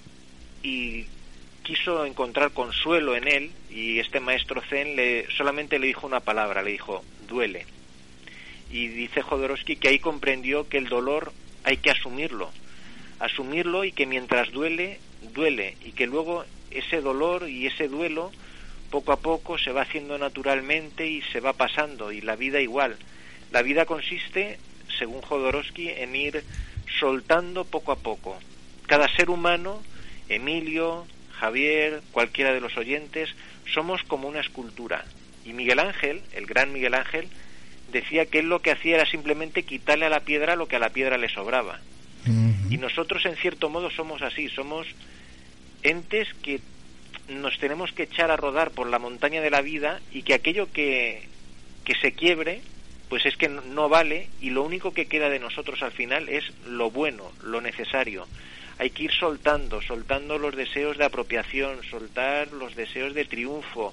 [SPEAKER 6] quiso encontrar consuelo en él, y este maestro Zen le, solamente le dijo una palabra, le dijo, duele. Y dice Jodorowsky que ahí comprendió que el dolor hay que asumirlo, asumirlo y que mientras duele, duele y que luego ese dolor y ese duelo poco a poco se va haciendo naturalmente y se va pasando y la vida igual. La vida consiste, según Jodorowsky, en ir soltando poco a poco. Cada ser humano, Emilio, Javier, cualquiera de los oyentes, somos como una escultura. Y Miguel Ángel, el gran Miguel Ángel, decía que él lo que hacía era simplemente quitarle a la piedra lo que a la piedra le sobraba. Y nosotros, en cierto modo, somos así, somos entes que nos tenemos que echar a rodar por la montaña de la vida y que aquello que, que se quiebre, pues es que no vale y lo único que queda de nosotros al final es lo bueno, lo necesario. Hay que ir soltando, soltando los deseos de apropiación, soltar los deseos de triunfo,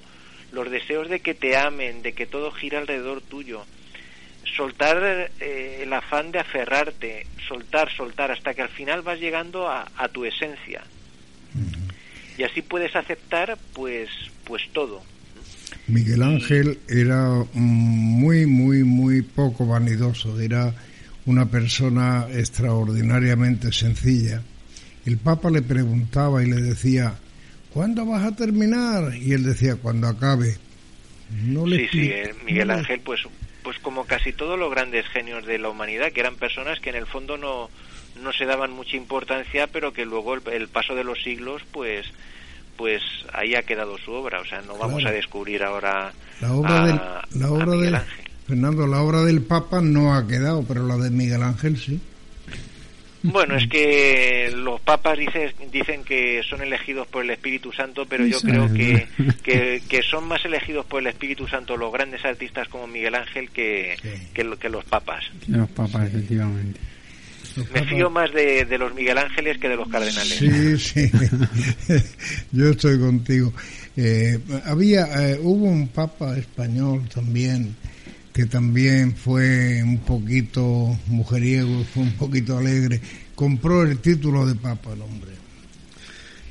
[SPEAKER 6] los deseos de que te amen, de que todo gira alrededor tuyo. Soltar eh, el afán de aferrarte, soltar, soltar, hasta que al final vas llegando a, a tu esencia. Y así puedes aceptar, pues, pues todo.
[SPEAKER 2] Miguel Ángel era muy, muy, muy poco vanidoso, era una persona extraordinariamente sencilla. El Papa le preguntaba y le decía, ¿cuándo vas a terminar? Y él decía, cuando acabe.
[SPEAKER 6] No le sí, sí, Miguel Ángel, pues, pues como casi todos los grandes genios de la humanidad, que eran personas que en el fondo no, no se daban mucha importancia, pero que luego el, paso de los siglos, pues, pues ahí ha quedado su obra. O sea, no vamos a descubrir ahora
[SPEAKER 2] la obra del, la obra Miguel Ángel. Fernando, la obra del Papa no ha quedado, pero la de Miguel Ángel sí.
[SPEAKER 6] Bueno, es que los papas dicen, dicen que son elegidos por el Espíritu Santo, pero yo creo que, que, son más elegidos por el Espíritu Santo los grandes artistas como Miguel Ángel que, que, los papas.
[SPEAKER 1] Los papas, efectivamente.
[SPEAKER 6] Me fío más de, de, los Miguel Ángeles que de los cardenales.
[SPEAKER 2] Sí, sí, yo estoy contigo. Eh, había, eh, hubo un papa español también que también fue un poquito mujeriego, fue un poquito alegre, compró el título de papa el hombre.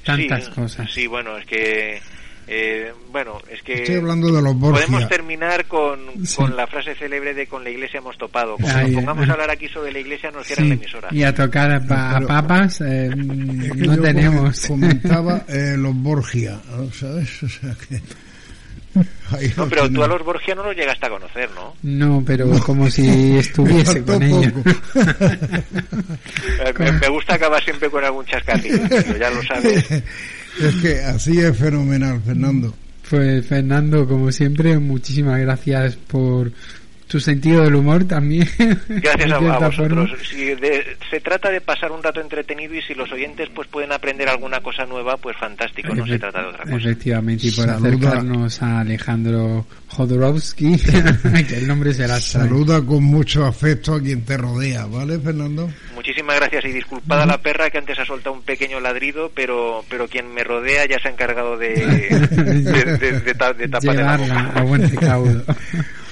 [SPEAKER 1] Tantas cosas.
[SPEAKER 6] Sí, bueno, es que eh, bueno, es que
[SPEAKER 2] Estoy hablando de los
[SPEAKER 6] podemos terminar con, con, la frase célebre de con la iglesia hemos topado. Como nos pongamos a hablar aquí sobre la iglesia nos cierran la emisora.
[SPEAKER 1] Y a tocar a, papas eh, no tenemos.
[SPEAKER 2] Comentaba eh, los Borgia, ¿sabes? O sea que...
[SPEAKER 6] No, pero tú a los Borgia no los llegaste a conocer, ¿no?
[SPEAKER 1] No, pero como si estuviese con ellos.
[SPEAKER 6] me, gusta acabar siempre con algún chascarrillo, ya lo sabes.
[SPEAKER 2] Es que así es fenomenal, Fernando.
[SPEAKER 1] Pues Fernando, como siempre, muchísimas gracias por tu sentido del humor también.
[SPEAKER 6] Gracias a, vosotros. Si se trata de pasar un rato entretenido y si los oyentes pues pueden aprender alguna cosa nueva, pues fantástico, no se trata de otra cosa.
[SPEAKER 1] Efectivamente, y por acercarnos a Alejandro Jodorowsky, que el nombre será
[SPEAKER 2] Saluda con mucho afecto a quien te rodea, ¿vale, Fernando?
[SPEAKER 6] Muchísimas gracias y disculpada la perra que antes ha soltado un pequeño ladrido, pero pero quien me rodea ya se ha encargado de, de, de, tapar
[SPEAKER 1] a buen recaudo.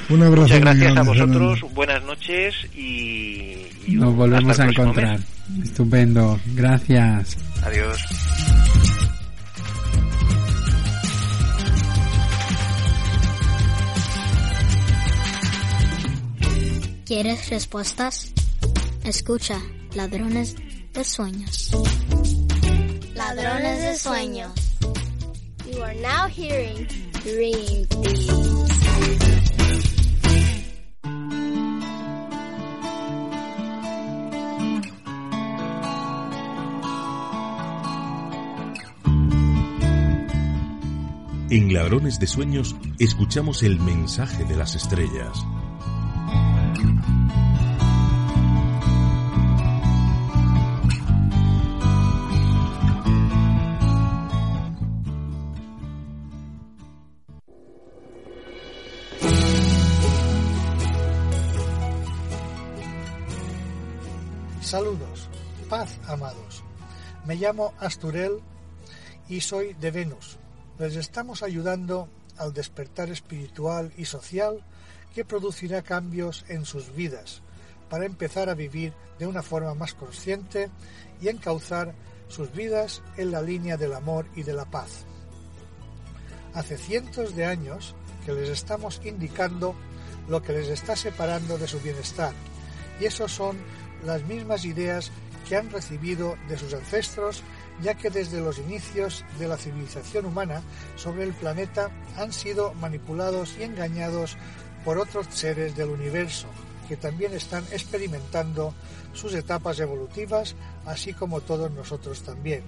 [SPEAKER 2] Un abrazo.
[SPEAKER 6] Muchas gracias a vosotros, buenas noches y,
[SPEAKER 1] nos volvemos a encontrar. Estupendo, gracias.
[SPEAKER 6] Adiós.
[SPEAKER 7] ¿Quieres respuestas? Escucha, ladrones de sueños. Ladrones de sueños. You are now hearing Dream
[SPEAKER 3] En Ladrones de Sueños escuchamos el mensaje de las estrellas.
[SPEAKER 8] Saludos, paz amados. Me llamo Asturel y soy de Venus, les estamos ayudando al despertar espiritual y social que producirá cambios en sus vidas para empezar a vivir de una forma más consciente y encauzar sus vidas en la línea del amor y de la paz. Hace cientos de años que les estamos indicando lo que les está separando de su bienestar y eso son las mismas ideas que han recibido de sus ancestros ya que desde los inicios de la civilización humana sobre el planeta han sido manipulados y engañados por otros seres del universo, que también están experimentando sus etapas evolutivas, así como todos nosotros también.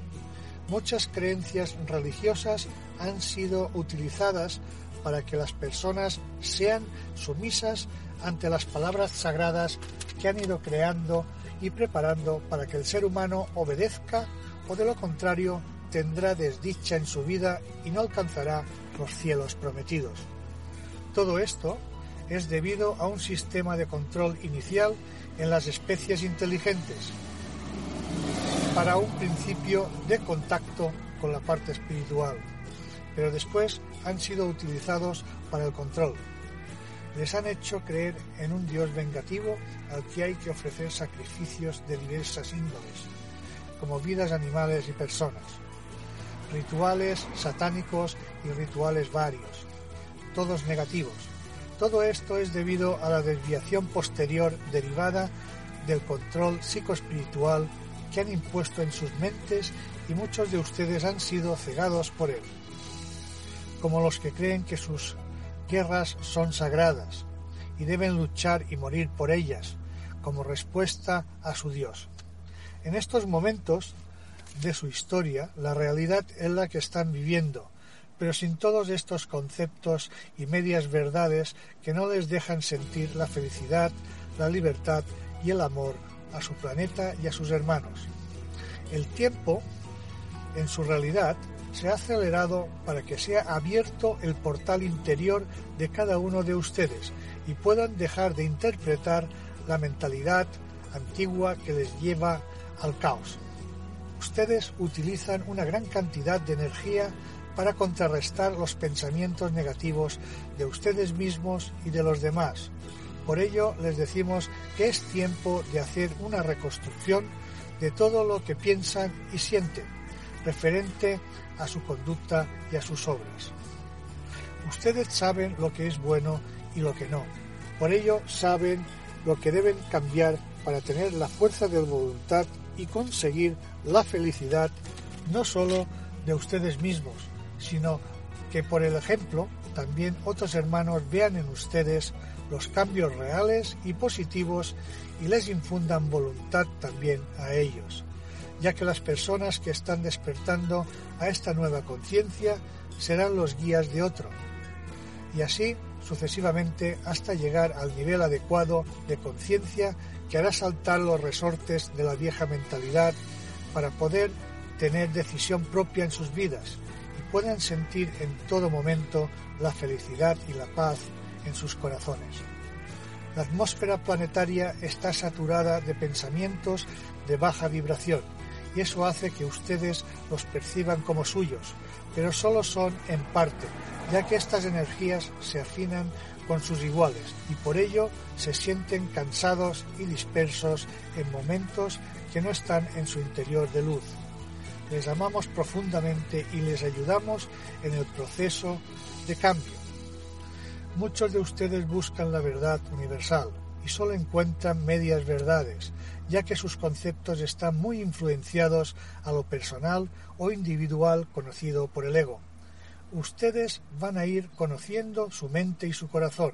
[SPEAKER 8] Muchas creencias religiosas han sido utilizadas para que las personas sean sumisas ante las palabras sagradas que han ido creando y preparando para que el ser humano obedezca o de lo contrario tendrá desdicha en su vida y no alcanzará los cielos prometidos. Todo esto es debido a un sistema de control inicial en las especies inteligentes para un principio de contacto con la parte espiritual, pero después han sido utilizados para el control. Les han hecho creer en un Dios vengativo al que hay que ofrecer sacrificios de diversas índoles, como vidas animales y personas, rituales satánicos y rituales varios, todos negativos. Todo esto es debido a la desviación posterior derivada del control psicoespiritual que han impuesto en sus mentes y muchos de ustedes han sido cegados por él, como los que creen que sus guerras son sagradas y deben luchar y morir por ellas como respuesta a su Dios. En estos momentos de su historia, la realidad es la que están viviendo, pero sin todos estos conceptos y medias verdades que no les dejan sentir la felicidad, la libertad y el amor a su planeta y a sus hermanos. El tiempo, en su realidad, se ha acelerado para que sea abierto el portal interior de cada uno de ustedes y puedan dejar de interpretar la mentalidad antigua que les lleva al caos. Ustedes utilizan una gran cantidad de energía para contrarrestar los pensamientos negativos de ustedes mismos y de los demás. Por ello les decimos que es tiempo de hacer una reconstrucción de todo lo que piensan y sienten referente a su conducta y a sus obras. Ustedes saben lo que es bueno y lo que no. Por ello saben lo que deben cambiar para tener la fuerza de voluntad y conseguir la felicidad no solo de ustedes mismos, sino que por el ejemplo también otros hermanos vean en ustedes los cambios reales y positivos y les infundan voluntad también a ellos, ya que las personas que están despertando a esta nueva conciencia serán los guías de otro, y así sucesivamente hasta llegar al nivel adecuado de conciencia que hará saltar los resortes de la vieja mentalidad para poder tener decisión propia en sus vidas y puedan sentir en todo momento la felicidad y la paz en sus corazones. La atmósfera planetaria está saturada de pensamientos de baja vibración y eso hace que ustedes los perciban como suyos, pero solo son en parte, ya que estas energías se afinan con sus iguales y por ello se sienten cansados y dispersos en momentos que no están en su interior de luz. Les amamos profundamente y les ayudamos en el proceso de cambio. Muchos de ustedes buscan la verdad universal y solo encuentran medias verdades, ya que sus conceptos están muy influenciados a lo personal o individual conocido por el ego. Ustedes van a ir conociendo su mente y su corazón,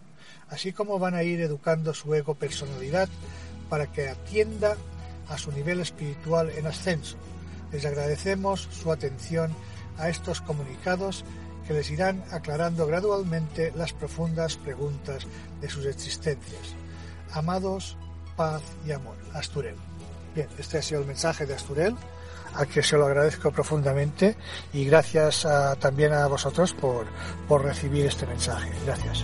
[SPEAKER 8] así como van a ir educando su ego personalidad para que atienda a su nivel espiritual en ascenso. Les agradecemos su atención a estos comunicados que les irán aclarando gradualmente las profundas preguntas de sus existencias. Amados, paz y amor. Asturel. Bien, este ha sido el mensaje de Asturel, a que se lo agradezco profundamente y gracias también a vosotros por, por recibir este mensaje. Gracias.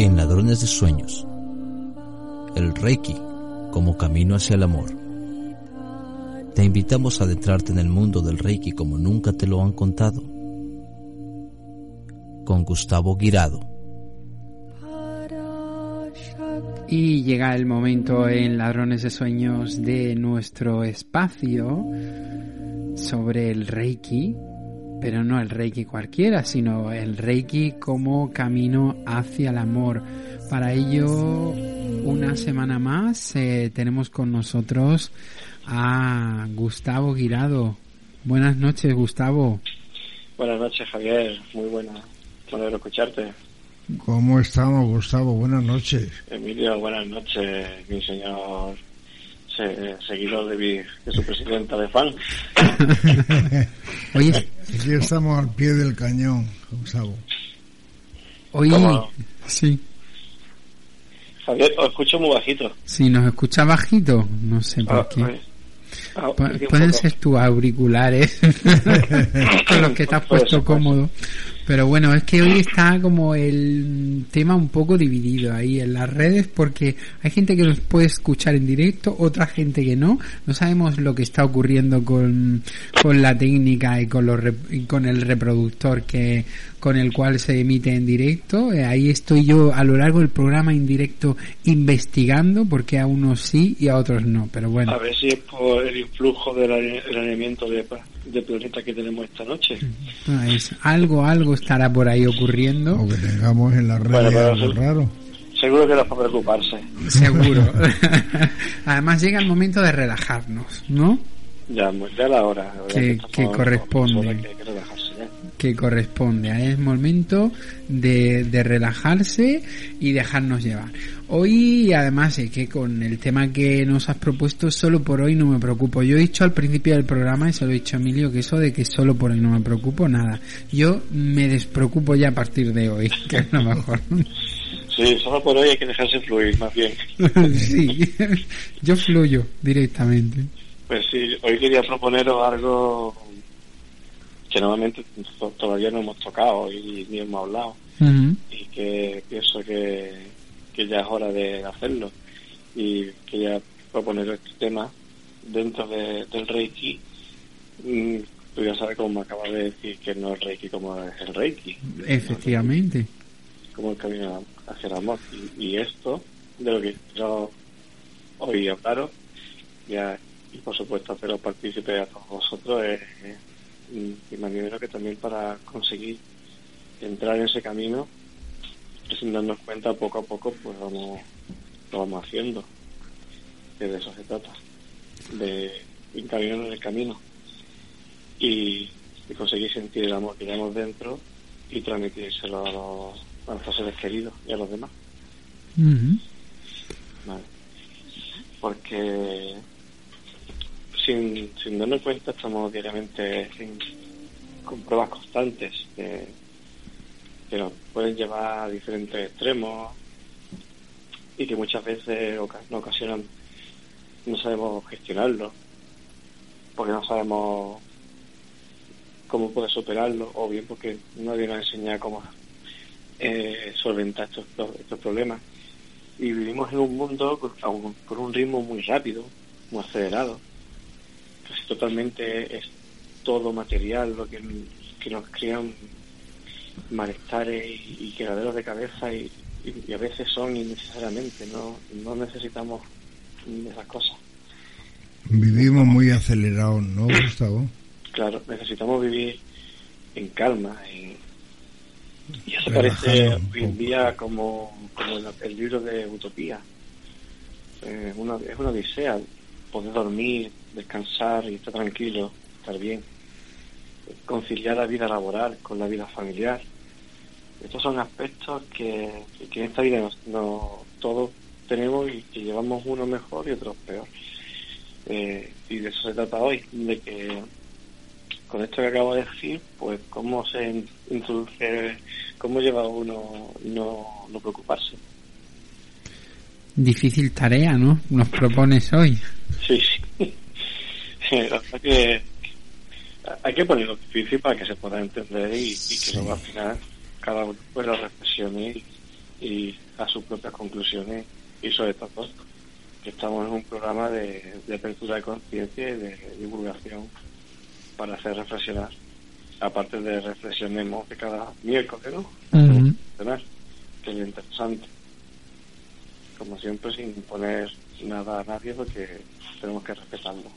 [SPEAKER 4] En Ladrones de Sueños, el Reiki como camino hacia el amor. Te invitamos a adentrarte en el mundo del Reiki como nunca te lo han contado. Con Gustavo Guirado.
[SPEAKER 1] Y llega el momento en Ladrones de Sueños de nuestro espacio sobre el Reiki, pero no el Reiki cualquiera, sino el Reiki como camino hacia el amor. Para ello, una semana más eh, tenemos con nosotros a Gustavo Guirado. Buenas noches, Gustavo.
[SPEAKER 9] Buenas noches, Javier. Muy buena. Bueno escucharte.
[SPEAKER 2] ¿Cómo estamos, Gustavo? Buenas noches.
[SPEAKER 9] Emilio, buenas noches, mi señor seguidor de, mi, de su presidenta de fan.
[SPEAKER 2] Oye, aquí estamos al pie del cañón, Gustavo.
[SPEAKER 1] Oye, sí.
[SPEAKER 9] Javier, os escucho muy bajito.
[SPEAKER 1] Sí, nos escucha bajito, no sé por
[SPEAKER 9] Ah,
[SPEAKER 1] qué.
[SPEAKER 9] pues, ah,
[SPEAKER 1] Pueden ser tus auriculares con los que
[SPEAKER 9] Puede
[SPEAKER 1] puesto cómodo. Pero bueno, es que hoy está como el tema un poco dividido ahí en las redes porque hay gente que nos puede escuchar en directo, otra gente que no. No sabemos lo que está ocurriendo con, con la técnica y con, los y con el reproductor que con el cual se emite en directo. Eh, ahí estoy yo a lo largo del programa en directo investigando porque a unos sí y a otros no. Pero bueno.
[SPEAKER 9] A ver si es por el influjo del alineamiento de, planeta que tenemos esta noche.
[SPEAKER 1] Ah, es- algo, algo estará por ahí ocurriendo.
[SPEAKER 2] O que tengamos en las redes
[SPEAKER 9] Bueno, pero
[SPEAKER 2] algo
[SPEAKER 9] sí.
[SPEAKER 2] raro.
[SPEAKER 9] Seguro que no es para preocuparse.
[SPEAKER 1] Seguro. Además llega el momento de relajarnos, ¿no?
[SPEAKER 9] Ya, ya la hora. la
[SPEAKER 1] Que- corresponde.
[SPEAKER 9] hora que que.
[SPEAKER 1] Que corresponde. Es momento de, de relajarse y dejarnos llevar. Hoy, además, es que con el tema que nos has propuesto, solo por hoy no me preocupo. Yo he dicho al principio del programa, y se lo he dicho a Emilio, que eso de que solo por hoy no me preocupo, nada. Yo me despreocupo ya a partir de hoy, que es lo mejor.
[SPEAKER 9] Sí, solo por hoy hay que dejarse fluir, más bien.
[SPEAKER 1] sí, yo fluyo directamente.
[SPEAKER 9] Pues sí, hoy quería proponeros algo que normalmente to- todavía no hemos tocado y ni hemos hablado. Y que pienso que, que ya es hora de hacerlo. Y quería proponer este tema dentro de- del Reiki. Mm, tú ya sabes como me acabas de decir que no es Reiki como es el Reiki.
[SPEAKER 1] Efectivamente.
[SPEAKER 9] como el camino hacia el amor. Y, y esto de lo que quiero hoy hablaros ya, y por supuesto haceros partícipe a todos vosotros es, es, y ni menos que también para conseguir entrar en ese camino que sin darnos cuenta poco a poco pues vamos lo vamos haciendo que de eso se trata de encaminarnos en el camino y, y conseguir sentir el amor que llevamos dentro y transmitírselo a, los, a nuestros seres queridos y a los demás
[SPEAKER 1] Ujú.
[SPEAKER 9] Vale. Porque sin, sin darnos cuenta estamos diariamente en- con pruebas constantes que, que nos pueden llevar a diferentes extremos y que muchas veces nos ocasionan no sabemos gestionarlo porque no sabemos cómo poder superarlo o bien porque nadie nos enseña cómo eh, solventar estos, estos problemas y vivimos en un mundo con, con un ritmo muy rápido, muy acelerado. Totalmente es todo material lo que, que nos crean malestares y, y quedaderos de cabeza y, y y, a veces son innecesariamente, no, no necesitamos esas cosas.
[SPEAKER 2] Vivimos muy acelerados, ¿no, Gustavo?
[SPEAKER 9] Claro, necesitamos vivir en calma. Y, y eso parece hoy en día como, como el, libro de Utopía. Eh, una, es una odisea poder dormir, descansar y estar tranquilo, estar bien. Conciliar la vida laboral con la vida familiar. Estos son aspectos que, que en esta vida no, todos tenemos y que llevamos uno mejor y otro peor. Eh, y de eso se trata hoy, de que con esto que acabo de decir, pues cómo se introduce, cómo lleva uno no, no preocuparse.
[SPEAKER 1] Difícil tarea, ¿no? Nos propones hoy.
[SPEAKER 9] Sí, sí. que hay que ponerlo difícil para que se pueda entender y, que luego al final cada uno pues lo reflexione y, a sus propias conclusiones y sobre todo que estamos en un programa de, apertura de conciencia y de divulgación para hacer reflexionar aparte de reflexionemos de cada miércoles ¿no? que es interesante como siempre sin poner nada a nadie porque tenemos que respetarlo.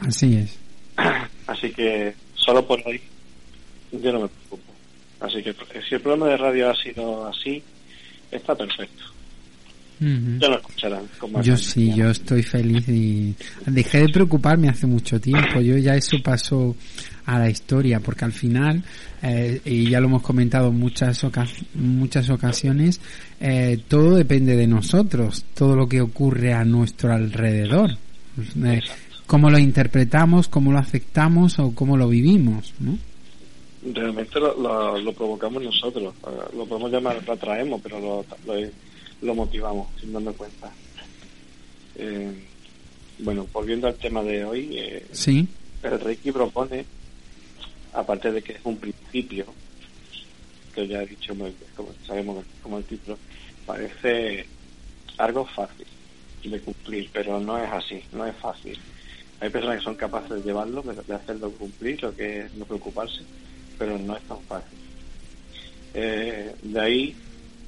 [SPEAKER 1] Así es.
[SPEAKER 9] Así que solo por hoy yo no me preocupo. Así que si el programa de radio ha sido así está perfecto. Ya lo escucharán.
[SPEAKER 1] yo sí, yo estoy feliz y dejé de preocuparme hace mucho tiempo. Yo ya eso pasó a la historia porque al final, eh, y ya lo hemos comentado muchas, muchas ocasiones, eh, todo depende de nosotros, todo lo que ocurre a nuestro alrededor. Eh, cómo lo interpretamos, cómo lo aceptamos o cómo lo vivimos, ¿no?
[SPEAKER 9] Realmente lo, lo, provocamos nosotros, lo podemos llamar, lo atraemos, pero lo, lo lo motivamos, sin darme cuenta. Eh, bueno, volviendo al tema de hoy, eh,
[SPEAKER 1] ¿Sí?
[SPEAKER 9] el Reiki propone, aparte de que es un principio, que ya he dicho, como sabemos como el título, parece algo fácil de cumplir, pero no es así, no es fácil. Hay personas que son capaces de llevarlo, de hacerlo cumplir, lo que es no preocuparse, pero no es tan fácil. Eh, de ahí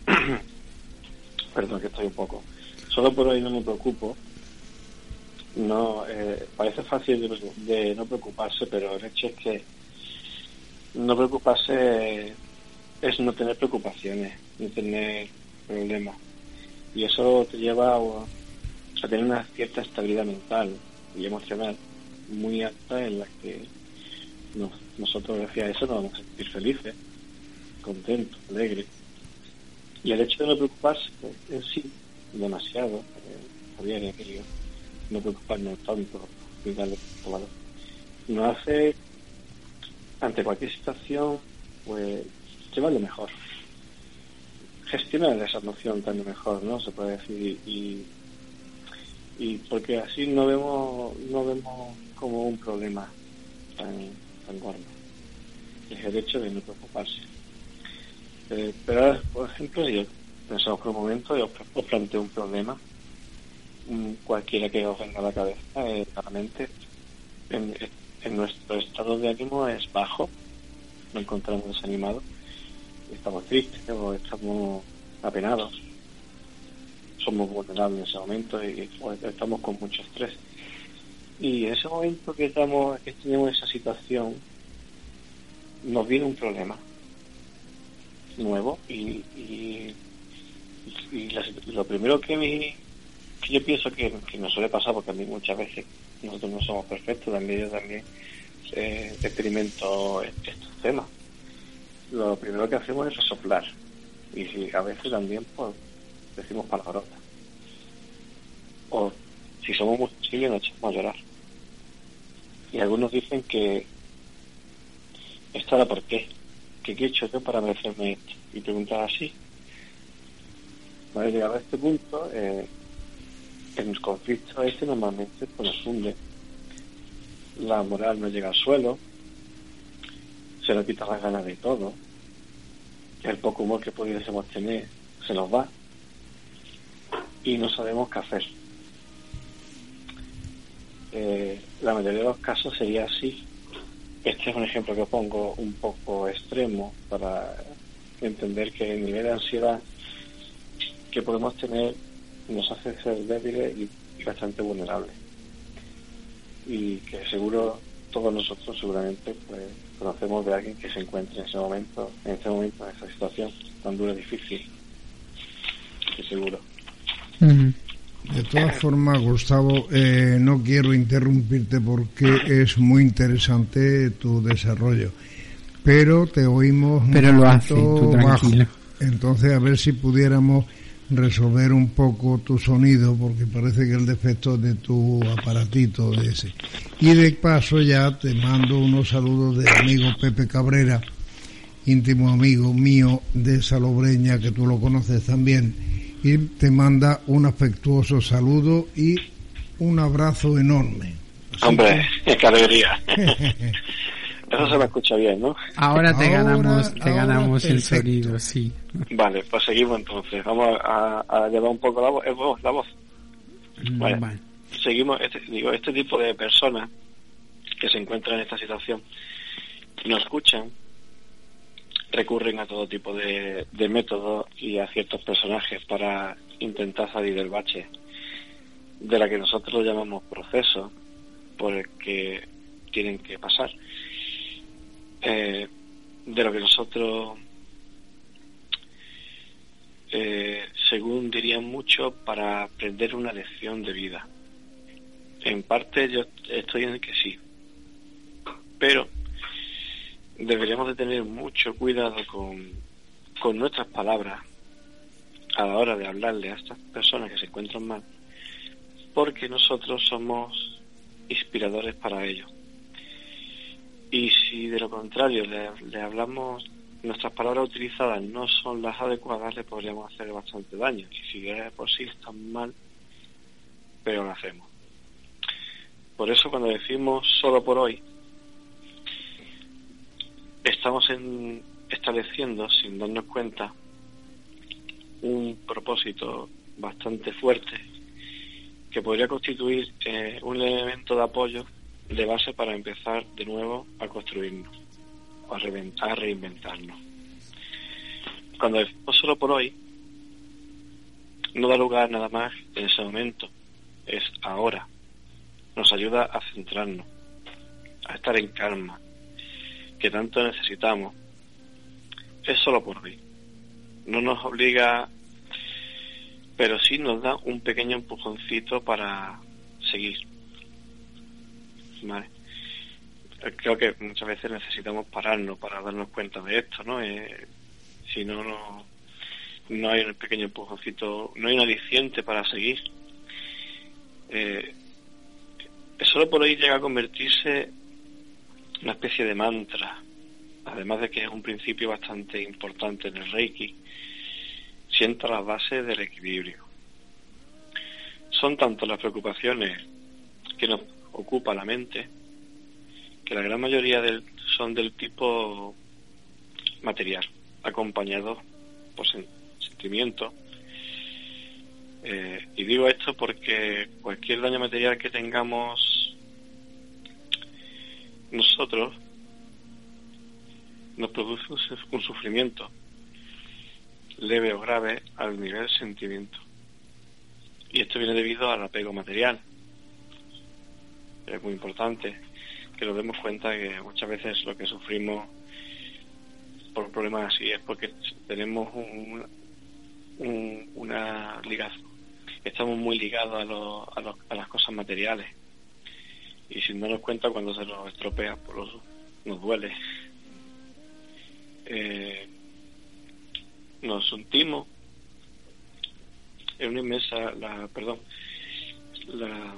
[SPEAKER 9] perdón que estoy un poco. Solo por hoy no me preocupo. No, eh, parece fácil de, no preocuparse, pero el hecho es que no preocuparse es no tener preocupaciones, no tener problemas. Y eso te lleva a, tener una cierta estabilidad mental y emocional muy alta en la que nosotros, decía eso, nos vamos a sentir felices, contentos, alegres y el hecho de no preocuparse en sí, demasiado, eh, Javier Emilio, no preocuparnos tanto valor, nos hace, ante cualquier situación, pues llevarlo mejor. Gestionar esa emoción también mejor, ¿no? Se puede decir. Y, y porque así no vemos, no vemos como un problema tan, tan gordo. Es el hecho de no preocuparse. Eh, pero por ejemplo, yo pensamos por un momento, yo os planteo un problema, mm, cualquiera que os venga a la cabeza, eh, en, nuestro estado de ánimo es bajo, nos encontramos desanimados, estamos tristes o estamos apenados, somos vulnerables en ese momento y estamos con mucho estrés. Y en ese momento que estamos, que tenemos esa situación, nos viene un problema nuevo y, y, lo primero que, me, que yo pienso que, que, nos suele pasar, porque a mí muchas veces nosotros no somos perfectos, también yo también experimento estos temas. Lo primero que hacemos es resoplar y a veces también pues decimos palabrotas. O si somos muy sensibles nos echamos a llorar. Y algunos dicen que esto era por qué, ¿qué he hecho yo para merecerme esto? Y preguntar así. Vale, llegado a este punto, eh, en el conflicto este normalmente pues, nos hunde. La moral no llega al suelo, se nos quita las ganas de todo, el poco humor que pudiésemos tener se nos va y no sabemos qué hacer. Eh, la mayoría de los casos sería así este es un ejemplo que pongo un poco extremo para entender que el nivel de ansiedad que podemos tener nos hace ser débiles y, bastante vulnerables. Y que seguro todos nosotros seguramente pues conocemos de alguien que se encuentre en ese momento, en este momento, en esa situación tan dura y difícil. Que seguro.
[SPEAKER 2] De todas formas, Gustavo, eh, no quiero interrumpirte porque es muy interesante tu desarrollo, pero te oímos
[SPEAKER 1] pero lo hace, tú tranquilo.
[SPEAKER 2] Entonces, a ver si pudiéramos resolver un poco tu sonido, porque parece que el defecto es de tu aparatito de ese. Y de paso ya te mando unos saludos de amigo Pepe Cabrera, íntimo amigo mío de Salobreña, que tú lo conoces también, y te manda un afectuoso saludo y un abrazo enorme.
[SPEAKER 9] Hombre, qué alegría. Eso se me escucha bien, ¿no?
[SPEAKER 1] Ahora te ganamos, te ganamos el sonido, sí.
[SPEAKER 9] Vale, pues seguimos entonces. Vamos a, llevar un poco la voz. Eh, la voz. Mm, vale. Seguimos, este, digo, este tipo de personas que se encuentran en esta situación no escuchan, recurren a todo tipo de, de métodos y a ciertos personajes para intentar salir del bache de la que nosotros llamamos proceso por el que tienen que pasar eh, de lo que nosotros, eh, según dirían mucho, para aprender una lección de vida. En parte yo estoy en que sí, pero deberíamos de tener mucho cuidado con, con nuestras palabras a la hora de hablarle a estas personas que se encuentran mal, porque nosotros somos inspiradores para ellos. Y si de lo contrario le, hablamos, nuestras palabras utilizadas no son las adecuadas, le podríamos hacer bastante daño. Y si es por sí tan mal, pero lo hacemos. Por eso cuando decimos solo por hoy, estamos en, estableciendo, sin darnos cuenta, un propósito bastante fuerte que podría constituir eh, un elemento de apoyo de base para empezar de nuevo a construirnos, a, reinventarnos. Cuando decimos solo por hoy, no da lugar nada más en ese momento, es ahora. Nos ayuda a centrarnos, a estar en calma, que tanto necesitamos. Es solo por hoy. No nos obliga, pero sí nos da un pequeño empujoncito para seguir Creo que muchas veces necesitamos pararnos para darnos cuenta de esto, ¿no? Eh, si no, no, no hay un pequeño empujoncito, no hay un aliciente para seguir. Eh, solo por ahí llega a convertirse una especie de mantra, además de que es un principio bastante importante en el Reiki, sienta las bases del equilibrio. Son tanto las preocupaciones que nos ocupa la mente, que la gran mayoría son del tipo material, acompañado por sentimientos. Eh, y digo esto porque cualquier daño material que tengamos nosotros nos produce un sufrimiento leve o grave al nivel sentimiento. Y esto viene debido al apego material es muy importante que nos demos cuenta que muchas veces lo que sufrimos por problemas así es porque tenemos un, una ligación, estamos muy ligados a, a, las cosas materiales. Y sin darnos cuenta cuando se nos estropea por nos duele. Eh, nos sentimos en una inmensa la perdón la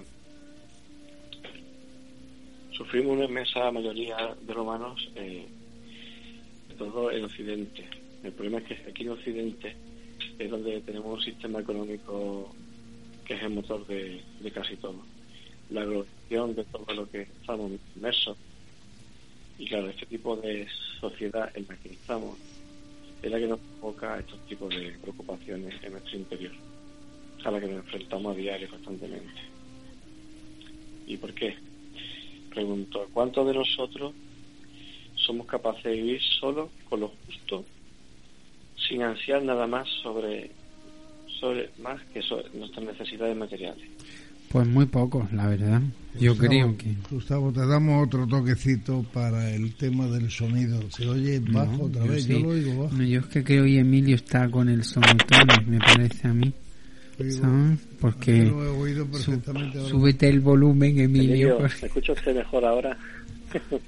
[SPEAKER 9] sufrimos una inmensa mayoría de romanos, eh, todo en Occidente. El problema es que aquí en Occidente es donde tenemos un sistema económico que es el motor de, casi todo. La globalización de todo lo que estamos inmersos. Y claro, este tipo de sociedad en la que estamos es la que nos provoca estos tipos de preocupaciones en nuestro interior, a la que nos enfrentamos a diario constantemente. ¿Y por qué? Preguntó, ¿cuántos de nosotros somos capaces de vivir solo con lo justo, sin ansiar nada más sobre sobre más que sobre nuestras necesidades materiales.
[SPEAKER 1] Pues muy poco, la verdad. Yo creo que...
[SPEAKER 2] Gustavo, te damos otro toquecito para el tema del sonido. ¿Se oye bajo otra vez? Yo lo oigo bajo.
[SPEAKER 1] No, yo es que creo que Emilio está con el sonotone, me parece a mí. ¿Sabes? Porque súbete el volumen, Emilio,
[SPEAKER 9] Emilio,
[SPEAKER 1] por-
[SPEAKER 9] ¿me escucha usted mejor ahora?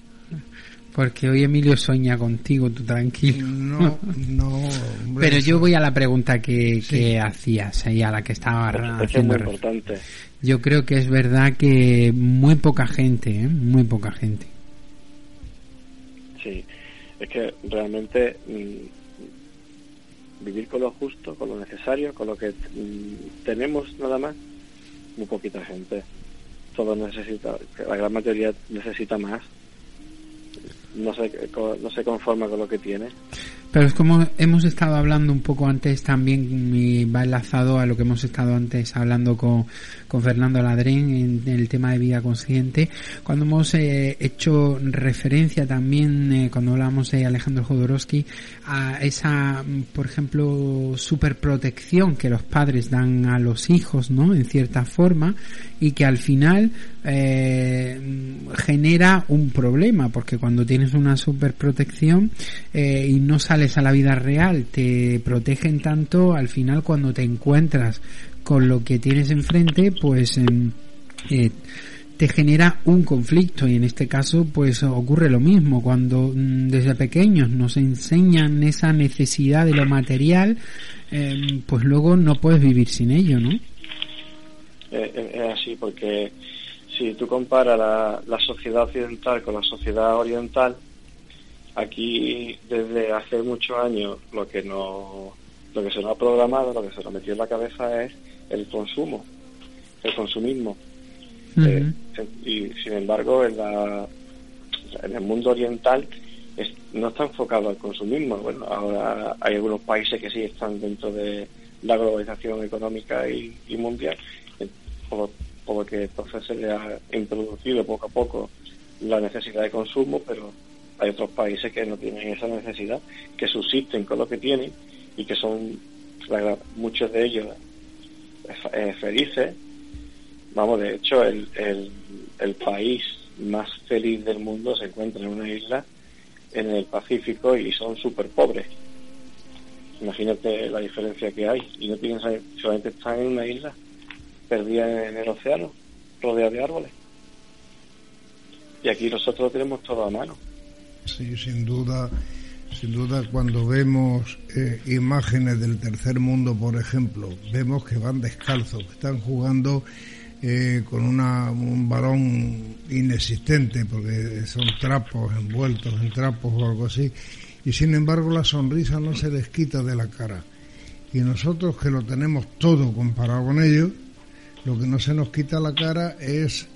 [SPEAKER 1] porque hoy Emilio sueña contigo, tú tranquilo.
[SPEAKER 2] No, no, hombre,
[SPEAKER 1] Pero yo voy a la pregunta que,
[SPEAKER 2] Sí.
[SPEAKER 1] que hacías y a la que estaba
[SPEAKER 9] Porque es muy
[SPEAKER 1] haciendo
[SPEAKER 9] importante.
[SPEAKER 1] Yo creo que es verdad que muy poca gente, ¿eh? muy poca gente.
[SPEAKER 9] Sí, es que realmente mm, vivir con lo justo, con lo necesario, con lo que mm, tenemos nada más, muy poquita gente. Todo necesita, la gran mayoría necesita más. No se, no se conforma con lo que tiene.
[SPEAKER 1] Pero es como hemos estado hablando un poco antes también, y va enlazado a lo que hemos estado antes hablando con, con Fernando Ladrén en, el tema de vida consciente, cuando hemos eh, hecho referencia también, eh, cuando hablamos de Alejandro Jodorowsky, a esa, por ejemplo, superprotección que los padres dan a los hijos, ¿no? En cierta forma, y que al final eh, genera un problema, porque cuando tienes una superprotección y no a la vida real, te protegen tanto, al final cuando te encuentras con lo que tienes enfrente, pues em, eh, te genera un conflicto y en este caso pues ocurre lo mismo cuando mm, desde pequeños nos enseñan esa necesidad de lo material em, pues luego no puedes vivir sin ello ¿no?
[SPEAKER 9] Eh, eh, es así, porque si tú comparas la sociedad occidental con la sociedad oriental, aquí desde hace muchos años lo que no, lo que se nos ha programado, lo que se nos metió en la cabeza es el consumo, el consumismo. Eh, y sin embargo en, la, en el mundo oriental es- no está enfocado al consumismo. Bueno, ahora hay algunos países que sí están dentro de la globalización económica y, y mundial, eh, por, por lo que entonces se le ha introducido poco a poco la necesidad de consumo, pero hay otros países que no tienen esa necesidad, que subsisten con lo que tienen y que son muchos de ellos eh, felices Vamos, de hecho, el, el, el país más feliz del mundo se encuentra en una isla en el Pacífico y son súper pobres. Imagínate la diferencia que hay. Y no tienen solamente están en una isla perdida en el océano, rodeada de árboles. Y aquí nosotros lo tenemos todo a mano.
[SPEAKER 2] Sí, sin duda, sin duda cuando vemos eh, imágenes del tercer mundo, por ejemplo, vemos que van descalzos, que están jugando eh, con una, un balón inexistente, porque son trapos envueltos en trapos o algo así, y sin embargo la sonrisa no se les quita de la cara. Y nosotros que lo tenemos todo comparado con ellos, lo que no se nos quita la cara es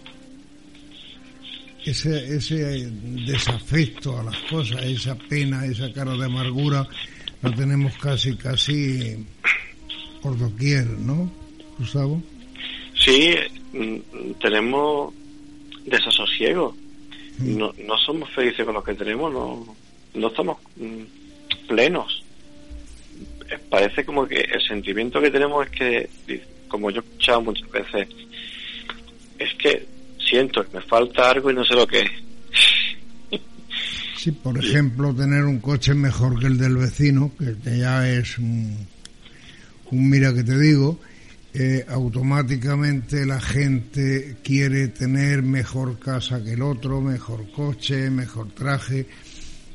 [SPEAKER 2] ese, ese desafecto a las cosas, esa pena, esa cara de amargura, la tenemos casi, casi por doquier, ¿no, Gustavo?
[SPEAKER 9] Sí, mm, tenemos desasosiego. No, no somos felices con lo que tenemos, no, no estamos mm, plenos. Parece como que el sentimiento que tenemos es que, como yo he escuchado muchas veces, es que siento que me falta algo y no sé lo que es.
[SPEAKER 2] Sí, por ejemplo, tener un coche mejor que el del vecino, que ya es un, mira que te digo, eh, automáticamente la gente quiere tener mejor casa que el otro, mejor coche, mejor traje.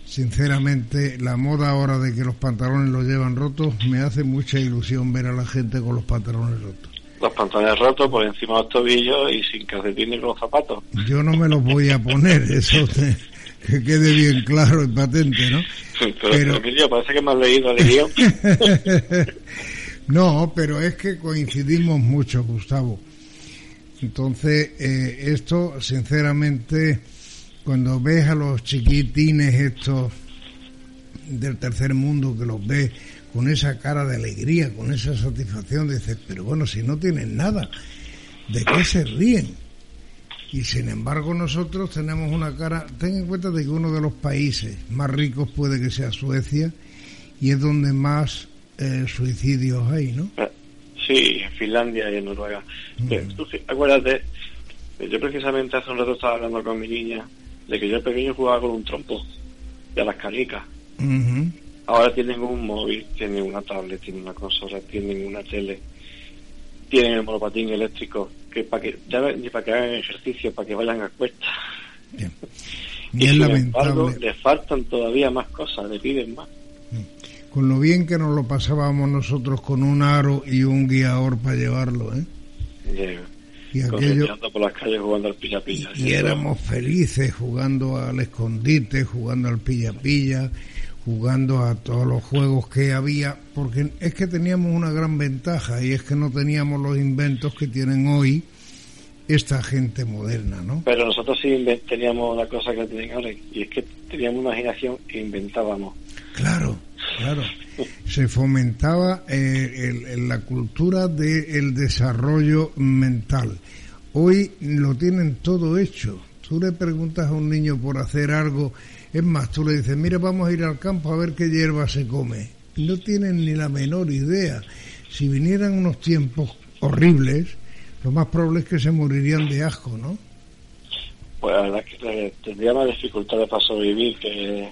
[SPEAKER 2] Sinceramente, la moda ahora de que los pantalones los llevan rotos me hace mucha ilusión ver a la gente con los pantalones rotos.
[SPEAKER 9] Los pantalones rotos por encima de los tobillos y sin calcetines con los zapatos.
[SPEAKER 2] Yo no me los voy a poner, eso te- que quede bien claro y patente, ¿no?
[SPEAKER 9] Pero,
[SPEAKER 2] Pero-
[SPEAKER 9] Emilio, parece que me has leído el guion.
[SPEAKER 2] no, pero es que coincidimos mucho, Gustavo. Entonces, eh, esto, sinceramente, cuando ves a los chiquitines estos del tercer mundo, que los ves con esa cara de alegría, con esa satisfacción, dices, pero bueno, si no tienen nada, ¿de qué se ríen? Y sin embargo nosotros tenemos una cara, ten en cuenta de que uno de los países más ricos puede que sea Suecia y es donde más eh, suicidios hay, ¿no?
[SPEAKER 9] Eh, Sí, en Finlandia y en Noruega. Tú fi- acuérdate, eh, yo precisamente hace un rato estaba hablando con mi niña de que yo pequeño jugaba con un trompo y a las canicas.
[SPEAKER 2] Ujú.
[SPEAKER 9] Ahora tienen un móvil, tienen una tablet, tienen una consola, tienen una tele, tienen el monopatín eléctrico, que para que ya ni para que hagan ejercicio, para que vayan a cuestas.
[SPEAKER 2] Y es
[SPEAKER 9] sin
[SPEAKER 2] lamentable.
[SPEAKER 9] embargo, les faltan todavía más cosas, le piden más.
[SPEAKER 2] Con lo bien que nos lo pasábamos nosotros con un aro y un guiador para llevarlo, ¿eh?
[SPEAKER 9] Llega.
[SPEAKER 2] Y aquello,
[SPEAKER 9] por las calles jugando al pilla-pilla.
[SPEAKER 2] y éramos felices jugando al escondite, jugando al pilla-pilla, jugando a todos los juegos que había, porque es que teníamos una gran ventaja y es que no teníamos los inventos que tienen hoy esta gente moderna, ¿no?
[SPEAKER 9] Pero nosotros sí teníamos una cosa que tienen ahora, y es que teníamos imaginación e inventábamos.
[SPEAKER 2] Claro, claro. Se fomentaba eh, el- el- la cultura del desarrollo mental. Hoy lo tienen todo hecho. Tú le preguntas a un niño por hacer algo, es más, tú le dices, mira, vamos a ir al campo a ver qué hierba se come. No tienen ni la menor idea. Si vinieran unos tiempos horribles, lo más probable es que se morirían de asco, ¿no?
[SPEAKER 9] Pues la verdad es que eh, tendría más dificultades para sobrevivir que,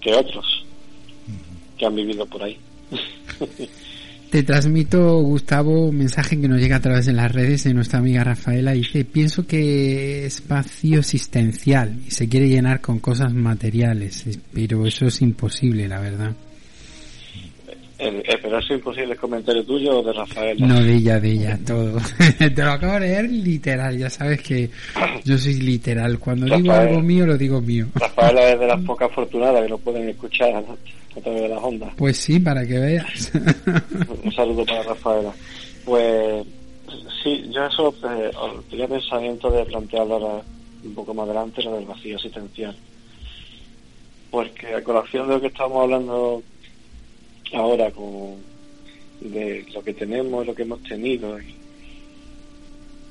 [SPEAKER 9] que otros que han vivido por ahí.
[SPEAKER 1] Te transmito, Gustavo, un mensaje que nos llega a través de las redes de nuestra amiga Rafaela. Dice, pienso que es vacío existencial y se quiere llenar con cosas materiales, es- pero eso es imposible, la verdad.
[SPEAKER 9] Eh, eh, pero eso es imposible, ¿es comentario tuyo o de Rafael?
[SPEAKER 1] No, de ella, de ella, todo. Te lo acabo de leer literal, ya sabes que yo soy literal. Cuando digo
[SPEAKER 9] Rafael.
[SPEAKER 1] algo mío, lo digo mío.
[SPEAKER 9] Rafaela es de las pocas afortunadas que no pueden escuchar a, a través de las ondas.
[SPEAKER 1] Pues sí, para que veas.
[SPEAKER 9] Un saludo para Rafaela. Pues sí, yo eso eh, tenía pensamiento de plantearlo ahora un poco más adelante, lo del vacío asistencial. Porque a colación de lo que estamos hablando ahora, con, de lo que tenemos, lo que hemos tenido, y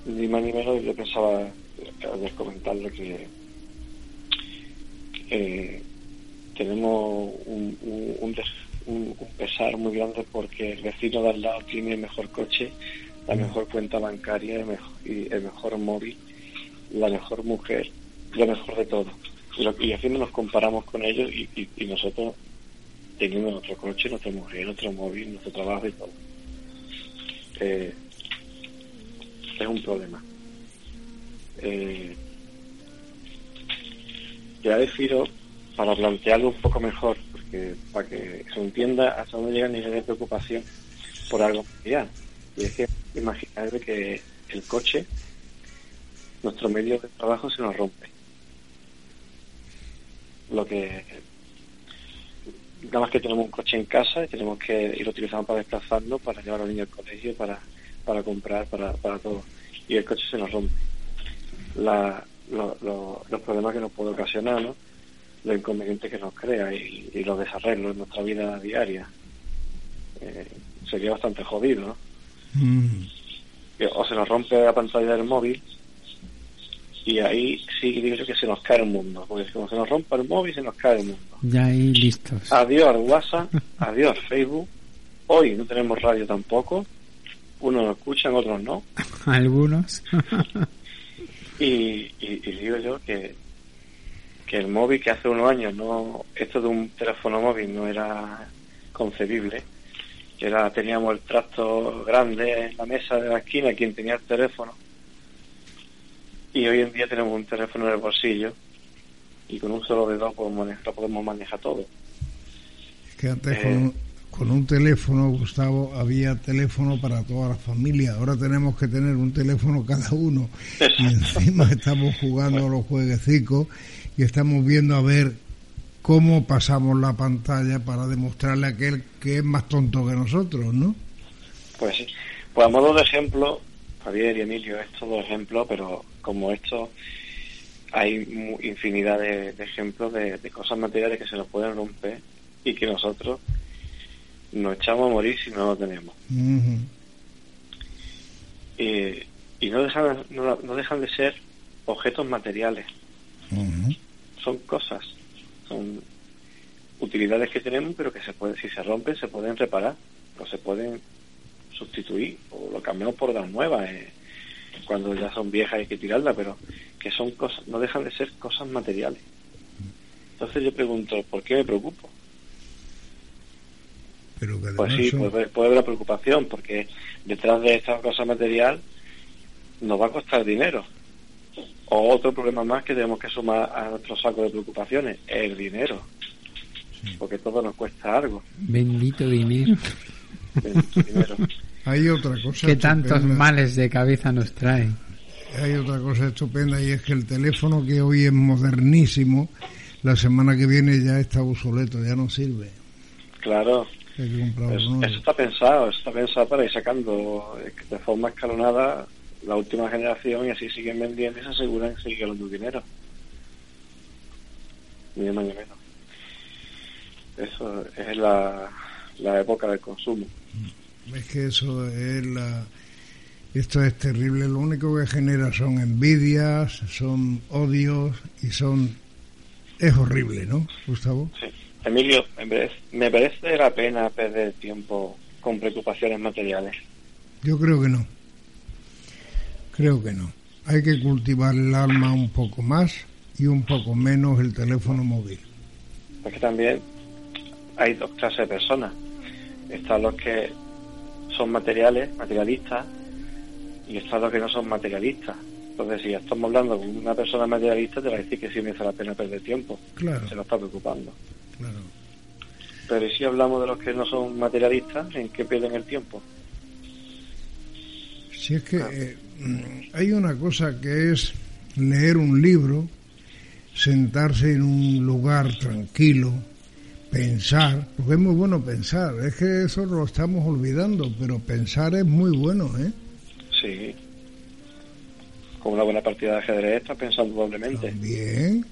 [SPEAKER 9] ni más ni menos yo pensaba eh, comentarlo que eh, tenemos un, un, un des- un- un pesar muy grande porque el vecino de al lado tiene el mejor coche, la mejor cuenta bancaria el mejor, y el mejor móvil, la mejor mujer, lo mejor de todo. Y, lo- y así nos comparamos con ellos y, y- y nosotros teniendo nuestro coche, nuestra mujer, nuestro móvil, nuestro trabajo y todo. Eh, es un problema. Eh, ya deciros, para plantearlo un poco mejor, porque para que se entienda hasta dónde llega el nivel de preocupación por algo material. Y es que imaginar que el coche, nuestro medio de trabajo se nos rompe. Lo que nada más que tenemos un coche en casa y tenemos que ir utilizando para desplazarnos, para llevar a los niños al colegio, para, para comprar, para, para todo. Y el coche se nos rompe. La, lo- lo- los problemas que nos puede ocasionar, ¿no? los inconvenientes que nos crea y, y los desarreglos en nuestra vida diaria. Eh, sería bastante jodido, ¿no?
[SPEAKER 2] Mm.
[SPEAKER 9] O se nos rompe la pantalla del móvil y ahí sí digo yo que se nos cae el mundo, porque como se nos rompa el móvil se nos cae el mundo.
[SPEAKER 1] ya ahí listos.
[SPEAKER 9] Adiós WhatsApp, adiós Facebook. Hoy no tenemos radio tampoco. Unos nos escuchan, otros no.
[SPEAKER 1] Algunos.
[SPEAKER 9] Y, y- y digo yo que, que el móvil que hace unos años no, esto de un teléfono móvil no era concebible, que era, teníamos el tracto grande en la mesa de la esquina, quien tenía el teléfono, y hoy en día tenemos un teléfono en el bolsillo y con un solo dedo podemos manejar, lo podemos manejar todo.
[SPEAKER 2] Que antes
[SPEAKER 9] Eh.
[SPEAKER 2] con, un, con un teléfono, Gustavo, había teléfono para toda la familia. Ahora tenemos que tener un teléfono cada uno. Y encima estamos jugando a los jueguecicos y estamos viendo a ver cómo pasamos la pantalla para demostrarle a aquel que es más tonto que nosotros, ¿no?
[SPEAKER 9] Pues sí. Pues a modo de ejemplo, Javier y Emilio, esto dos ejemplos, pero como esto hay infinidad de, de ejemplos de, de cosas materiales que se nos pueden romper y que nosotros nos echamos a morir si no lo tenemos.
[SPEAKER 2] Ujú.
[SPEAKER 9] Y, y no, dejan, no, no dejan de ser objetos materiales, son cosas, son utilidades que tenemos, pero que se puede, si se rompen se pueden reparar o se pueden sustituir o lo cambiamos por las nuevas. Eh, cuando ya son viejas hay que tirarlas, pero que son cosas, no dejan de ser cosas materiales. Entonces yo pregunto, ¿por qué me preocupo?
[SPEAKER 2] Pero que
[SPEAKER 9] Pues sí,
[SPEAKER 2] son-
[SPEAKER 9] puede, puede haber una preocupación, porque detrás de esta cosa material nos va a costar dinero. O otro problema más que tenemos que sumar a nuestro saco de preocupaciones, el dinero. Porque todo nos cuesta algo.
[SPEAKER 1] Bendito dinero.
[SPEAKER 9] el dinero.
[SPEAKER 2] Hay otra cosa
[SPEAKER 1] que tantos
[SPEAKER 2] estupenda.
[SPEAKER 1] males de cabeza nos trae.
[SPEAKER 2] Hay otra cosa estupenda y es que el teléfono que hoy es modernísimo, la semana que viene ya está obsoleto, ya no sirve.
[SPEAKER 9] Claro, eso, está pensado, eso está pensado para ir sacando eh, de forma escalonada la última generación y así siguen vendiendo y se aseguran que siguen ganando dinero. Ni más ni menos. Eso es la, la época del consumo.
[SPEAKER 2] Es que eso es la... Esto es terrible, lo único que genera son envidias, son odios y son... Es horrible, ¿no, Gustavo?
[SPEAKER 9] Sí. Emilio, me parece, me parece la pena perder tiempo con preocupaciones materiales.
[SPEAKER 2] Yo creo que no. Creo que no. Hay que cultivar el alma un poco más y un poco menos el teléfono móvil.
[SPEAKER 9] Porque también hay dos clases de personas. Están los que son materiales, materialistas, y están los que no son materialistas. Entonces, si estamos hablando con una persona materialista, te va a decir que sí merece la pena perder tiempo.
[SPEAKER 2] Claro.
[SPEAKER 9] Se lo está preocupando.
[SPEAKER 2] Claro.
[SPEAKER 9] Pero ¿y si hablamos de los que no son materialistas, ¿en qué pierden el tiempo?
[SPEAKER 2] Si es que eh, hay una cosa que es leer un libro, sentarse en un lugar tranquilo, pensar, porque es muy bueno pensar, es que eso lo estamos olvidando, pero pensar es muy bueno, ¿eh?
[SPEAKER 9] Sí. Con una buena partida de ajedrez estás pensando doblemente.
[SPEAKER 2] Bien.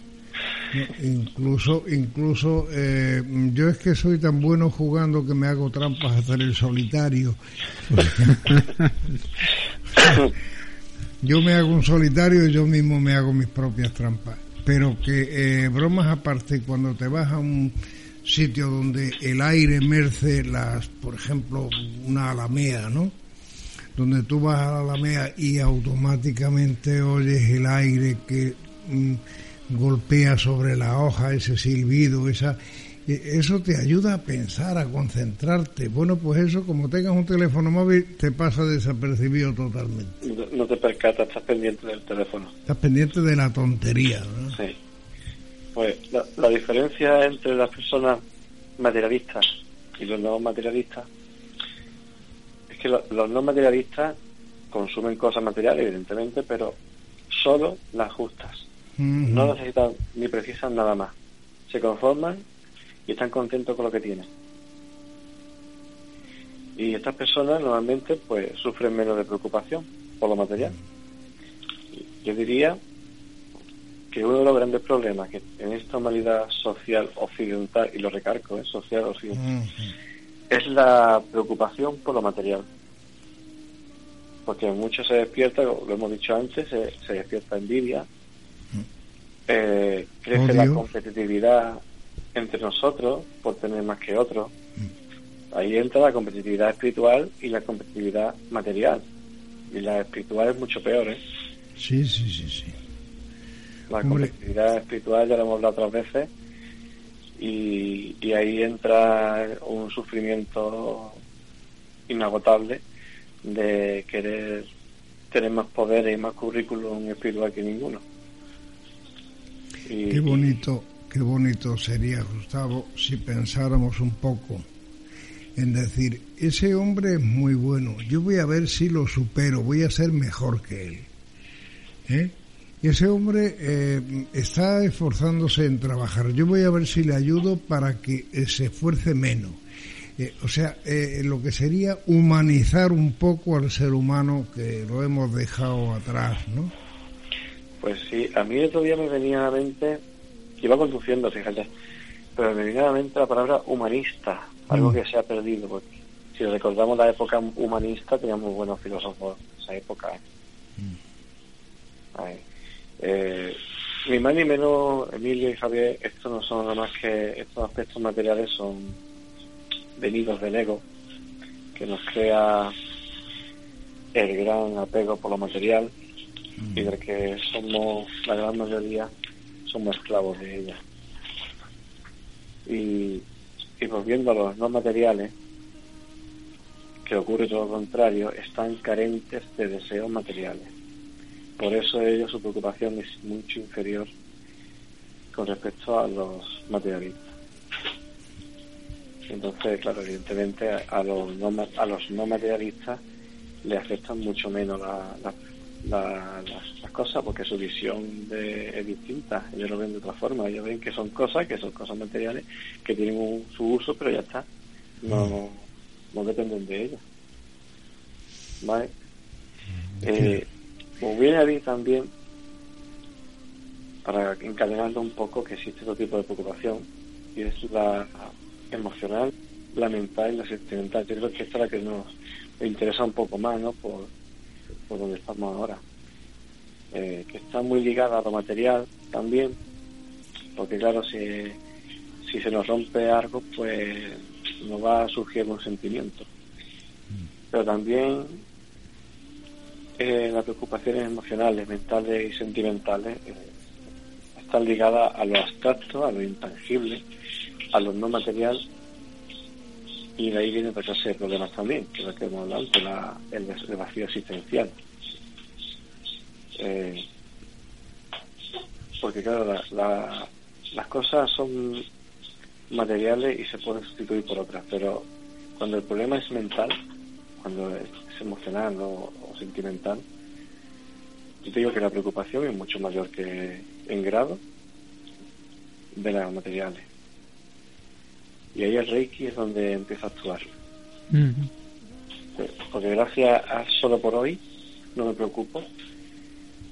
[SPEAKER 2] Incluso, incluso, eh, yo es que soy tan bueno jugando que me hago trampas a hacer el solitario. yo me hago un solitario y yo mismo me hago mis propias trampas. Pero que, eh, bromas aparte, cuando te vas a un sitio donde el aire merce las, por ejemplo, una alamea, ¿no? Donde tú vas a la alamea y automáticamente oyes el aire que mm, golpea sobre la hoja, ese silbido, esa, eh, eso te ayuda a pensar, a concentrarte. Bueno, pues eso, como tengas un teléfono móvil, te pasa desapercibido totalmente.
[SPEAKER 9] No, no te percatas, estás pendiente del teléfono.
[SPEAKER 2] Estás pendiente de la tontería, ¿no?
[SPEAKER 9] Sí. Pues la, la diferencia entre las personas materialistas y los no materialistas es que lo- los no materialistas consumen cosas materiales, evidentemente, pero solo las justas. No necesitan ni precisan nada más. Se conforman y están contentos con lo que tienen. Y estas personas normalmente pues sufren menos de preocupación por lo material. Yo diría que uno de los grandes problemas que en esta humanidad social occidental, y lo recargo, es social occidental, es la preocupación por lo material. Porque mucho se despierta, lo hemos dicho antes, se, se despierta envidia, eh, crece la competitividad entre nosotros por tener más que otros. Ahí entra la competitividad espiritual y la competitividad material. Y la espiritual es mucho peor, ¿eh?
[SPEAKER 2] Sí, sí, sí, sí.
[SPEAKER 9] La
[SPEAKER 2] Hombre.
[SPEAKER 9] competitividad espiritual ya lo hemos hablado otras veces y, y ahí entra un sufrimiento inagotable de querer tener más poderes y más currículum espiritual que ninguno. Y-
[SPEAKER 2] Qué bonito, qué bonito sería, Gustavo, si pensáramos un poco en decir, ese hombre es muy bueno, yo voy a ver si lo supero, voy a ser mejor que él. ¿Eh? Ese hombre eh, está esforzándose en trabajar, yo voy a ver si le ayudo para que eh, se esfuerce menos. Eh, o sea, eh, lo que sería humanizar un poco al ser humano que lo hemos dejado atrás, ¿no?
[SPEAKER 9] Pues sí, a mí otro día me venía a la mente, iba conduciendo, fíjate, pero me venía a la mente la palabra humanista, algo
[SPEAKER 2] Mm.
[SPEAKER 9] que se ha perdido, porque si recordamos la época humanista, teníamos buenos filósofos en esa época. ¿eh? Ay. Eh, ni más ni menos, Emilio y Javier, esto no son nada más que estos aspectos materiales son venidos del ego, que nos crea el gran apego por lo material y del que somos, la gran mayoría, somos esclavos de ella. Y, y volviendo a los no materiales, que ocurre todo lo contrario, están carentes de deseos materiales. Por eso ellos su preocupación es mucho inferior con respecto a los materialistas. Entonces, claro, evidentemente a los no, a los no materialistas le afectan mucho menos la, las, cosas porque su visión de, es distinta. Ellos lo ven de otra forma. Ellos ven que son cosas, que son cosas materiales, que tienen su uso, pero ya está. No, no dependen de ellos. ¿Vale? Eh, como viene a mí también, para encadenarlo un poco, que existe otro tipo de preocupación, y es la emocional, la mental y la sentimental. Yo creo que esta es la que nos interesa un poco más, ¿no? Por, por donde estamos ahora. Eh, que está muy ligada a lo material también, porque claro, si, si se nos rompe algo, pues nos va a surgir un sentimiento. Pero también eh, las preocupaciones emocionales, mentales y sentimentales eh, están ligadas a lo abstracto, a lo intangible, a lo no material y de ahí viene otra clase de problemas también, que es lo que hemos hablado, la, el, vacío existencial. Eh, porque claro, las cosas son materiales y se pueden sustituir por otras, pero cuando el problema es mental, cuando es emocional o sentimental, yo te digo que la preocupación es mucho mayor que en grado de las materiales. Y ahí el Reiki es donde empieza a actuar. Porque gracias a solo por hoy, no me preocupo,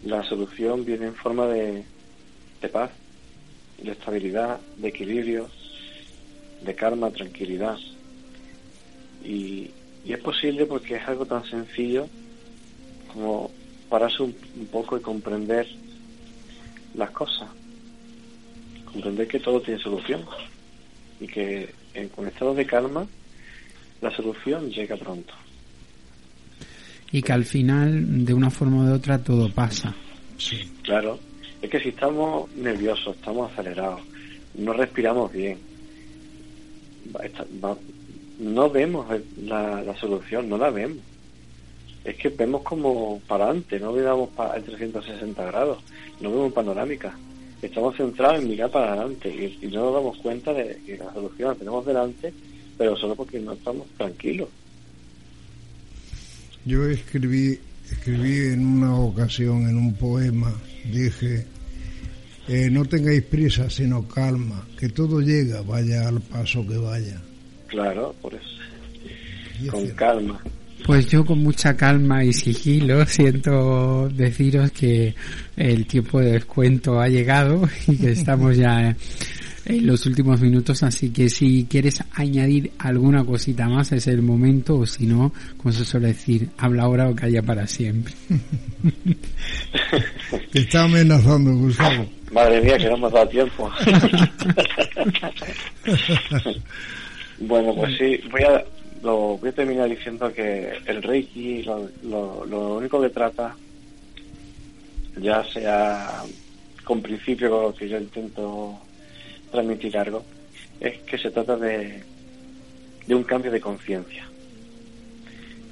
[SPEAKER 9] la solución viene en forma de, de paz, de estabilidad, de equilibrio, de calma, tranquilidad. Y, es posible porque es algo tan sencillo como pararse un, un poco y comprender las cosas. Comprender que todo tiene solución y que en, con estado de calma la solución llega pronto.
[SPEAKER 1] Y que al final, de una forma u otra, todo pasa.
[SPEAKER 9] Sí. Claro, es que si estamos nerviosos, estamos acelerados, no respiramos bien, no vemos la, la, solución, no la vemos. Es que vemos como para adelante, no vemos para, en 360 grados, no vemos panorámica estamos centrados en mirar para adelante y, no nos damos cuenta de que la solución la tenemos delante, pero solo porque no estamos tranquilos.
[SPEAKER 2] Yo escribí, escribí en una ocasión en un poema, dije, eh, no tengáis prisa, sino calma, que todo llega, vaya al paso que vaya.
[SPEAKER 9] Claro, por eso. Con calma.
[SPEAKER 1] Pues yo con mucha calma y sigilo siento deciros que el tiempo de descuento ha llegado y que estamos ya en los últimos minutos, así que si quieres añadir alguna cosita más es el momento o si no, como se suele decir, habla ahora o calla para siempre.
[SPEAKER 2] Te está amenazando, Gustavo.
[SPEAKER 9] Madre mía, que no hemos dado tiempo. bueno, pues sí, voy a lo voy a terminar diciendo que el Reiki lo, único que trata, ya sea con principio con lo que yo intento transmitir algo, es que se trata de, de un cambio de conciencia.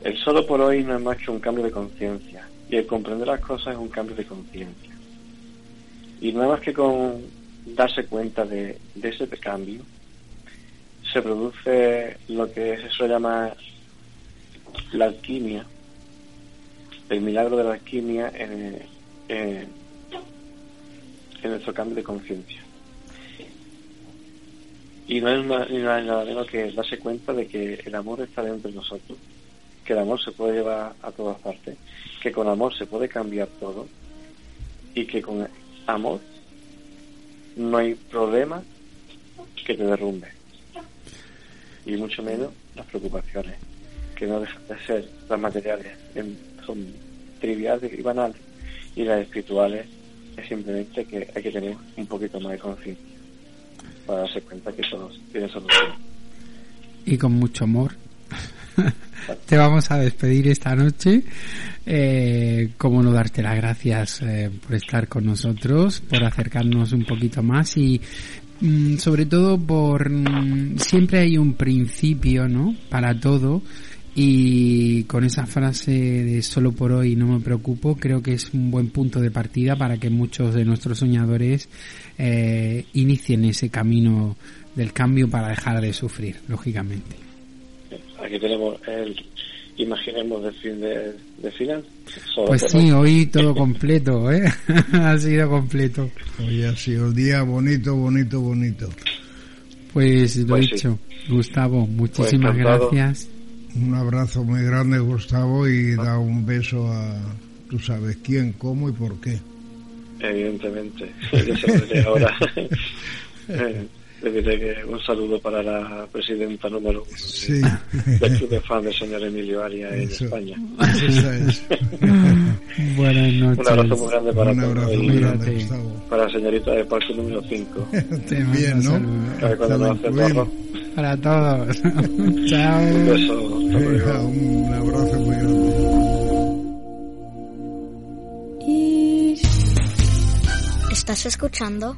[SPEAKER 9] El solo por hoy no es más que un cambio de conciencia y el comprender las cosas es un cambio de conciencia. Y nada más que con darse cuenta de, de ese cambio, se produce lo que se suele llamar la alquimia, el milagro de la alquimia en, en, nuestro cambio de conciencia. Y no es nada, menos que darse cuenta de que el amor está dentro de nosotros, que el amor se puede llevar a todas partes, que con amor se puede cambiar todo y que con amor no hay problema que te derrumbe y mucho menos las preocupaciones, que no dejan de ser las materiales, son triviales y banales, y las espirituales es simplemente que hay que tener un poquito más de conciencia para darse cuenta que todos tienen solución.
[SPEAKER 1] Y con mucho amor. te vamos a despedir esta noche. Eh, cómo no darte las gracias eh, por estar con nosotros, por acercarnos un poquito más y sobre todo por mm, siempre hay un principio, ¿no? Para todo y con esa frase de solo por hoy no me preocupo, creo que es un buen punto de partida para que muchos de nuestros soñadores eh, inicien ese camino del cambio para dejar de sufrir, lógicamente.
[SPEAKER 9] Aquí tenemos el imaginemos de fin de, final.
[SPEAKER 1] pues sí, hoy todo completo, ¿eh? ha sido completo.
[SPEAKER 2] Hoy ha sido el día bonito, bonito, bonito.
[SPEAKER 1] Pues lo pues dicho, Gustavo, muchísimas pues gracias.
[SPEAKER 2] Un abrazo muy grande, Gustavo, y da un beso a tú sabes quién, cómo y por qué.
[SPEAKER 9] Evidentemente, yo se lo diré ahora. Le diré que un saludo para la presidenta número uno
[SPEAKER 2] sí.
[SPEAKER 9] del Club de Fans del señor Emilio Arias en España.
[SPEAKER 1] Buenas noches.
[SPEAKER 9] Un abrazo muy grande para
[SPEAKER 2] un abrazo muy grande, Gustavo.
[SPEAKER 9] Para la señorita de parque número 5.
[SPEAKER 2] Bien, ¿no?
[SPEAKER 1] Para todos.
[SPEAKER 9] Chao. Un beso.
[SPEAKER 2] Un abrazo muy grande.
[SPEAKER 7] Estás escuchando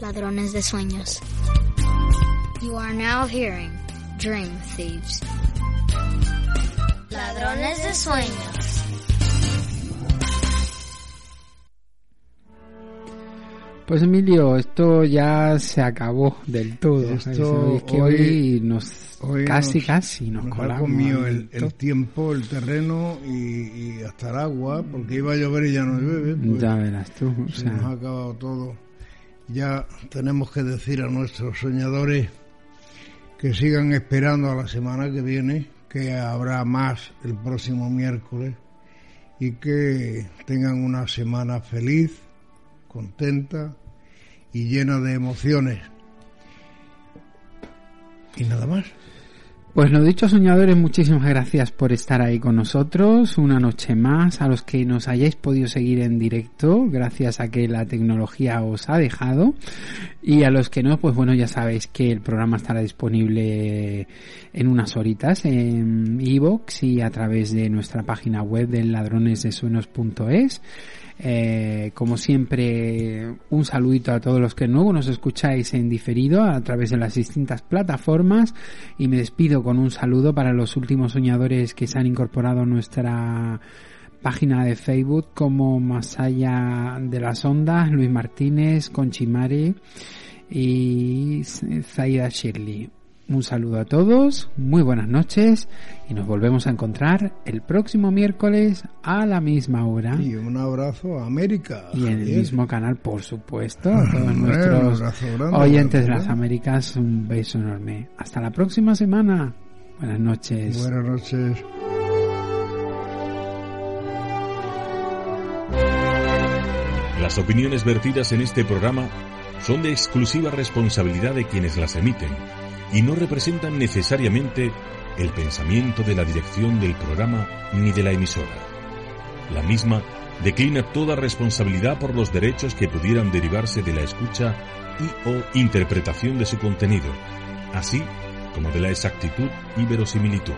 [SPEAKER 7] Ladrones de Sueños. You are now hearing Dream Thieves. Ladrones de Sueños.
[SPEAKER 1] Pues Emilio, esto ya se acabó del todo.
[SPEAKER 2] Esto
[SPEAKER 1] es que hoy, nos casi casi nos, nos
[SPEAKER 2] ha comido el, el, tiempo, el terreno y, y, hasta el agua, porque iba a llover y ya no llueve. Pues
[SPEAKER 1] ya verás tú. O
[SPEAKER 2] se
[SPEAKER 1] sea,
[SPEAKER 2] nos ha acabado todo. Ya tenemos que decir a nuestros soñadores que sigan esperando a la semana que viene, que habrá más el próximo miércoles y que tengan una semana feliz, contenta y llena de emociones. Y nada más.
[SPEAKER 1] Pues lo dicho, soñadores, muchísimas gracias por estar ahí con nosotros una noche más. A los que nos hayáis podido seguir en directo, gracias a que la tecnología os ha dejado. Y a los que no, pues bueno, ya sabéis que el programa estará disponible en unas horitas en iVoox y a través de nuestra página web del ladronesdesuenos.es. Eh, como siempre, un saludito a todos los que nuevo nos escucháis en diferido a través de las distintas plataformas y me despido con un saludo para los últimos soñadores que se han incorporado a nuestra página de Facebook como Masaya de las Ondas, Luis Martínez, Conchimare y Zaida Shirley. Un saludo a todos, muy buenas noches y nos volvemos a encontrar el próximo miércoles a la misma hora.
[SPEAKER 2] Y un abrazo a América.
[SPEAKER 1] Y en el mismo canal, por supuesto, a todos nuestros oyentes de las Américas, un beso enorme. Hasta la próxima semana. Buenas noches.
[SPEAKER 2] Buenas noches.
[SPEAKER 3] Las opiniones vertidas en este programa son de exclusiva responsabilidad de quienes las emiten y no representan necesariamente el pensamiento de la dirección del programa ni de la emisora. La misma declina toda responsabilidad por los derechos que pudieran derivarse de la escucha y o interpretación de su contenido, así como de la exactitud y verosimilitud.